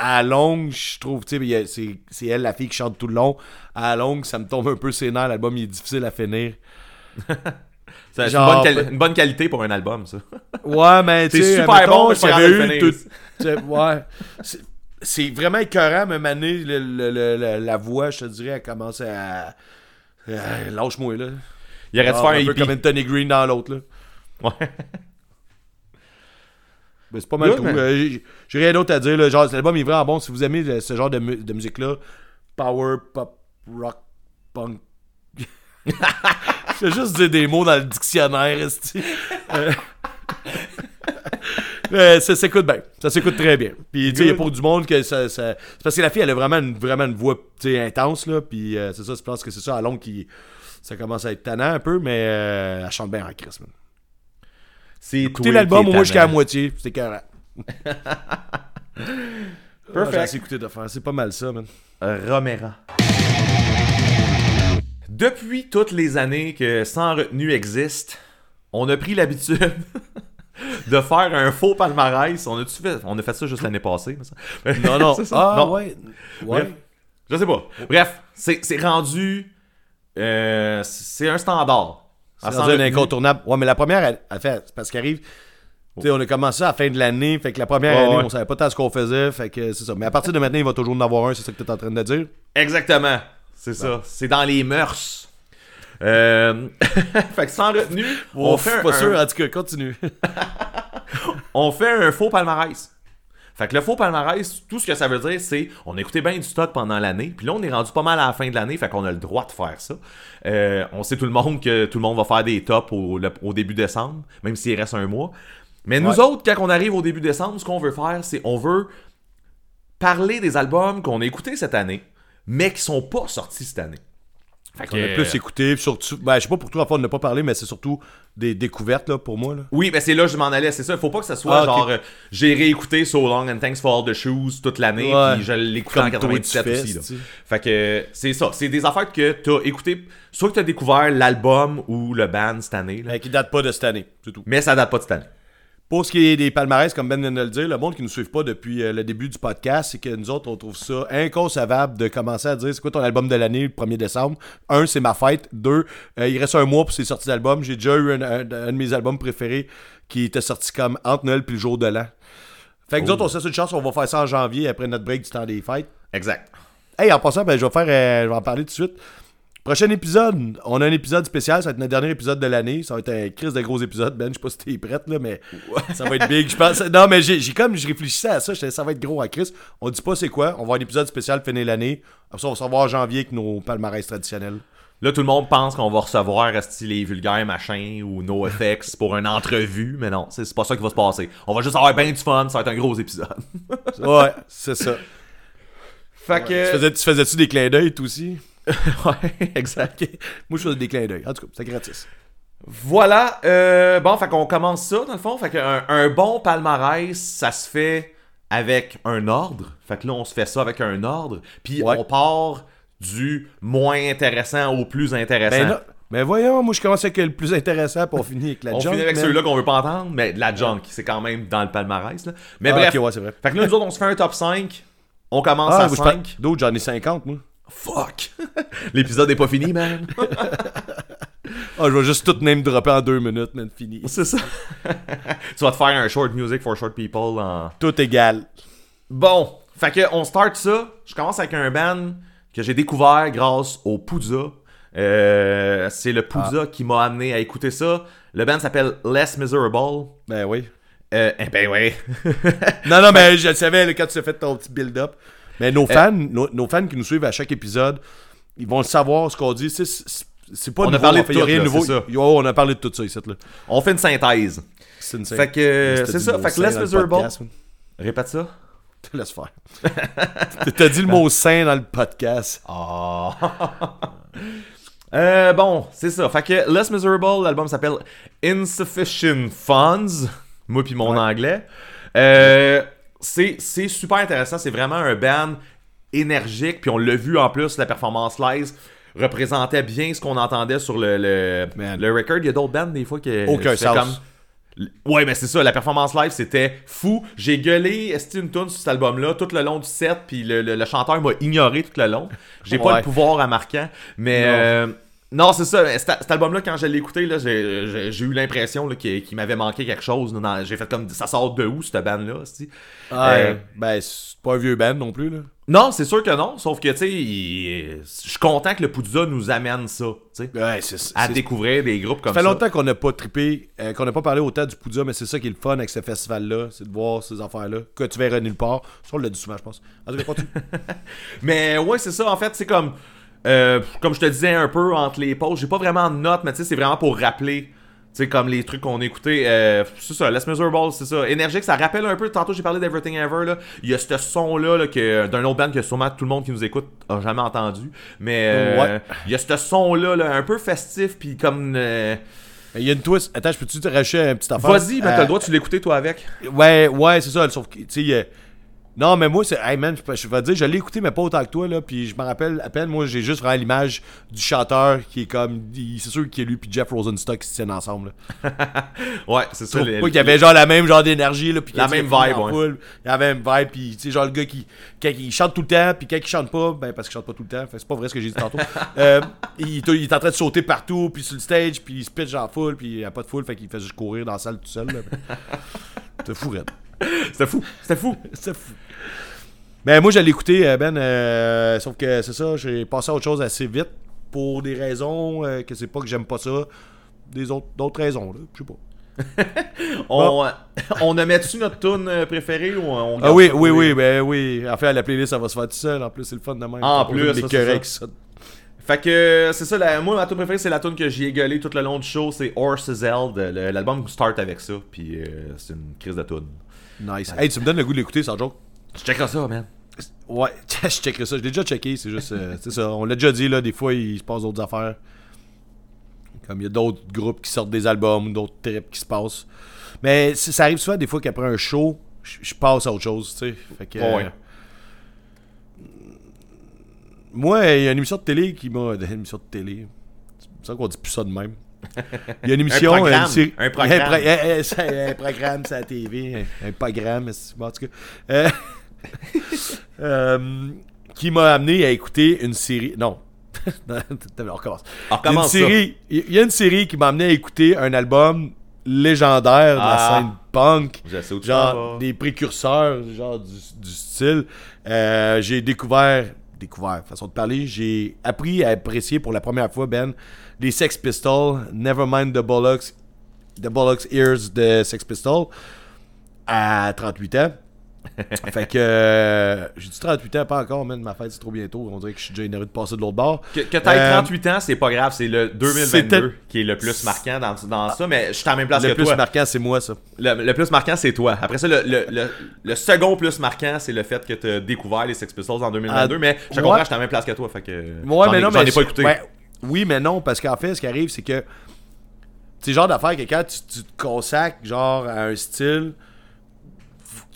à longue, je trouve, tu sais, c'est elle, la fille qui chante tout le long. À longue, ça me tombe un peu ses nerfs. L'album, il est difficile à finir. C'est une, bonne peut- une bonne qualité pour un album, ça. Ouais, mais tu C'est sais, super mettons, bon, c'est grave de eu tout. Ouais. C'est- vraiment écœurant, même année, le- le- la voix, je te dirais, elle commence à. à- Lâche-moi, là. Il aurait dû faire un peu comme Anthony Green dans l'autre, là. Ouais. Mais c'est pas mal Good, tout. Euh, j'ai- rien d'autre à dire. Là. Genre, l'album est vraiment bon. Si vous aimez ce genre de, mu- de musique-là, power, pop, rock, punk. Je vais juste dire des mots dans le dictionnaire, esti. Euh, ça s'écoute bien. Ça s'écoute très bien. Puis, tu sais, il y a pour du monde que ça. ça- C'est parce que la fille, elle a vraiment une, vraiment une voix intense, là. Puis, euh, c'est ça, je pense que c'est ça à long qui. Ça commence à être tannant un peu, mais euh, elle chante bien en Christ. C'est Écoutez l'album au moins jusqu'à la moitié, c'est carré. Perfect. Assez écouté de faire. C'est pas mal ça, man. Romera. Depuis toutes les années que Sans retenue existe, on a pris l'habitude de faire un faux palmarès. On a, fait, on a fait ça juste l'année passée. semble. Non, non. C'est ça? Ah, Non. ouais. Bref. Ouais. Je sais pas. Bref, c'est rendu. euh, c'est un standard. C'est un incontournable. Ouais, mais la première, elle, elle fait. Parce qu'arrive. Tu sais, on a commencé à la fin de l'année. Fait que la première Ouais, année, ouais. on savait pas tant ce qu'on faisait. Fait que c'est ça. Mais à partir de maintenant, il va toujours en avoir un. C'est ça que tu es en train de dire? Exactement. C'est ça. C'est dans les mœurs. Euh... fait que sans retenue, on, fait un, pas sûr. En tout cas, continue. on fait un faux palmarès. Fait que le faux palmarès, tout ce que ça veut dire, c'est on a écouté bien du stock pendant l'année, puis là on est rendu pas mal à la fin de l'année, fait qu'on a le droit de faire ça. Euh, on sait tout le monde que tout le monde va faire des tops au, le- au début décembre, même s'il reste un mois. Mais nous autres, quand on arrive au début décembre, ce qu'on veut faire, c'est on veut parler des albums qu'on a écoutés cette année, mais qui sont pas sortis cette année. Fait On a plus écouté. Surtout, ben, je sais pas pour toi, on n'a pas parlé, mais c'est surtout des découvertes là, pour moi. Là. Oui, mais c'est là que je m'en allais, c'est ça. Faut pas que ça soit Ah, genre euh, j'ai réécouté So Long and Thanks for All the Shoes toute l'année, Ouais. puis je l'écoutais en Comme toi, 97 tu fais, aussi. là. Fait que c'est ça, c'est des affaires que t'as écouté, soit que t'as découvert l'album ou le band cette année, là. Mais qui date pas de cette année. C'est tout. mais ça date pas de cette année. Pour ce qui est des palmarès, comme Ben vient de le dire, le monde qui ne nous suit pas depuis euh, le début du podcast, c'est que nous autres, on trouve ça inconcevable de commencer à dire c'est quoi ton album de l'année le 1er décembre. Un, c'est ma fête. Deux, euh, il reste un mois pour ses sorties d'album. J'ai déjà eu un, un- un de mes albums préférés qui était sorti comme entre Noël puis le jour de l'an. Fait que nous autres, on laisse une chance, on va faire ça en janvier après notre break du temps des fêtes. Exact. Hey, en passant, ben, je vais faire, euh, je vais en parler tout de suite. Prochain épisode, on a un épisode spécial, ça va être notre dernier épisode de l'année. Ça va être un crise de gros épisode, Ben. Je sais pas si t'es prête, là, mais ça va être big, je pense. Non, mais j'ai j'ai comme, je réfléchissais à ça, j'étais, ça va être gros à Chris. On dit pas c'est quoi, on va avoir un épisode spécial finir l'année. Après ça, on va se revoir en janvier avec nos palmarès traditionnels. Là, tout le monde pense qu'on va recevoir les vulgaires machins ou NoFX pour une entrevue, mais non, c'est pas ça qui va se passer. On va juste avoir bien du fun, ça va être un gros épisode. Ouais, c'est ça. Fait Tu faisais- tu faisais-tu des clins d'œil, toi aussi? ouais, exact. Moi, je faisais des clins d'œil. En tout cas, c'est gratis. Voilà, euh, bon, fait qu'on commence ça dans le fond. Fait qu'un un bon palmarès, ça se fait avec un ordre. Fait que là, on se fait ça avec un ordre. Puis Ouais. on part du moins intéressant au plus intéressant. Ben, là, ben voyons, moi, je commence avec le plus intéressant, pour on finit avec la on junk, finit avec ceux-là qu'on veut pas entendre, mais de la junk, c'est quand même dans le palmarès. Là. Mais Ah, bref, ok, ouais, c'est vrai. fait que là, nous autres, on se fait un top 5. On commence Ah, à moi, je parle- 5. D'autres, j'en ai 50, moi. Fuck! L'épisode est pas fini, man. Ah, je vais juste tout name dropper en deux minutes, man, fini. c'est ça. tu vas te faire un short music for short people en Tout égal. Bon, fait que on start ça. Je commence avec un band que j'ai découvert grâce au Poudza. Euh, c'est le Poudza qui m'a amené à écouter ça. Le band s'appelle Less Miserable. Ben oui. Euh, eh ben ouais. Non, non, mais je le savais quand tu as fait ton petit build-up. Mais nos fans, nos, nos fans qui nous suivent à chaque épisode, ils vont le savoir ce qu'on dit. C'est, c'est, pas On a nouveau, parlé en de a tout, rien là, nouveau. ça. Yo, on a parlé de tout ça ici. Là. On fait une synthèse. C'est une Fait que, euh, C'était c'est ça. Fait que Less Miserable. podcast. Répète ça. Te laisse faire. T'as dit le mot sain dans le podcast. Ah. Euh, bon, c'est ça. Fait que Less Miserable, l'album s'appelle Insufficient Funds. Moi puis mon anglais. Euh, c'est c'est super intéressant. C'est vraiment un band énergique. Puis on l'a vu en plus, la performance live représentait bien ce qu'on entendait sur le, le, le record. Il y a d'autres bands des fois qui. Aucun. Ouais, mais c'est ça, la performance live, c'était fou. J'ai gueulé Est-ce une tune sur cet album-là tout le long du set, puis le, le- le chanteur m'a ignoré tout le long. J'ai pas le pouvoir à marquant, mais... Non. c'est ça. Cet, cet album-là, quand je l'ai écouté, là, j'ai, eu l'impression qu'il, m'avait manqué quelque chose. j'ai fait comme ça sort de où cette bande-là c'ti? Euh, Ben, c'est pas un vieux band non plus. Là. Non, c'est sûr que non. Sauf que tu sais, il- je suis content que le Poudza nous amène ça, tu sais, Ouais, à découvrir des groupes comme Ça fait ça. longtemps qu'on n'a pas trippé, euh, qu'on n'a pas parlé autant du Poudja, mais c'est ça qui est le fun avec ce festival-là, c'est de voir ces affaires-là, que tu verras nulle part. Ça, on l'a dit souvent, je pense. En tout cas, continue. Mais ouais, c'est ça. En fait, c'est comme. Euh, comme je te disais un peu entre les pauses, j'ai pas vraiment de notes, mais tu sais, c'est vraiment pour rappeler. Tu sais, comme les trucs qu'on écoutait. Euh, c'est ça, Less Miserable, c'est ça. Énergique, ça rappelle un peu. Tantôt, j'ai parlé d'Everything Ever. Là. Il y a ce son-là là, que, d'un autre band que sûrement tout le monde qui nous écoute a jamais entendu. Mais euh, Ouais. il y a ce son-là, là, un peu festif, puis comme. euh, Il y a une twist. Attends, je peux-tu te racheter un petit affaire? Vas-y, mais t'as Euh, le droit, tu l'écouter toi avec. Ouais, ouais, c'est ça. Sauf que, tu sais, Non, mais moi, c'est. Hey man, je, je vais te dire, je l'ai écouté, mais pas autant que toi, là. Puis je me rappelle à peine, moi, j'ai juste vraiment l'image du chanteur qui est comme. C'est sûr qu'il est lui, puis Jeff Rosenstock qui se tiennent ensemble, là. Ouais, c'est ça. Je trouve le- pas qu'il y avait genre la même genre d'énergie, là. Puis La même vibe, ouais. La même vibe, puis tu sais, genre le gars qui. Quand il chante tout le temps, puis quand il chante pas, ben parce qu'il chante pas tout le temps, c'est pas vrai ce que j'ai dit tantôt. euh, il, il est en train de sauter partout, puis sur le stage, puis il se pitch en foule, puis il y a pas de foule, fait qu'il fait juste courir dans la salle tout seul, là. C'était fou, Red. C'était fou. C'était fou. C'est fou. Mais moi, j'allais écouter, euh, Ben, euh, sauf que c'est ça, j'ai passé à autre chose assez vite pour des raisons euh, que c'est pas que j'aime pas ça, des autres, d'autres raisons, là, je sais pas. On, on a mettu notre tune préférée ou on Ah oui, oui, oui, ben oui. En fait, la playlist, ça va se faire tout seul. En plus, c'est le fun de même. En plus, c'est avec ça. Fait que c'est ça, la, moi ma tune préférée c'est la tune que j'ai gueulé tout le long du show, c'est Horses Held, l'album start avec ça, puis euh, c'est une crise de tune. Nice. Hey, tu me donnes le goût de l'écouter, sans joke. Tu checkeras ça, man. Ouais, je checkerai ça. Je l'ai déjà checké, c'est juste. euh, c'est ça. On l'a déjà dit, là, des fois, il se passe d'autres affaires. Comme il y a d'autres groupes qui sortent des albums d'autres trips qui se passent. Mais ça arrive souvent, des fois, qu'après un show, je je passe à autre chose, tu sais. Fait que. Ouais. euh, Moi, il y a une émission de télé qui m'a. Une émission de télé. C'est ça qu'on dit plus ça de même. Il y a une émission. Un programme. série- Un programme. Un, c'est programme, la TV. Un, un programme, c'est- bon, en tout cas. Euh, euh, qui m'a amené à écouter une série. Non. on recommence. On Il y a une série, il y a une série qui m'a amené à écouter un album légendaire de la Ah. scène punk. Genre des précurseurs, genre du, du style. Euh, j'ai découvert, découvert, façon de parler, j'ai appris à apprécier pour la première fois, Ben, les Sex Pistols, Nevermind the Bollocks, The Bollocks Ears de Sex Pistols, à 38 ans. fait que euh, j'ai dit 38 ans, pas encore, man, ma fête c'est trop bientôt. On dirait que je suis déjà énervé de passer de l'autre bord. Que, que t'aies Euh, 38 ans, c'est pas grave, c'est le 2022 C'était- qui est le plus marquant dans, dans ça, mais je suis la même place Le que plus toi. marquant, c'est moi, ça. Le, le plus marquant, c'est toi. Après ça, le, le, le, le second plus marquant, c'est le fait que tu as découvre les Sex Pistols en 2022. Ah, mais je ouais. comprends, je suis la même place que toi. Fait que Ouais, mais ai, non, j'en ai pas écouté. ouais, oui, mais non, parce qu'en fait, ce qui arrive, c'est que c'est le genre d'affaire que quand tu, tu te consacres genre à un style,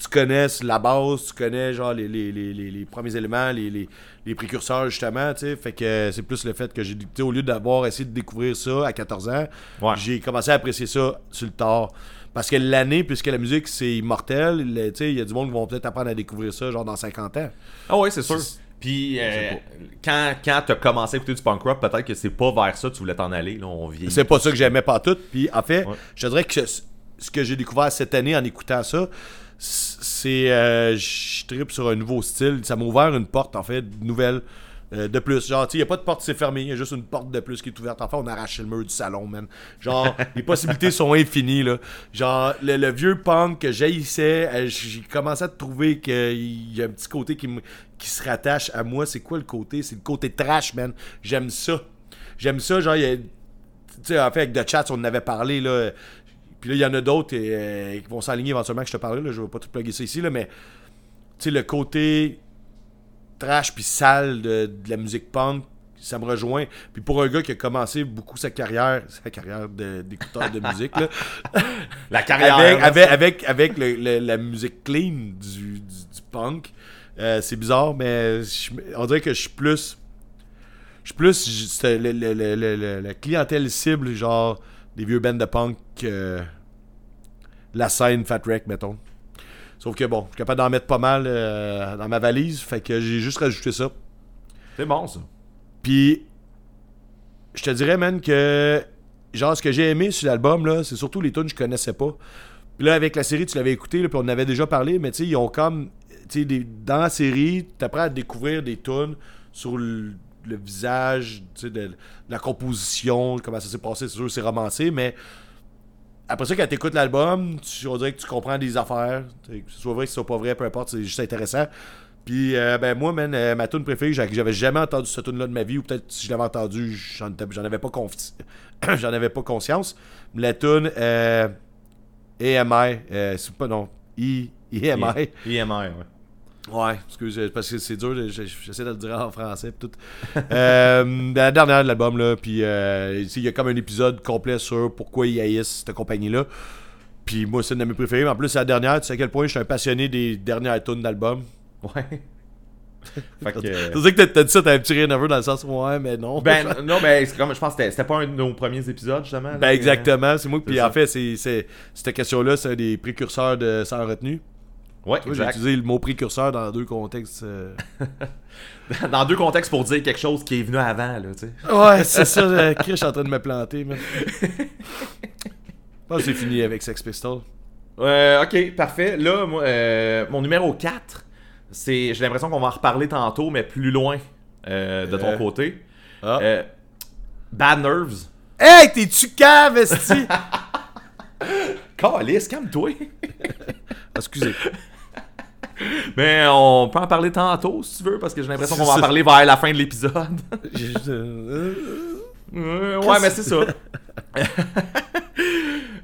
tu connaisses la base, tu connais genre les, les, les, les, premiers éléments, les, les, les précurseurs justement, tu sais. Fait que c'est plus le fait que j'ai, tu au lieu d'avoir essayé de découvrir ça à 14 ans, Ouais. j'ai commencé à apprécier ça sur le tard. Parce que l'année, puisque la musique c'est immortel, tu il y a du monde qui vont peut-être apprendre à découvrir ça genre dans 50 ans. Ah ouais, c'est sûr. Puis euh, quand, quand t'as commencé à écouter du punk rock, peut-être que c'est pas vers ça que tu voulais t'en aller. Là, on vieillit. C'est pas ça que j'aimais pas tout. Puis en fait, Ouais. je dirais que ce que j'ai découvert cette année en écoutant ça, c'est euh, je tripe sur un nouveau style. Ça m'a ouvert une porte en fait, de nouvelles, Euh, de plus, genre, tu il n'y a pas de porte qui s'est fermée, il y a juste une porte de plus qui est ouverte. Enfin, on a arraché le mur du salon, man. Genre, les possibilités sont infinies, là. Genre, le, le vieux punk que j'haïssais, euh, j'ai commencé à trouver qu'il y a un petit côté qui, me- qui se rattache à moi. C'est quoi le côté? C'est le côté trash, man. J'aime ça. J'aime ça, genre, il y a. Tu sais, en fait, avec The Chats, on en avait parlé, là. Puis là, il y en a d'autres euh, qui vont s'aligner éventuellement que je te parlerai, là. Je vais pas tout plugger ça ici, là, mais. Tu sais, le côté trash puis sale de, de la musique punk, ça me rejoint. Puis pour un gars qui a commencé beaucoup sa carrière, sa carrière d'écouteur de, musique, là, La carrière. avec, là, avec, avec, avec le- le- la musique clean du, du, du punk, euh, c'est bizarre, mais je- on dirait que je suis plus. Je suis plus. le- la clientèle cible, genre des vieux bands de punk, euh, la scène Fat Wreck, mettons. Sauf que bon, je suis capable d'en mettre pas mal euh, dans ma valise, fait que j'ai juste rajouté ça. C'est bon, ça. Puis, je te dirais, man, que genre, ce que j'ai aimé sur l'album, là, c'est surtout les tunes que je connaissais pas. Puis là, avec la série, tu l'avais écouté, là, puis on en avait déjà parlé, mais tu sais, ils ont comme. Tu sais, des- dans la série, t'apprends à découvrir des tunes sur le, le visage, tu sais, de, la composition, comment ça s'est passé, c'est sûr, c'est romancé, mais. Après ça, quand t'écoutes l'album, tu, que tu comprends des affaires. Tu Que ce soit vrai, que ce soit pas vrai, peu importe, c'est juste intéressant. Puis, euh, ben, moi, euh, ma tune préférée, j'a- j'avais jamais entendu cette tune là de ma vie, ou peut-être si je l'avais entendu, j'en avais pas j'en avais pas conscience. La tune euh, AMI, euh, c'est pas non, I, EMI. IMR, ouais. Ouais, excuse, euh, parce que c'est dur, je- je- j'essaie de le dire en français. tout. Euh, la dernière de l'album, là, puis euh, il y a comme un épisode complet sur pourquoi ils haïssent cette compagnie-là. Puis moi, c'est une de mes préférées. mais En plus, c'est la dernière, tu sais à quel point je suis un passionné des dernières tunes d'album. Ouais. fait que. C'est vrai que t'as- dit ça, t'as un petit rire nerveux dans le sens, ouais, mais non. Ben, non, ben, c'est comme, je pense que c'était- pas un de nos premiers épisodes, justement. là, Ben, exactement, c'est moi. Puis en fait, c'est, c'est- cette question-là, c'est un des précurseurs de Sans retenue. Ouais, Tu vois, j'ai utilisé le mot précurseur dans deux contextes. euh. Dans deux contextes pour dire quelque chose qui est venu avant, là, tu sais. Ouais, c'est ça, euh, Chris, je suis en train de me planter, pense que c'est fini avec Sex Pistols. Euh, ok, parfait. Là, moi, euh, mon numéro 4, c'est, j'ai l'impression qu'on va en reparler tantôt, mais plus loin euh, de ton Euh. côté. Ah. Euh, Bad Nerves. Hey, t'es-tu cave, esti? Calice, calme-toi. Excusez. Mais on peut en parler tantôt, si tu veux, parce que j'ai l'impression qu'on va en parler vers la fin de l'épisode. Euh, Euh, ouais, mais c'est ça.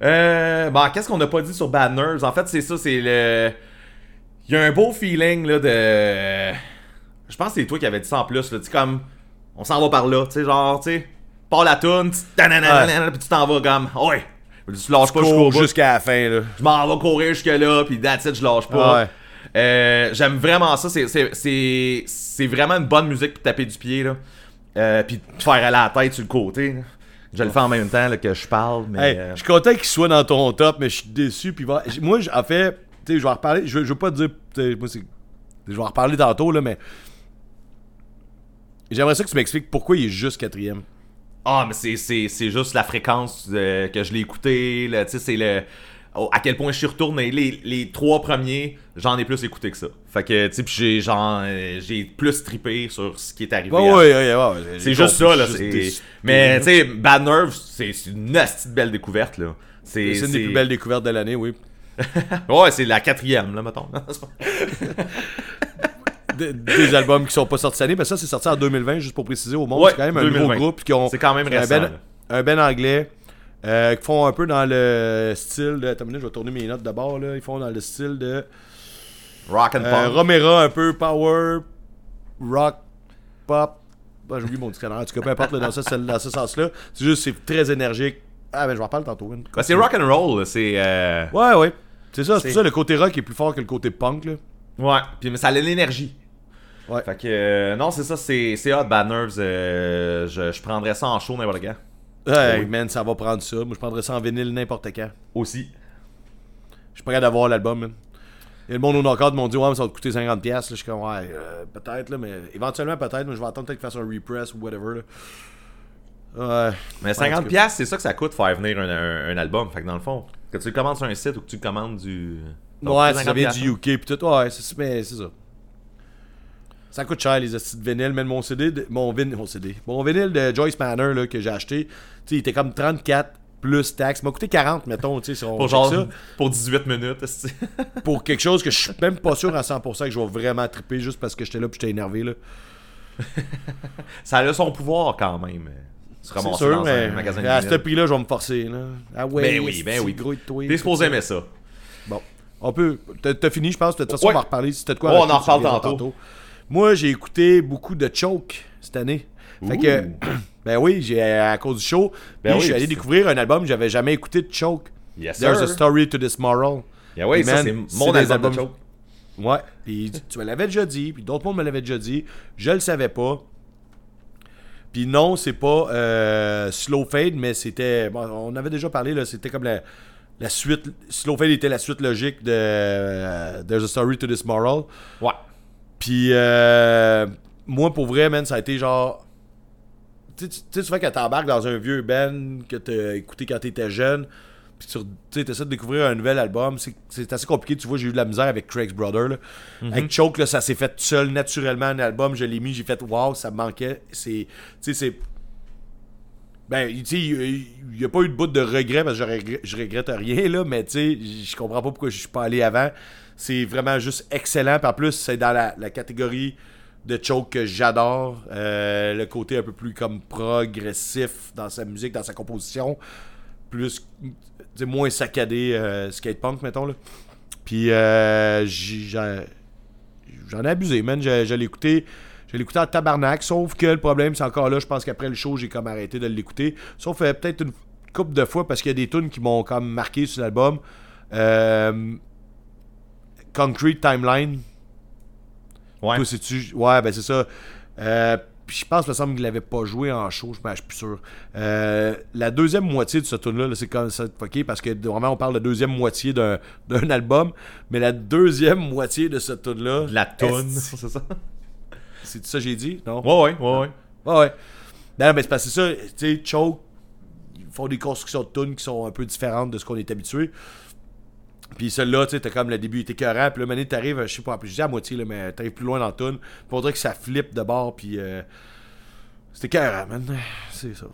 euh, bon, qu'est-ce qu'on n'a pas dit sur Bad Nerves? En fait, c'est ça, c'est le... Il y a un beau feeling, là, de... Je pense que c'est toi qui avais dit ça en plus, là. Tu comme... On s'en va par là, tu sais, genre, tu sais... Pars la toune, puis tu t'en vas comme... Ouais! Tu lâches pas cours jusqu'à la fin, là. Je m'en vais courir jusque là, puis that's it, je lâche pas. Ouais. Euh, J'aime vraiment ça. C'est- vraiment une bonne musique pour taper du pied, là. Euh, puis te faire aller à la tête sur le côté. là. Je le fais en même temps là, que je parle, mais. Hey, euh, je suis content qu'il soit dans ton top, mais je suis déçu. Puis moi, en fait, je vais reparler. Je veux, je pas te dire. Moi. Je vais en reparler tantôt, là, mais. J'aimerais ça que tu m'expliques pourquoi il est juste quatrième. Ah, mais c'est- c'est c'est juste la fréquence euh, que je l'ai écouté. Tu sais, c'est le. oh, à quel point je suis retourné. Les, les trois premiers, j'en ai plus écouté que ça. Fait que, tu sais, puis j'ai genre. euh, j'ai plus trippé sur ce qui est arrivé. Ouais, à- ouais, ouais, C'est juste ça, là. juste. Mais, tu sais, Bad Nerves, c'est une de belle découverte, là. C'est C'est une des plus belles découvertes de l'année, oui. Ouais, c'est la quatrième, là, mettons. Des, albums qui sont pas sortis cette année, mais ça, c'est sorti en 2020, juste pour préciser au monde. Ouais, c'est quand même un 2020. nouveau groupe qui ont. C'est quand même un ben, un ben anglais. euh, qui font un peu dans le style de. Attends une minute, je vais tourner mes notes d'abord. Là. Ils font dans le style de. Rock and Euh, pop. Romera, un peu power, rock, pop. Bah, j'ai oublié mon dictionnaire. En tout cas, peu importe, là, dans, ce, dans ce sens-là. C'est juste, c'est très énergique. Ah, ben, je vais en parler tantôt. Ben, c'est rock and roll, c'est. euh, Ouais, ouais. C'est ça, c'est ça, le côté rock est plus fort que le côté punk, là. Ouais, puis mais ça a l'énergie. Ouais. Fait que, euh, non, c'est ça, c'est hot, Bad Nerves. euh, je, je prendrais ça en show n'importe quand. Hey, Oui. man, ça va prendre ça. Moi, je prendrais ça en vinyle n'importe quand. Aussi. Je suis capable d'avoir l'album, man. Et le monde au knockout m'ont dit, ouais, mais ça va te coûter 50$. Là. Je suis comme, ouais, euh, peut-être, là, mais éventuellement, peut-être, mais je vais attendre peut-être qu'il fasse un repress ou whatever, là. Ouais. Mais en 50$, tout piastres, c'est ça que ça coûte faire venir un, un- un album. Fait que dans le fond, que tu le commandes sur un site ou que tu le commandes du. donc, ouais, ça vient 50$. du UK pis tout. Ouais, c'est ça. Ça coûte cher les vinyle, mais mon CD, de- mon, vin- mon CD, mon vinyle de Joyce Manor là, que j'ai acheté, tu il était comme 34 plus taxes. Il m'a coûté 40, mettons, tu sais, si on Pour genre, ça, pour 18 minutes. pour quelque chose que je suis même pas sûr à 100% que je vais vraiment triper juste parce que j'étais là puis j'étais énervé là. ça a son pouvoir quand même. Se C'est ramasser sûr, dans mais un magasin de à ce prix-là, je vais me forcer là. Ah ouais, Ben oui, ben oui. gros de toi, T'es supposé aimer ça. Bon, on peut. T'as fini, je pense. De toute façon, Ouais. on va en reparler. De quoi. Oh, on en reparle reviendras tantôt. Moi, j'ai écouté beaucoup de Choke cette année. Fait que, ben oui, j'ai à cause du show. Ben puis oui, je suis allé découvrir un album que j'avais jamais écouté de Choke. Yes, There's sir. a story to this moral. Yeah, ça, man, c'est mon album de choke. Ouais. Puis tu- tu me l'avais déjà dit, puis d'autres monde me l'avaient déjà dit. Je le savais pas. Puis non, c'est pas euh, Slow Fade, mais c'était. bon, on avait déjà parlé, là. C'était comme la, la suite. Slow Fade était la suite logique de euh, There's a Story to This Moral. Ouais. Puis euh, moi, pour vrai, man, ça a été genre. Tu sais, tu tu sais, souvent quand t'embarques dans un vieux band que t'as écouté quand t'étais jeune, puis tu sais, t'essaies de découvrir un nouvel album, c'est- assez compliqué. Tu vois, j'ai eu de la misère avec Craig's Brother. Là. Avec Choke, là, ça s'est fait tout seul, naturellement, un album. Je l'ai mis, j'ai fait wow, ça me manquait. C'est. Tu sais, c'est. Ben, tu sais, il n'y a pas eu de bout de regret parce que je regrette, je regrette rien, là, mais tu sais, je comprends pas pourquoi je suis pas allé avant. C'est vraiment juste excellent. Puis en plus, c'est dans la, catégorie de Choke que j'adore. Euh, le côté un peu plus comme progressif dans sa musique, dans sa composition. Plus, moins saccadé euh, skatepunk, mettons, là. Puis euh, j'en ai abusé, man. Je, je l'ai écouté. Je l'ai écouté en tabarnak. Sauf que le problème, c'est encore là. Je pense qu'après le show, j'ai comme arrêté de l'écouter. Sauf euh, peut-être une couple de fois parce qu'il y a des tunes qui m'ont comme marqué sur l'album. Euh, Concrete Timeline. Ouais. Toi, c'est-tu. Ouais, ben c'est ça. Euh, puis je pense, me semble qu'il l'avait pas joué en show, je ben, je suis plus sûr. Euh, la deuxième moitié de ce tune là c'est comme ça fucké parce que vraiment on parle de deuxième moitié d'un d'un album, mais la deuxième moitié de ce tune là la toune, c'est ça? c'est ça que j'ai dit, non? Ouais, ouais, ouais, ouais. Ouais, ouais. Non, mais c'est parce que c'est ça, tu sais, Choke, ils font des constructions de tunes qui sont un peu différentes de ce qu'on est habitué. Puis celle-là, tu sais, t'as comme le début était écœurant, puis là, maintenant, t'arrives, je sais pas, je dis à moitié, là, mais t'arrives plus loin dans le tune, puis on dirait que ça flippe de bord, puis euh, c'était écœurant, man. C'est ça.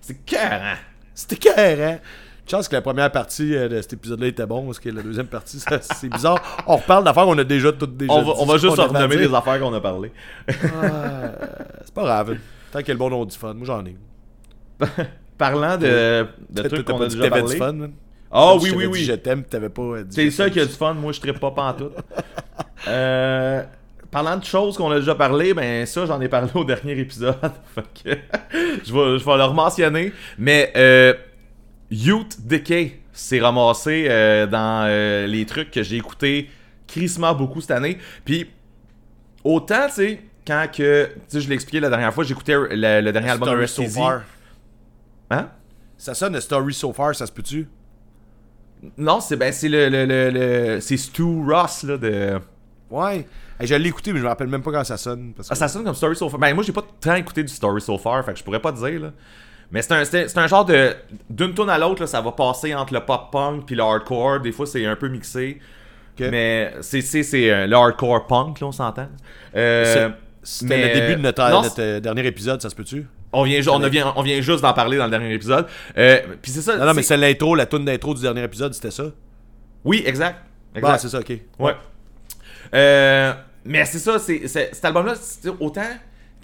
C'est carré. C'était. Une chance que la première partie euh, de cet épisode-là était bon, parce que la deuxième partie, c'est bizarre. On reparle d'affaires qu'on a déjà toutes déjà On va, on juste renommer dire. les affaires qu'on a parlé. C'est pas grave. Tant qu'il y a le bon nom du fun, moi j'en ai. Parlant de, trucs qu'on a dit déjà du parlé. fun, man. Ah Je oui, oui, dit oui. Je t'aime, t'avais pas dit. C'est ça qui a du fun, moi je trippe pas pantoute. euh, parlant de choses qu'on a déjà parlé, ben ça j'en ai parlé au dernier épisode. je vais, je vais le mentionner. Mais euh, Youth Decay s'est ramassé euh, dans euh, les trucs que j'ai écouté crissement beaucoup cette année. Puis autant, tu sais, quand que. Tu sais, je l'ai expliqué la dernière fois, j'écoutais le, le dernier album de Rest so far. Hein? Ça sonne le story so far, ça se peut-tu? Non, c'est ben c'est le, le, le, le- c'est Stu Ross là de. Ouais. Hey, je l'ai écouté, mais je me rappelle même pas quand ça sonne. Parce que... Ah, ça sonne comme Story So Far. Ben, moi, j'ai pas tant écouté du Story So Far, fait que je pourrais pas te dire, là. Mais c'est un, c'est un genre de. D'une tune à l'autre, là, ça va passer entre le pop-punk puis le hardcore. Des fois, c'est un peu mixé. Mais c'est c'est- c'est, euh, le hardcore punk, là, on s'entend. Euh, C'était mais- le début de notre, Non, notre, euh, dernier épisode, ça se peut-tu? On vient, on, vient, on vient juste d'en parler dans le dernier épisode. Euh, puis c'est ça. Non, non, mais c'est- l'intro, la tune d'intro du dernier épisode, c'était ça? Oui, exact. Ah, exact. c'est ça, ok. Ouais. Euh, mais c'est ça, c'est, cet album-là, autant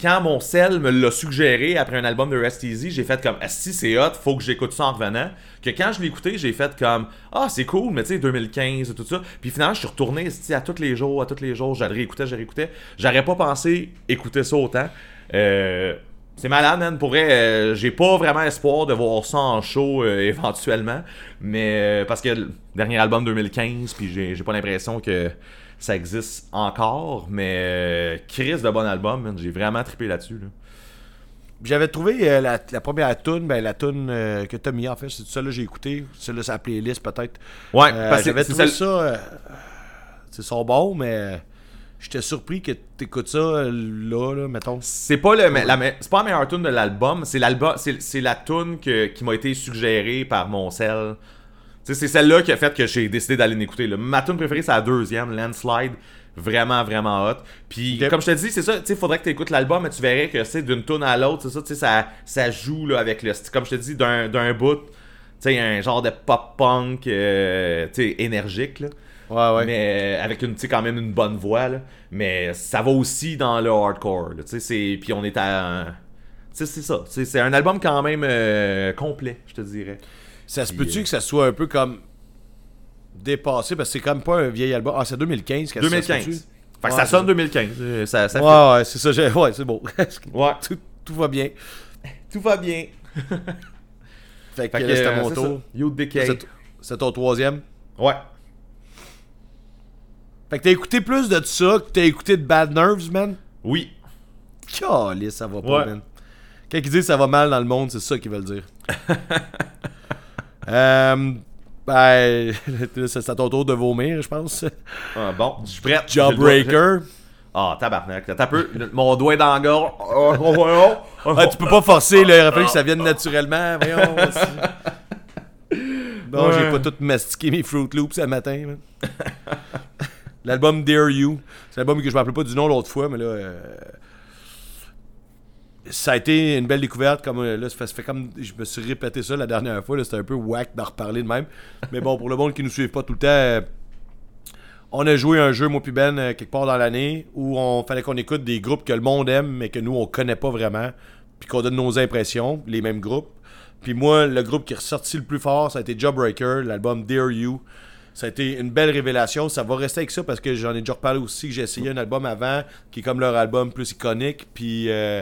quand mon sel me l'a suggéré après un album de Rest Easy, j'ai fait comme, ah, si c'est hot, faut que j'écoute ça en revenant. Que quand je l'ai écouté, j'ai fait comme, ah, c'est cool, mais tu sais, 2015 et tout ça. Puis finalement, je suis retourné à tous les jours, à tous les jours, je le réécoutais, je le réécoutais. J'aurais pas pensé écouter ça autant. Euh, c'est malade, man. Pour vrai, euh, j'ai pas vraiment espoir de voir ça en show euh, éventuellement. Mais euh, parce que le dernier album 2015, puis j'ai j'ai pas l'impression que ça existe encore. Mais Chris de bon album, man. J'ai vraiment trippé là-dessus. Là. J'avais trouvé euh, la, la première tune, ben la tune euh, que t'as mis en fait, c'est celle-là que j'ai écouté. Celle-là, c'est la playlist peut-être. Ouais, Euh, parce que j'avais c'est trouvé celle- ça. c'est son bon, mais j'étais surpris que t'écoutes ça euh, là, là, mettons. C'est pas le, la, me- c'est pas la meilleure tune de l'album, c'est l'album, c'est, c'est la tune qui m'a été suggérée par mon sel. C'est celle-là qui a fait que j'ai décidé d'aller l'écouter. là. Ma tune préférée, c'est la deuxième, Landslide. vraiment, vraiment hot. Puis, comme je te dis, c'est ça, tu sais, faudrait que tu écoutes l'album, mais tu verrais que, c'est d'une tune à l'autre, c'est ça, tu ça, ça joue, là, avec le style, comme je te dis, d'un d'un bout, tu sais, un genre de pop-punk, euh, tu sais, énergique, là. Ouais, ouais. Mais avec une, quand même une bonne voix, là. Mais ça va aussi dans le hardcore, là, tu sais, c'est... Puis on est à... C'est ça. C'est un album quand même euh, complet, je te dirais. Ça se peut-tu euh, que ça soit un peu comme dépassé? Parce que c'est quand même pas un vieil album. Ah, c'est 2015 que ça se 2015. peut-tu? Fait que Ouais, ça sonne ça. 2015. euh, Ça, ça Ouais, ouais, c'est ça. Ouais, c'est beau. Ouais. tout, tout va bien. Tout va bien. Fait que, que c'était euh, mon c'est tour. ça. Youth Decay. C'est ton troisième? Ouais. Fait que t'as écouté plus de ça que t'as écouté de Bad Nerves, man? Oui. Calisse, ça va pas, Ouais. man. Quand ils disent ça va mal dans le monde, c'est ça qu'ils veulent dire. euh, ben, c'est à ton tour de vomir, je pense. Ah, bon, je suis prêt. Le Jawbreaker. Ah, tabarnak. T'as peu. Mon doigt dans la gorge. Oh, oh, oh. Ah, tu peux pas forcer. Il aurait fallu que ça vienne naturellement. Voyons. aussi. Non, j'ai Ouais. pas tout mastiqué mes Fruit Loops ce matin. L'album Dare You. C'est l'album que je me rappelais pas du nom l'autre fois, mais là. euh, Ça a été une belle découverte. Comme, euh, là, comme. Je me suis répété ça la dernière fois. C'était un peu whack d'en reparler de même. Mais bon, pour le monde qui nous suit pas tout le temps. euh, on a joué un jeu, moi puis Ben, quelque part dans l'année, où on fallait qu'on écoute des groupes que le monde aime, mais que nous, on connaît pas vraiment, puis qu'on donne nos impressions, les mêmes groupes. Puis moi, le groupe qui est ressorti le plus fort, ça a été Jawbreaker, l'album Dare You. Ça a été une belle révélation. Ça va rester avec ça parce que j'en ai déjà reparlé aussi, j'ai essayé un album avant, qui est comme leur album plus iconique, puis... Euh,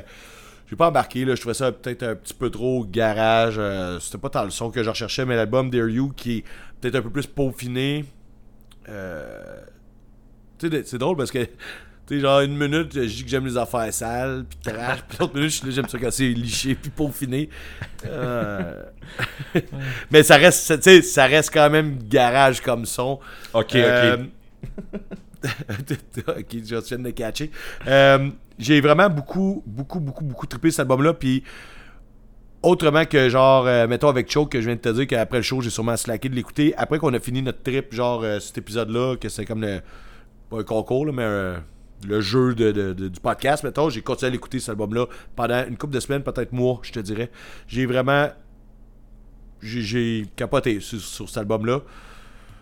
j'ai pas embarqué, là, je trouvais ça peut-être un petit peu trop garage. euh, C'était pas tant le son que je recherchais, mais l'album Dare You qui est peut-être un peu plus peaufiné. Euh, c'est drôle parce que, tu sais, genre une minute, je dis que j'aime les affaires sales, puis trash, puis l'autre minute, je suis là, j'aime ça quand c'est liché, puis peaufiné. Euh, mais ça reste, tu sais, ça reste quand même garage comme son. Ok, Euh, ok. ok, je viens de le catcher. Euh, j'ai vraiment beaucoup, beaucoup, beaucoup, beaucoup trippé cet album-là. Puis, autrement que genre, euh, mettons avec Choke, que je viens de te dire qu'après le show, j'ai sûrement slacké de l'écouter. Après qu'on a fini notre trip, genre euh, cet épisode-là, que c'est comme le. Pas un concours, là, mais euh, le jeu de, de- de- du podcast, mettons, j'ai continué à l'écouter cet album-là pendant une couple de semaines, peut-être mois, je te dirais. J'ai vraiment. J'ai, capoté sur, sur cet album-là.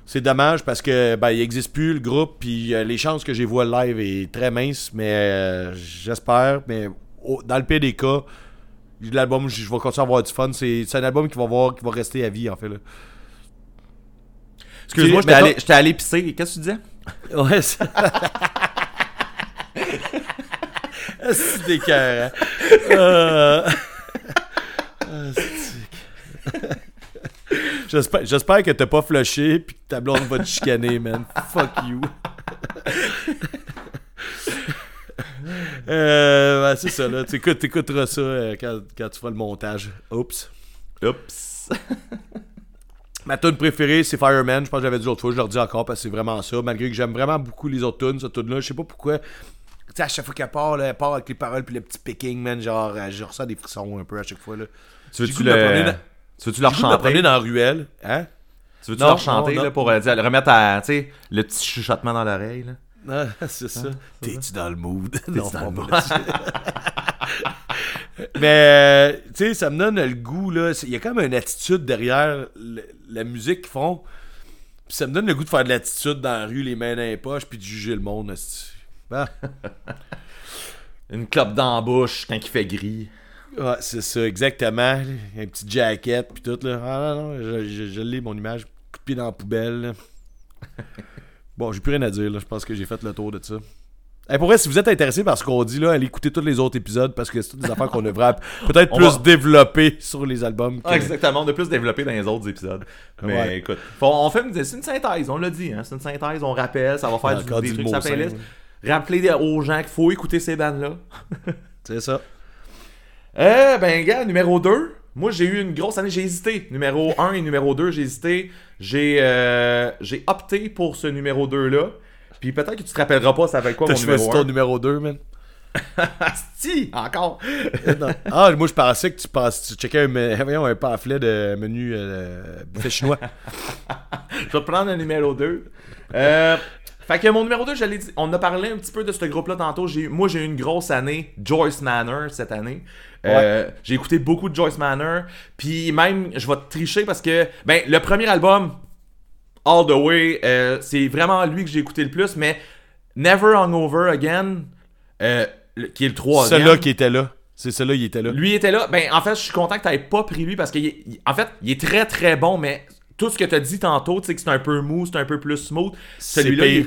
C'est dommage parce que ben, il n'existe plus le groupe, puis euh, les chances que j'ai vu live est très mince, mais euh, j'espère. Mais au- dans le pire des cas, l'album, je, vais continuer à avoir du fun. C'est, c'est un album qui va, voir, qui va rester à vie, en fait. Là. Excuse-moi, j'étais allé, j'étais allé pisser. Qu'est-ce que tu disais? Ouais. c'est des cœurs? Euh... J'espère, j'espère que t'as pas flushé puis que ta blonde va te chicaner, man. Fuck you. euh, c'est ça, là. T'écoutes, t'écouteras ça euh, quand, quand tu feras le montage. Oups. Oups. Ma tune préférée, c'est Fireman. Je pense que j'avais dit l'autre fois, je leur dis encore parce que c'est vraiment ça. Malgré que j'aime vraiment beaucoup les autres tunes, cette tune-là. Je sais pas pourquoi. Tu sais, à chaque fois qu'elle part, là, elle part avec les paroles puis le petit picking, man. Genre, euh, je ressens des frissons un peu à chaque fois, là. Tu veux-tu le... dans- Tu veux-tu leur chanter? dans la ruelle? Hein? Tu veux-tu leur chanter, non, là, non. pour euh, dire- remettre à, tu sais, le petit chuchotement dans l'oreille, là? Ah, c'est ça. T'es-tu dans le mood? non, dans le mood? Mais, tu sais, ça me donne le goût, là. Il y a comme une attitude derrière le- la musique qu'ils font. Puis ça me donne le goût de faire de l'attitude dans la rue, les mains dans les poches, puis de juger le monde. Une clope bouche quand il fait gris. Ouais, c'est ça, exactement. Un petit jacket, puis tout, là. Ah non, non, je, je, je l'ai, mon image. Coup de pied dans la poubelle. bon, j'ai plus rien à dire, là. Je pense que j'ai fait le tour de ça. Hey, pour vrai, si vous êtes intéressé par ce qu'on dit, là, allez écouter tous les autres épisodes parce que c'est toutes des affaires qu'on devrait peut-être plus va- développer sur les albums. que- Ah, exactement, on a plus développé dans les autres épisodes. Mais Ouais. écoute, on fait une, c'est une synthèse, on l'a dit, hein, c'est une synthèse, on rappelle, ça va faire du, des trucs mot sur Rappeler aux gens qu'il faut écouter ces bandes-là. C'est ça. Euh, ben, gars, numéro 2. Moi, j'ai eu une grosse année. J'ai hésité. Numéro 1 et numéro 2, j'ai hésité. J'ai euh, j'ai opté pour ce numéro 2-là. Puis peut-être que tu te rappelleras pas, ça s'appelle quoi mon numéro ton 1. numéro 2, man. Asti, encore. Non. ah, moi, je pensais que tu, passes, tu checkais un, voyons, un pamphlet de menu euh, buffet chinois. Je vais te prendre le numéro 2. Euh, Fait que mon numéro 2, j'allais on a parlé un petit peu de ce groupe-là tantôt. J'ai, moi, j'ai eu une grosse année, Joyce Manor, cette année. Euh, j'ai écouté beaucoup de Joyce Manor. Puis même, je vais te tricher parce que, ben, le premier album, All the Way, euh, c'est vraiment lui que j'ai écouté le plus, mais Never Hungover Again, euh, qui est le troisième. Celui-là qui était là. C'est celui-là, il était là. Lui était là. Ben, en fait, je suis content que tu pas pris lui parce qu'en fait, il est très très bon, mais tout ce que tu as dit tantôt, tu sais que c'est un peu mou, c'est un peu plus smooth. C'est Celui-là, il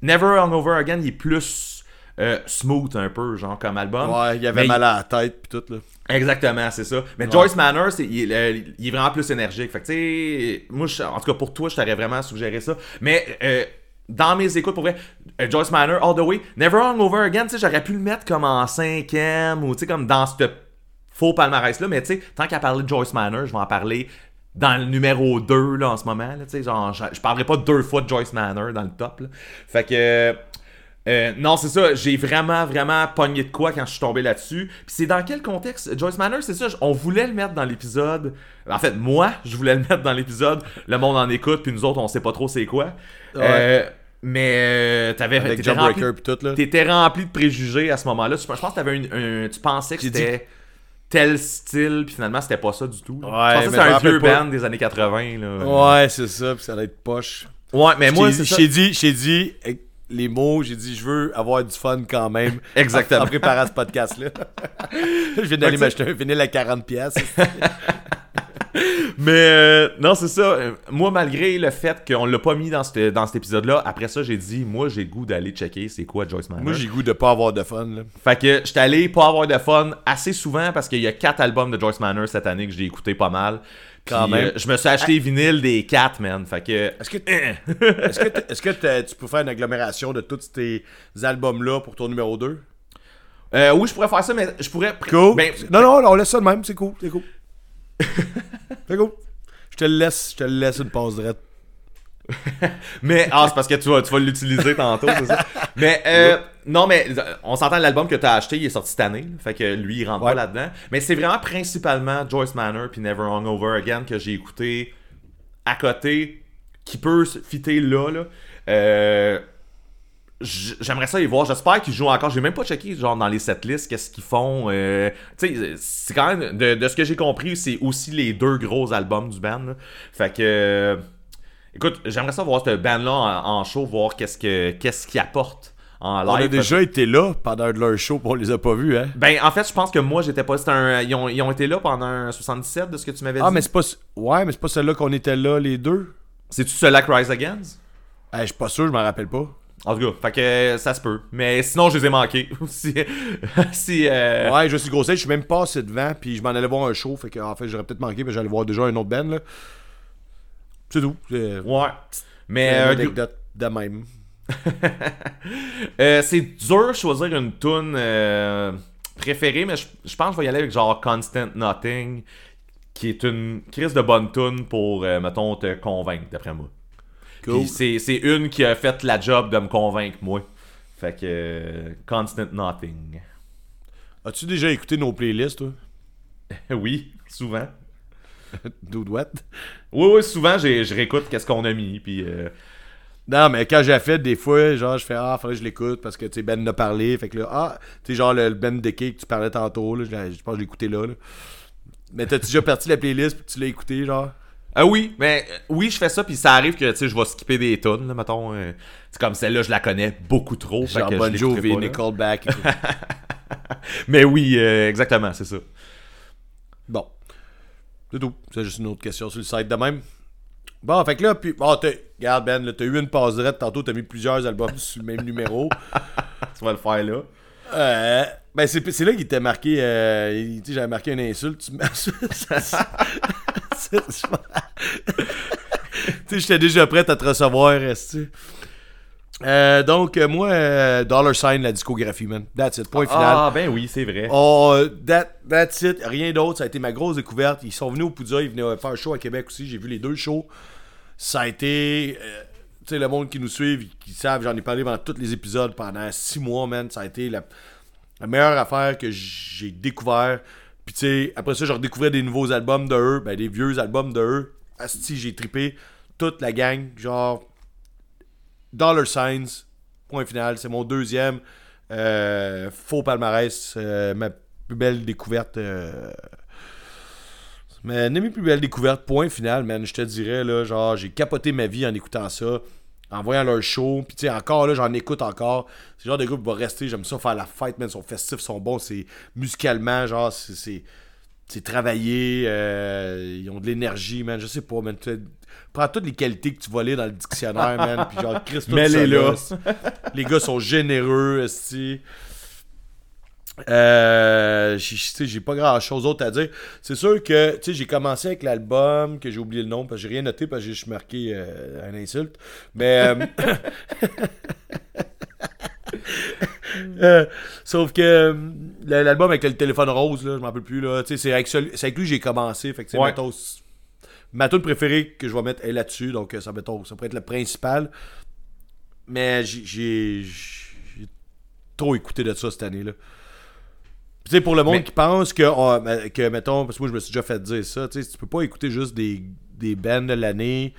Never Hungover Again, il est plus euh, smooth un peu, genre comme album. Ouais, il avait Mais mal à la tête pis tout, là. Exactement, c'est ça. Mais Joyce Manor, c'est, il, est, euh, il est vraiment plus énergique. Fait que, tu sais, moi, je- en tout cas, pour toi, je t'aurais vraiment suggéré ça. Mais euh, dans mes écoutes, pour vrai, Joyce Manor, All the Way, Never Hungover Again, tu sais, j'aurais pu le mettre comme en cinquième ou, tu sais, comme dans ce faux palmarès-là. Mais, tu sais, tant qu'à parler de Joyce Manor, je vais en parler dans le numéro 2, là, en ce moment. Là, tu sais, genre, je, je parlerai pas deux fois de Joyce Manor dans le top, là. Fait que... Euh, non, c'est ça, j'ai vraiment, vraiment pogné de quoi quand je suis tombé là-dessus. Puis c'est dans quel contexte Joyce Manor, c'est ça, on voulait le mettre dans l'épisode. En fait, moi, je voulais le mettre dans l'épisode. Le monde en écoute, puis nous autres, on sait pas trop c'est quoi. Euh, mais euh, t'avais, t'étais rempli, tout, là. t'étais rempli de préjugés à ce moment-là. Je pense que t'avais une, un- tu pensais que c'était tel style, puis finalement, c'était pas ça du tout. Ouais, je pensais que c'était un vieux pas. band des années 80. Là. Ouais, c'est ça, pis ça allait être poche. Ouais, mais moi, J'ai- c'est ça. J'ai dit, j'ai dit, eh, les mots, j'ai dit, je veux avoir du fun quand même. Exactement. En, en préparant ce podcast-là. je viens d'aller m'acheter un vinyle à 40$. Mais euh, non, c'est ça. Euh, Moi, malgré le fait qu'on l'a pas mis dans, cet- dans cet épisode-là, après ça, j'ai dit, moi, j'ai goût d'aller checker c'est quoi Joyce Manor. Moi, j'ai goût de pas avoir de fun, là. Fait que j'étais allé pas avoir de fun assez souvent parce qu'il y a quatre albums de Joyce Manor cette année que j'ai écouté pas mal. Puis, Quand même. euh, je me suis acheté vinyle des quatre, man. Fait que. Est-ce que, est-ce que, t- est-ce que tu peux faire une agglomération de tous ces albums-là pour ton numéro 2? Euh, oui, je pourrais faire ça, mais je pourrais. Cool. Ben, non, non, on laisse ça de même, c'est cool, c'est cool. c'est cool. Je te laisse, je te laisse une passe drette. Mais, ah, c'est parce que tu vas, tu vas l'utiliser tantôt, c'est ça? Mais, euh, non, mais on s'entend, l'album que t'as acheté, il est sorti cette année. là. Fait que lui, il rentre Ouais. pas là-dedans. Mais c'est vraiment principalement Joyce Manor puis Never Hungover Again que j'ai écouté à côté, qui peut se fitter là, là. Euh, J'aimerais ça les voir. J'espère qu'ils jouent encore. J'ai même pas checké genre dans les setlists qu'est-ce qu'ils font. Euh, tu sais, c'est quand même de, de ce que j'ai compris, c'est aussi les deux gros albums du band. là. Fait que euh, écoute, j'aimerais ça voir ce band là en, en show, voir qu'est-ce que qu'est-ce qu'ils apportent en live. On a déjà été là pendant leur show, pis on les a pas vus, hein. Ben en fait, je pense que moi j'étais pas. c'était un, ils, ont, ils ont été là pendant un 77 de ce que tu m'avais Ah, dit. mais c'est pas. Ouais, mais c'est pas celle-là qu'on était là, les deux. C'est-tu celui-là que Rise Against? Eh, je suis pas sûr, je m'en rappelle pas. En tout cas, fait que euh, ça se peut. Mais sinon, je les ai manqués. si, si, euh, Ouais, je suis grossé, je suis même passé devant, puis je m'en allais voir un show, fait que en fait, j'aurais peut-être manqué, mais j'allais voir déjà un autre band, là. C'est tout. C'est Ouais. Mais une euh, anecdote de même. euh, c'est dur de choisir une tune euh, préférée, mais je, je pense que je vais y aller avec genre Constant Nothing, qui est une crise de bonne tune pour, euh, mettons, te convaincre, d'après moi. Cool. C'est une qui a fait la job de me convaincre, moi. Fait que euh, Constant Nothing. As-tu déjà écouté nos playlists, toi? oui, souvent. Dude what? Oui, oui, souvent, je réécoute qu'est-ce qu'on a mis, puis... euh, Non, mais quand j'ai fait, des fois, genre, je fais Ah, faudrait que je l'écoute parce que, tu sais, Ben en a parlé. Fait que là, ah, tu sais, genre, le, Ben de que tu parlais tantôt, là, je, pense que je l'ai écouté là, là. Mais t'as-tu déjà parti la playlist puis tu l'as écouté, genre? Ah oui, mais euh, oui, je fais ça, puis ça arrive que, tu sais, je vais skipper des tunes, là, mettons. euh, c'est comme celle-là, je la connais beaucoup trop. fait Genre que Bon Jovi, pas, là. Nickelback. et tout. Mais oui, euh, exactement, c'est ça. bon. C'est tout. C'est juste une autre question sur le site de même. Bon, fait que là, puis. T'as- regarde, Ben, là, t'as eu une passe direct. Tantôt, t'as mis plusieurs albums sur le même numéro. Tu vas le faire là. Euh, ben, c'est c'est là qu'il était marqué. Euh, il- tu sais, j'avais marqué une insulte. Tu m'as- Tu sais, j'étais déjà prêt à te recevoir, esti. Euh, donc, euh, moi, euh, Dollar Sign, la discographie, man. That's it. Point final. Ah, ben oui, c'est vrai. Oh, that, that's it. Rien d'autre. Ça a été ma grosse découverte. Ils sont venus au Poudja. Ils venaient faire un show à Québec aussi. J'ai vu les deux shows. Ça a été. tu sais, le monde qui nous suit, qui savent, j'en ai parlé dans tous les épisodes pendant six mois, man. Ça a été la, la meilleure affaire que j'ai découvert. Puis, tu sais, après ça, je redécouvrais des nouveaux albums de eux, ben, des vieux albums de eux. Asti, j'ai trippé toute la gang. Genre, Dollar Signs, point final. C'est mon deuxième euh, faux palmarès. euh, ma plus belle découverte. Euh, mais mes plus belles découvertes, point final, man. Je te dirais, là, genre, j'ai capoté ma vie en écoutant ça, en voyant leur show. Puis, tu sais, encore, là, j'en écoute encore. C'est le genre de groupe qui va rester. J'aime ça faire la fête, man. Ils sont festifs, ils sont bons. C'est musicalement, genre, c'est- c'est. Travaillé, euh, ils ont de l'énergie, man. Je sais pas, man. Prends toutes les qualités que tu vas lire dans le dictionnaire, man. Puis genre, Christ, tout Mets-les ça, là. Les gars sont généreux, esti. Euh, j'ai- pas grand chose d'autre à dire. C'est sûr que j'ai commencé avec l'album, que j'ai oublié le nom, parce que j'ai rien noté, parce que j'ai juste marqué euh, un insulte. Mais. euh, sauf que l'album avec le téléphone rose, là, je m'en rappelle plus. Là, c'est avec, lui que j'ai commencé. Fait que, Ouais. mettons, ma tune préférée que je vais mettre est là-dessus. Donc, ça, mettons, ça pourrait être le principal. Mais j'ai- trop écouté de ça cette année-là. Puis, Tu sais, pour le monde Mais- qui pense que, on- que, mettons, parce que moi je me suis déjà fait dire ça, tu sais, tu peux pas écouter juste des, des bands de l'année,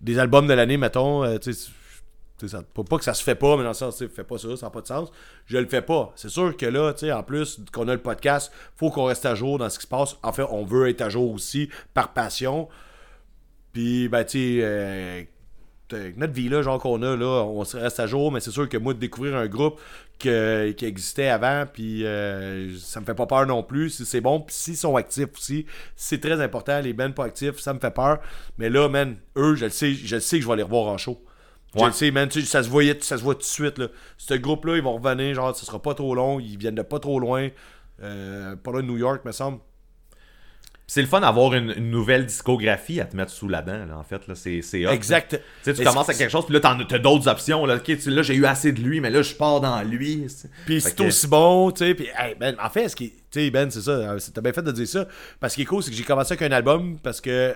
des albums de l'année, mettons, euh, tu sais, tu sais, ça, pas, que ça se fait pas, mais dans le sens, fais pas ça, ça n'a pas de sens. Je le fais pas. C'est sûr que là, tu sais, en plus qu'on a le podcast, faut qu'on reste à jour dans ce qui se passe. En fait, on veut être à jour aussi, par passion. Puis, ben, tu sais, euh, notre vie là, genre qu'on a là, on se reste à jour, mais c'est sûr que moi de découvrir un groupe que- qui existait avant, puis euh, ça me fait pas peur non plus. Si c'est bon, puis s'ils sont actifs aussi, c'est très important. Les bands pas actifs, ça me fait peur. Mais là, man, eux, je le sais, je le sais que je vais les revoir en show. Je le sais, man, ça se voyait, ça se voit tout de suite là. Ce groupe-là, ils vont revenir, genre, ce sera pas trop long, ils viennent de pas trop loin, euh, pas loin de New York, me semble. C'est le fun d'avoir une, une nouvelle discographie à te mettre sous la dent, là, en fait. Là. C'est, c'est là. Exact. Tu sais, tu commences avec quelque chose, puis là, t'en, t'as d'autres options. Là, tu- là j'ai eu assez de lui, mais là, je pars dans lui. Puis c'est que- aussi bon, tu sais. Puis, hey, ben, en fait, ce qui. Tu sais, Ben, c'est ça. euh, c'est- T'as bien fait de dire ça. Parce que ce qui est cool, c'est que j'ai commencé avec un album parce que.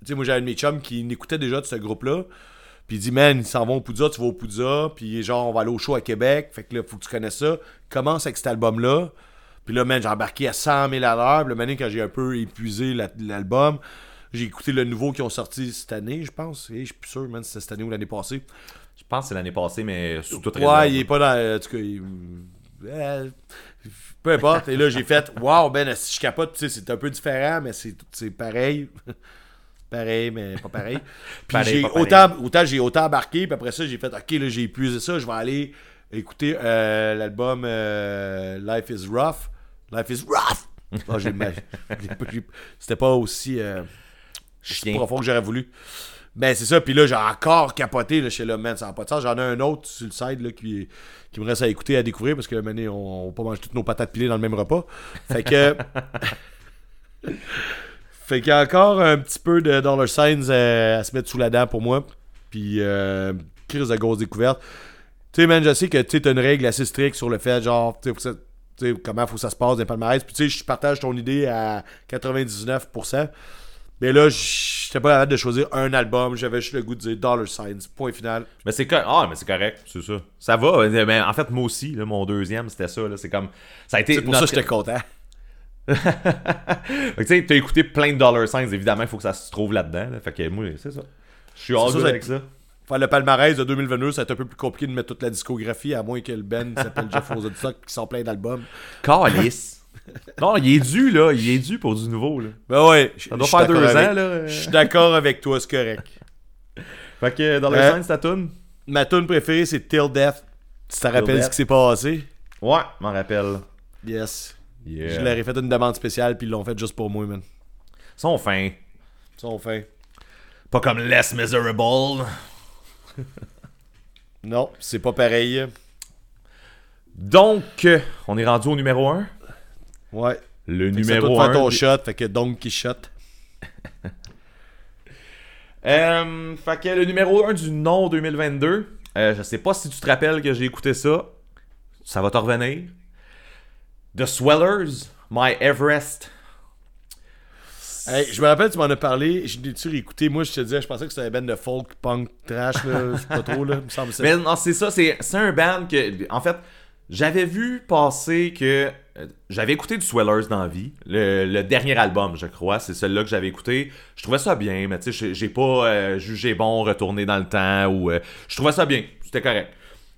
Tu sais, moi, j'avais un de mes chums qui n'écoutait déjà de ce groupe-là. Puis il dit, man, ils s'en vont au Poudza, tu vas au Poudza. Puis genre, on va aller au show à Québec. Fait que là, faut que tu connaisses ça. Commence avec cet album-là. Puis là, man, j'ai embarqué à 100 000 à l'heure. Puis là, quand j'ai un peu épuisé la- l'album, j'ai écouté le nouveau qu'ils ont sorti cette année, je pense. Et je suis plus sûr, man, si c'était cette année ou l'année passée. Je pense que c'est l'année passée, mais sous toute Ouais, il est pas dans. En tout cas, il- euh, peu importe. Et là, j'ai fait, wow, ben, si je capote, tu sais, c'est un peu différent, mais c'est pareil. pareil, mais pas pareil. Puis Pareil, j'ai autant, autant j'ai autant embarqué, puis après ça, j'ai fait, ok, là, j'ai épuisé ça, je vais aller écouter euh, l'album euh, Life is Rough. Life is Rough! Ah, j'ai j'ai C'était pas aussi. euh, profond que j'aurais voulu. Ben, c'est ça. Puis là, j'ai encore capoté là, chez le man. Ça n'a pas de sens. J'en ai un autre sur le side là, qui, qui me reste à écouter, à découvrir parce que maintenant, on ne va pas manger toutes nos patates pilées dans le même repas. Fait que. fait qu'il y a encore un petit peu de dollar signs euh, à se mettre sous la dent pour moi. Puis, euh, crise de grosse découverte. Tu sais, man, je sais que tu as une règle assez stricte sur le fait, genre, tu sais, sais, comment faut que ça se passe dans les palmarès. Puis, tu sais, je partage ton idée à 99%. Mais là, j'étais pas capable de choisir un album. J'avais juste le goût de dire Dollar Signs. Point final. Mais c'est ah, mais c'est correct, c'est ça. Ça va. Mais en fait, moi aussi, là, mon deuxième, c'était ça. C'est comme. Ça a été. C'est pour ça que j'étais content. Tu sais, t'as écouté plein de dollar signs, évidemment, il faut que ça se trouve là-dedans. là. Fait que moi, c'est ça. Je suis all good avec ça. Faire le palmarès de 2022, ça va être un peu plus compliqué de mettre toute la discographie, à moins que le Ben s'appelle Jeff Rosenstock qui sort plein d'albums. Calice. non, il est dû, là. Il est dû pour du nouveau, là. Ben ouais. Ça doit faire deux ans, là. Je suis d'accord avec toi, c'est correct. Fait que dollar Euh, signs, c'est ta toune? Ma tune préférée, c'est Till Death. Tu te rappelles ce qui s'est passé? Ouais, m'en rappelle. Yes. Yeah. Je leur ai fait une demande spéciale, puis ils l'ont fait juste pour moi, man. Ils sont fins. Ils sont fins. Pas comme Less Miserable. Non, c'est pas pareil. Donc, on est rendu au numéro 1. Ouais. Le Fait numéro toi de 1. faire ton shot, fait que donc qui shot. Euh, fait que le numéro 1 du non 2022. Euh, je sais pas si tu te rappelles que j'ai écouté ça. Ça va te revenir. The Swellers, My Everest. Hey, je me rappelle, tu m'en as parlé, je l'ai-tu. Moi, je te disais, je pensais que c'était un band de folk, punk, trash, là. Sais pas trop, là. Me semble c'est- Mais non, c'est ça, c'est c'est un band que. En fait, j'avais vu passer que euh, j'avais écouté du Swellers dans la vie, le, dernier album, je crois, c'est celui-là que j'avais écouté. Je trouvais ça bien, mais tu sais, j'ai pas euh, jugé bon retourner dans le temps ou euh, je trouvais ça bien, c'était correct.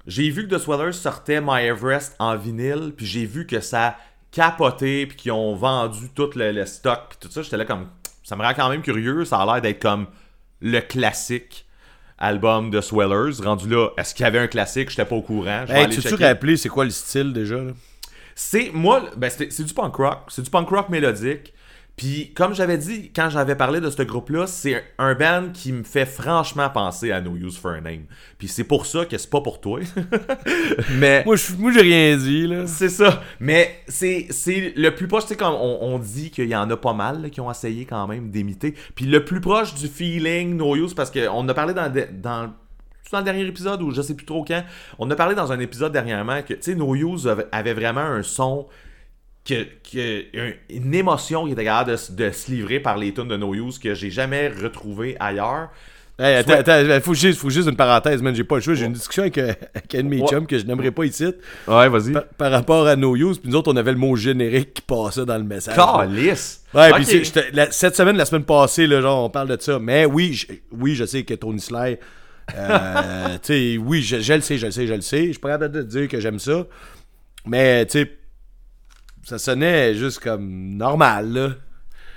J'ai vu que The Swellers sortait My Everest en vinyle, puis j'ai vu que ça capoté, puis qu'ils ont vendu tout le, le stock, puis tout ça. J'étais là comme, ça me rend quand même curieux. Ça a l'air d'être comme le classique album de Swellers. Rendu là, est-ce qu'il y avait un classique? J'étais pas au courant. Je Hey, tu te checker. rappelé c'est quoi le style déjà? là? C'est moi, ben c'est c'est du punk rock, c'est du punk rock mélodique. Puis comme j'avais dit quand j'avais parlé de ce groupe-là, c'est un band qui me fait franchement penser à No Use for a Name. Puis c'est pour ça que c'est pas pour toi. Mais Moi, je- moi j'ai rien dit, là. c'est ça. Mais c'est c'est le plus proche, tu sais, comme on, on dit qu'il y en a pas mal là, qui ont essayé quand même d'imiter. Puis le plus proche du feeling No Use, parce qu'on a parlé dans, le- dans, dans le dernier épisode ou je sais plus trop quand. On a parlé dans un épisode dernièrement que, tu sais, No Use avait vraiment un son. Que, que- un- une émotion qui était capable de, de se livrer par les tunes de No Use que j'ai jamais retrouvé ailleurs. Hey, attends, attends, faut juste, faut juste une parenthèse, man. J'ai pas le choix. J'ai une discussion avec, euh, avec un de mes Ouais. chums que je n'aimerais pas ici. Ouais, vas-y. Par, par rapport à No Use, puis nous autres, on avait le mot générique qui passait dans le message. Calice! Ouais, puis la- cette semaine, la semaine passée, là, genre, on parle de ça. Mais oui, je, oui, je sais que Tony Sly, euh, tu sais, oui, je, je le sais, je le sais, je le sais. Je suis pas capable de te dire que j'aime ça. Mais, tu sais, ça sonnait juste comme normal, là.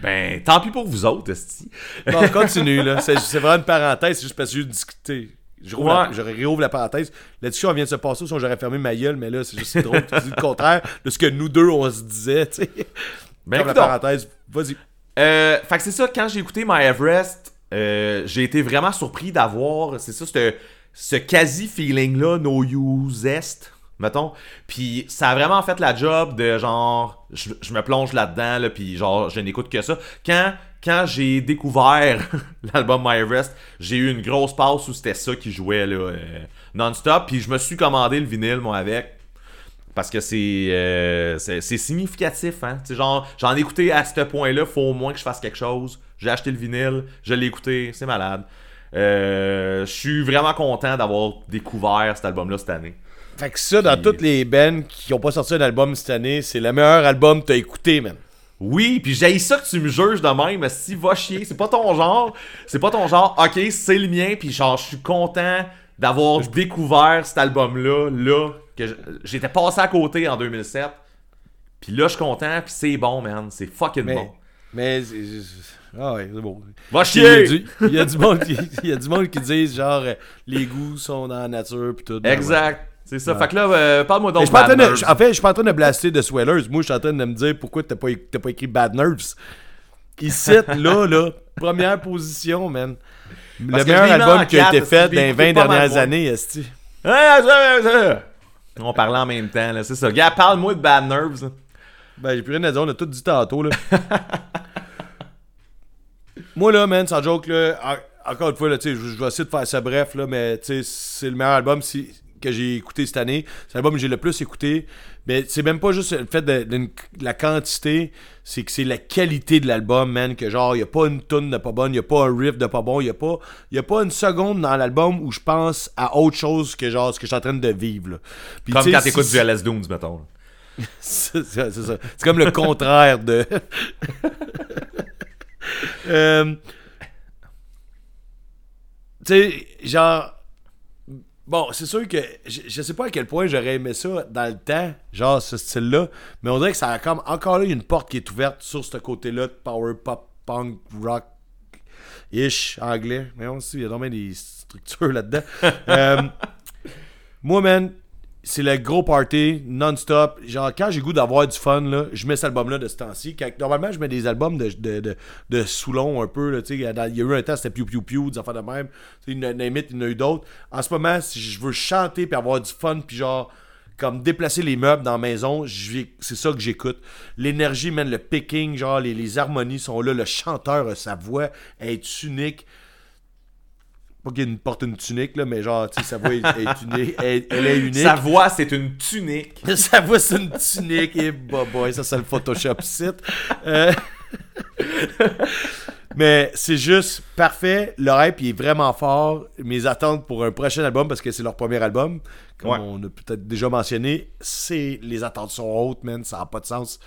Ben, tant pis pour vous autres, esti. Bon, continue, là. C'est c'est vraiment une parenthèse, c'est juste parce que j'ai discuté. Je, rouvre la- je réouvre la parenthèse. La discussion vient de se passer, sinon j'aurais fermé ma gueule, mais là, c'est juste drôle. Tu dis le contraire de ce que nous deux, on se disait, tu sais. Ben, Comme la parenthèse, vas-y. Euh, fait que c'est ça, quand j'ai écouté My Everest, euh, j'ai été vraiment surpris d'avoir, c'est ça, ce, ce quasi-feeling-là, No Use Est, mettons. Puis ça a vraiment fait la job de genre, je, me plonge là-dedans, là, puis genre, je n'écoute que ça. Quand, quand j'ai découvert l'album My Everest, j'ai eu une grosse passe où c'était ça qui jouait là, euh, non-stop, puis je me suis commandé le vinyle, moi, avec. Parce que c'est euh, significatif, hein. Tu sais, genre, j'en ai écouté à ce point-là, faut au moins que je fasse quelque chose. J'ai acheté le vinyle, je l'ai écouté, c'est malade. Euh, je suis vraiment content d'avoir découvert cet album-là cette année. Fait que ça, dans Puis- toutes les bands qui ont pas sorti un album cette année, c'est le meilleur album que t'as écouté, man. Oui, puis j'ai ça que tu me juges de même, mais si va chier, c'est pas ton genre, c'est pas ton genre. OK, c'est le mien, puis genre je suis content d'avoir découvert cet album-là, là, que j'étais passé à côté en 2007. Puis là, je suis content, puis c'est bon, man, c'est fucking Mais. bon. Mais. Ah ouais, c'est bon. Va Puis Il y, a chier! du, il y a du monde qui, il y a du monde qui disent genre euh, les goûts sont dans la nature pis tout. Exact. C'est ça. Fait que là, euh, parle-moi Mais donc en Bad de- Nerves. je- en fait, je suis pas en train de blaster de Swellers. Moi, je suis en train de me dire pourquoi t'as pas, pas écrit Bad Nerves. Ici, là, là, première position, man. Parce le meilleur album qui a été fait dans les écouté 20 pas mal dernières années, esti. On parlait en même temps, là, c'est ça. Gars, parle-moi de Bad Nerves. Ben, j'ai plus rien à dire, on a tout dit tantôt, là. Moi, là, man, sans joke, là, en- encore une fois, là, tu sais, je je vais essayer de faire ça bref, là, mais, tu sais, c'est le meilleur album si- que j'ai écouté cette année. C'est l'album que j'ai le plus écouté. Mais c'est même pas juste le fait de, de- de la quantité, c'est que c'est la qualité de l'album, man, que genre, il a pas une tune de pas bonne, il a pas un riff de pas bon, il a pas, y a pas une seconde dans l'album où je pense à autre chose que genre ce que je suis en train de vivre, là. Puis, Comme quand t'écoutes du LS Dooms, mettons. c'est ça. C'est comme le contraire de. Euh, tu sais, genre. Bon, c'est sûr que je, je sais pas à quel point j'aurais aimé ça dans le temps, genre ce style-là, mais on dirait que ça a comme encore là une porte qui est ouverte sur ce côté-là de power pop, punk, rock, ish, anglais. Mais on sait, il y a vraiment des structures là-dedans. Euh, moi, man, c'est le gros party non-stop. Genre, quand j'ai goût d'avoir du fun, là, je mets cet album-là de ce temps-ci. Normalement, je mets des albums de, de, de, Soulon un peu. là, Il y a eu un temps, c'était Piu Piu Piu, des affaires de même. Il y en a- eu d'autres. En ce moment, si je veux chanter puis avoir du fun, puis genre, comme déplacer les meubles dans la maison, c'est ça que j'écoute. L'énergie, man, le picking, genre, les, les harmonies sont là. Le chanteur, sa voix est unique pas qu'il porte une tunique, là, mais genre, tu sais, sa voix est, est unique. Elle, elle est unique. Sa voix, c'est une tunique. Sa voix, c'est une tunique. Et bah, boy, ça, c'est le Photoshop site. Euh, Mais c'est juste parfait. Le hype il est vraiment fort. Mes attentes pour un prochain album, parce que c'est leur premier album, comme Ouais. on a peut-être déjà mentionné, c'est les attentes sont hautes, man. Ça n'a pas de sens.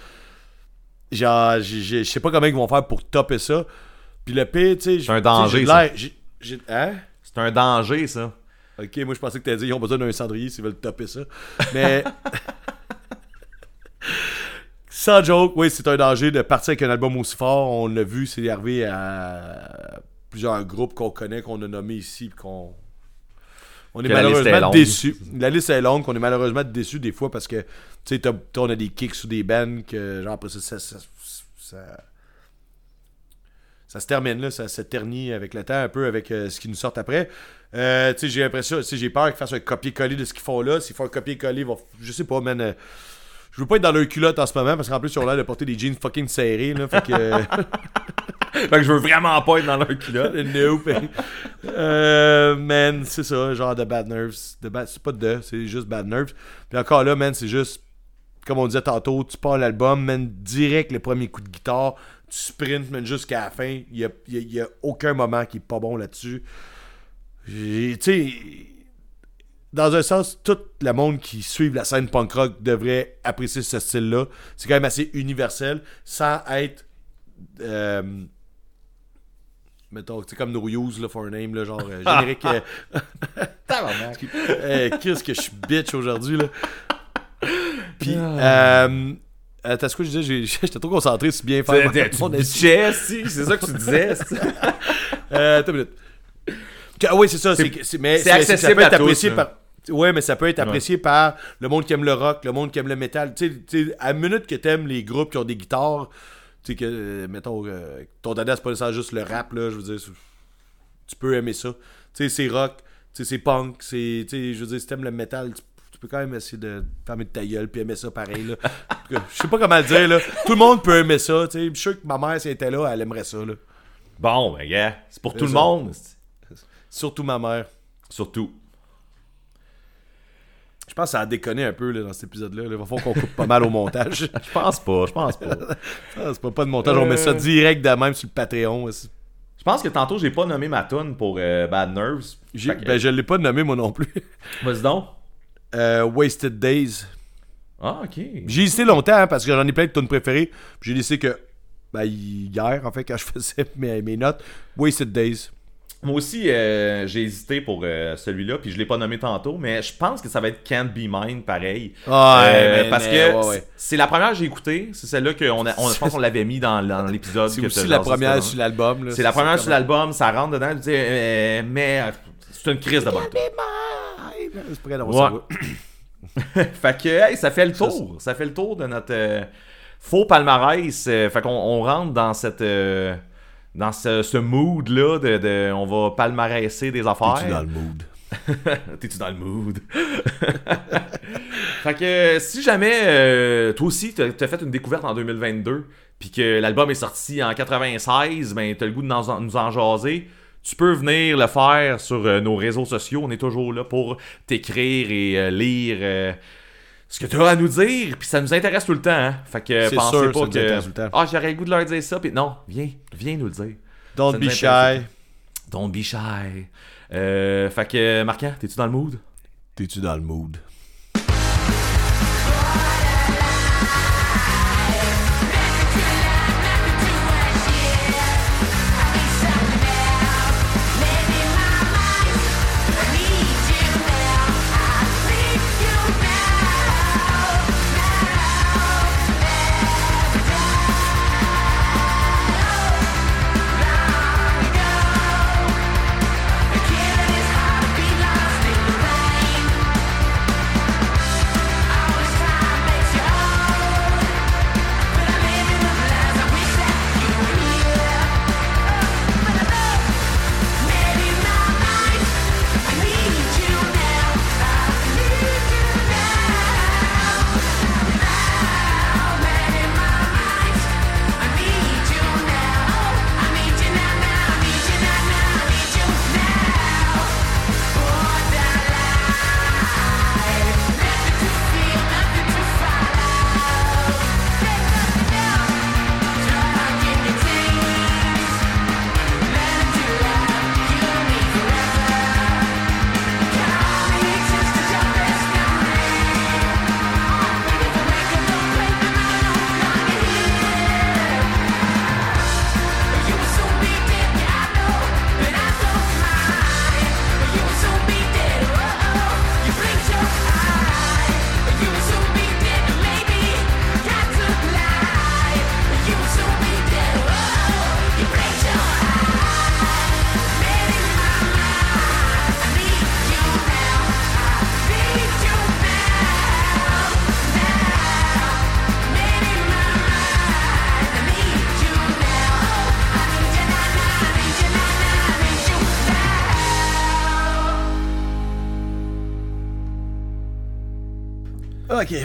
Genre, je sais pas comment ils vont faire pour topper ça. Puis le pire, tu sais. C'est un danger, j'ai Hein? C'est un danger, ça. Ok, moi je pensais que t'allais dire ils ont besoin d'un cendrier s'ils veulent topper ça. Mais. Sans joke, oui, c'est un danger de partir avec un album aussi fort. On l'a vu, c'est arrivé à plusieurs groupes qu'on connaît, qu'on a nommés ici, qu'on. On est malheureusement déçus. La liste est longue, qu'on est malheureusement déçus des fois parce que, tu sais, t'as- t'as- on a des kicks ou des bands que, genre, après ça, ça, ça, ça- ça se termine, là, ça se ternit avec le temps, un peu avec euh, ce qui nous sort après. Euh, tu sais, j'ai l'impression, j'ai peur qu'ils fassent un copier-coller de ce qu'ils font là. S'ils font un copier-coller, ils vont. Je sais pas, man. euh, je veux pas être dans leur culotte en ce moment parce qu'en plus, ils ont l'air de porter des jeans fucking serrés, là. Fait que. euh, Fait que je veux vraiment pas être dans leur culotte. Nope. euh, man, c'est ça, genre de bad nerves. De bad- c'est pas de, c'est juste bad nerves. Puis encore là, man, c'est juste, comme on disait tantôt, tu pars l'album, man, direct le premier coup de guitare, tu sprints, man, jusqu'à la fin. Il y a, y a- y a aucun moment qui est pas bon là-dessus. Tu sais, dans un sens, tout le monde qui suit la scène punk rock devrait apprécier ce style-là. C'est quand même assez universel, sans être. euh, mettons, tu sais, comme No Use, là, for a name, là, genre euh, générique. euh, euh, Qu'est-ce que je suis bitch aujourd'hui, là. Puis, euh. Attends, ce que je disais, j'étais trop concentré sur bien faire bitchais, si, c'est ça que tu disais. Euh, attends une minute. Ah oui, c'est ça. C'est, accessible à tous, par. Ouais, mais ça peut être apprécié par le monde qui aime le rock, le monde qui aime le métal. Tu sais, à la minute que t'aimes les groupes qui ont des guitares, tu sais, que, euh, mettons, euh, ton dada, c'est pas nécessairement juste le rap, là, je veux dire, tu peux aimer ça. Tu sais, c'est rock, tu sais, c'est punk, c'est, tu sais, je veux dire, si t'aimes le métal, tu, tu peux quand même essayer de fermer de ta gueule puis aimer ça pareil, là. je sais pas comment le dire, là. Tout le monde peut aimer ça. Je suis sûr que ma mère, si elle était là, elle aimerait ça, là. Bon, ben, gars, c'est pour tout le monde. Surtout ma mère. Surtout. Je pense que ça a déconné un peu là, dans cet épisode-là. là. Il va falloir qu'on coupe pas mal au montage. Je pense pas, je pense pas. C'est pas, pas de montage, on met ça direct de même sur le Patreon. aussi. Je pense que tantôt, j'ai pas nommé ma tune pour euh, Bad Nerves. Que- ben, je l'ai pas nommé moi non plus. Vas-y donc. Euh, Wasted Days. Ah, ok. J'ai hésité longtemps hein, parce que j'en ai plein de tunes préférées. J'ai décidé que, ben, hier, en fait, quand je faisais mes, mes notes, Wasted Days. Moi aussi, euh, j'ai hésité pour euh, celui-là, puis je l'ai pas nommé tantôt, mais je pense que ça va être Can't Be Mine, pareil. Ouais, Euh, mais- parce mais, que ouais, ouais. c'est- la première que j'ai écoutée. C'est celle-là qu'on a, on, je pense qu'on l'avait mis dans, dans l'épisode. C'est que aussi la première sur l'album. C'est la première sur l'album, ça rentre dedans, tu dis, mais c'est une crise de bonne. C'est prêt fait que, hey, ça fait le tour. Ça fait le tour de notre euh, faux palmarès. Euh, fait qu'on on rentre dans cette. euh, dans ce, ce mood-là de, de- On va palmarèser des affaires. Es-tu dans le mood? T'es-tu dans le mood? fait que si jamais toi aussi t'as fait une découverte en 2022 puis que l'album est sorti en 96, ben t'as le goût de nous en, nous en jaser, tu peux venir le faire sur euh, nos réseaux sociaux. On est toujours là pour t'écrire et euh, lire euh, ce que tu as à nous dire. Puis ça nous intéresse tout le temps. Hein? Fait que pensez sûr, pas ça nous que intéresse tout le temps. ah j'aurais le goût de leur dire ça. Puis non, viens, viens nous le dire. Don't Ça be shy. Don't be shy. Euh, fait que Marquant, t'es-tu dans le mood? T'es-tu dans le mood?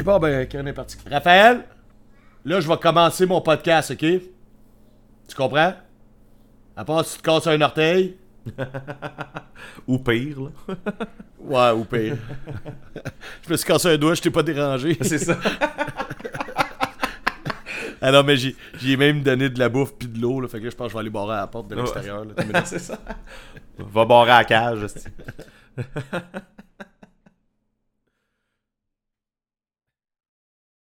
Ok, bon, ben, Karen est parti. Raphaël, là, je vais commencer mon podcast, ok? Tu comprends? À part si tu te casses un orteil. Ou pire, là. Ouais, ou pire. je me suis cassé un doigt, je t'ai pas dérangé. C'est ça. Ah non, mais j'ai même donné de la bouffe puis de l'eau, là. Fait que là, je pense que je vais aller barrer à la porte de l'extérieur, c'est ça. Va barrer à la cage.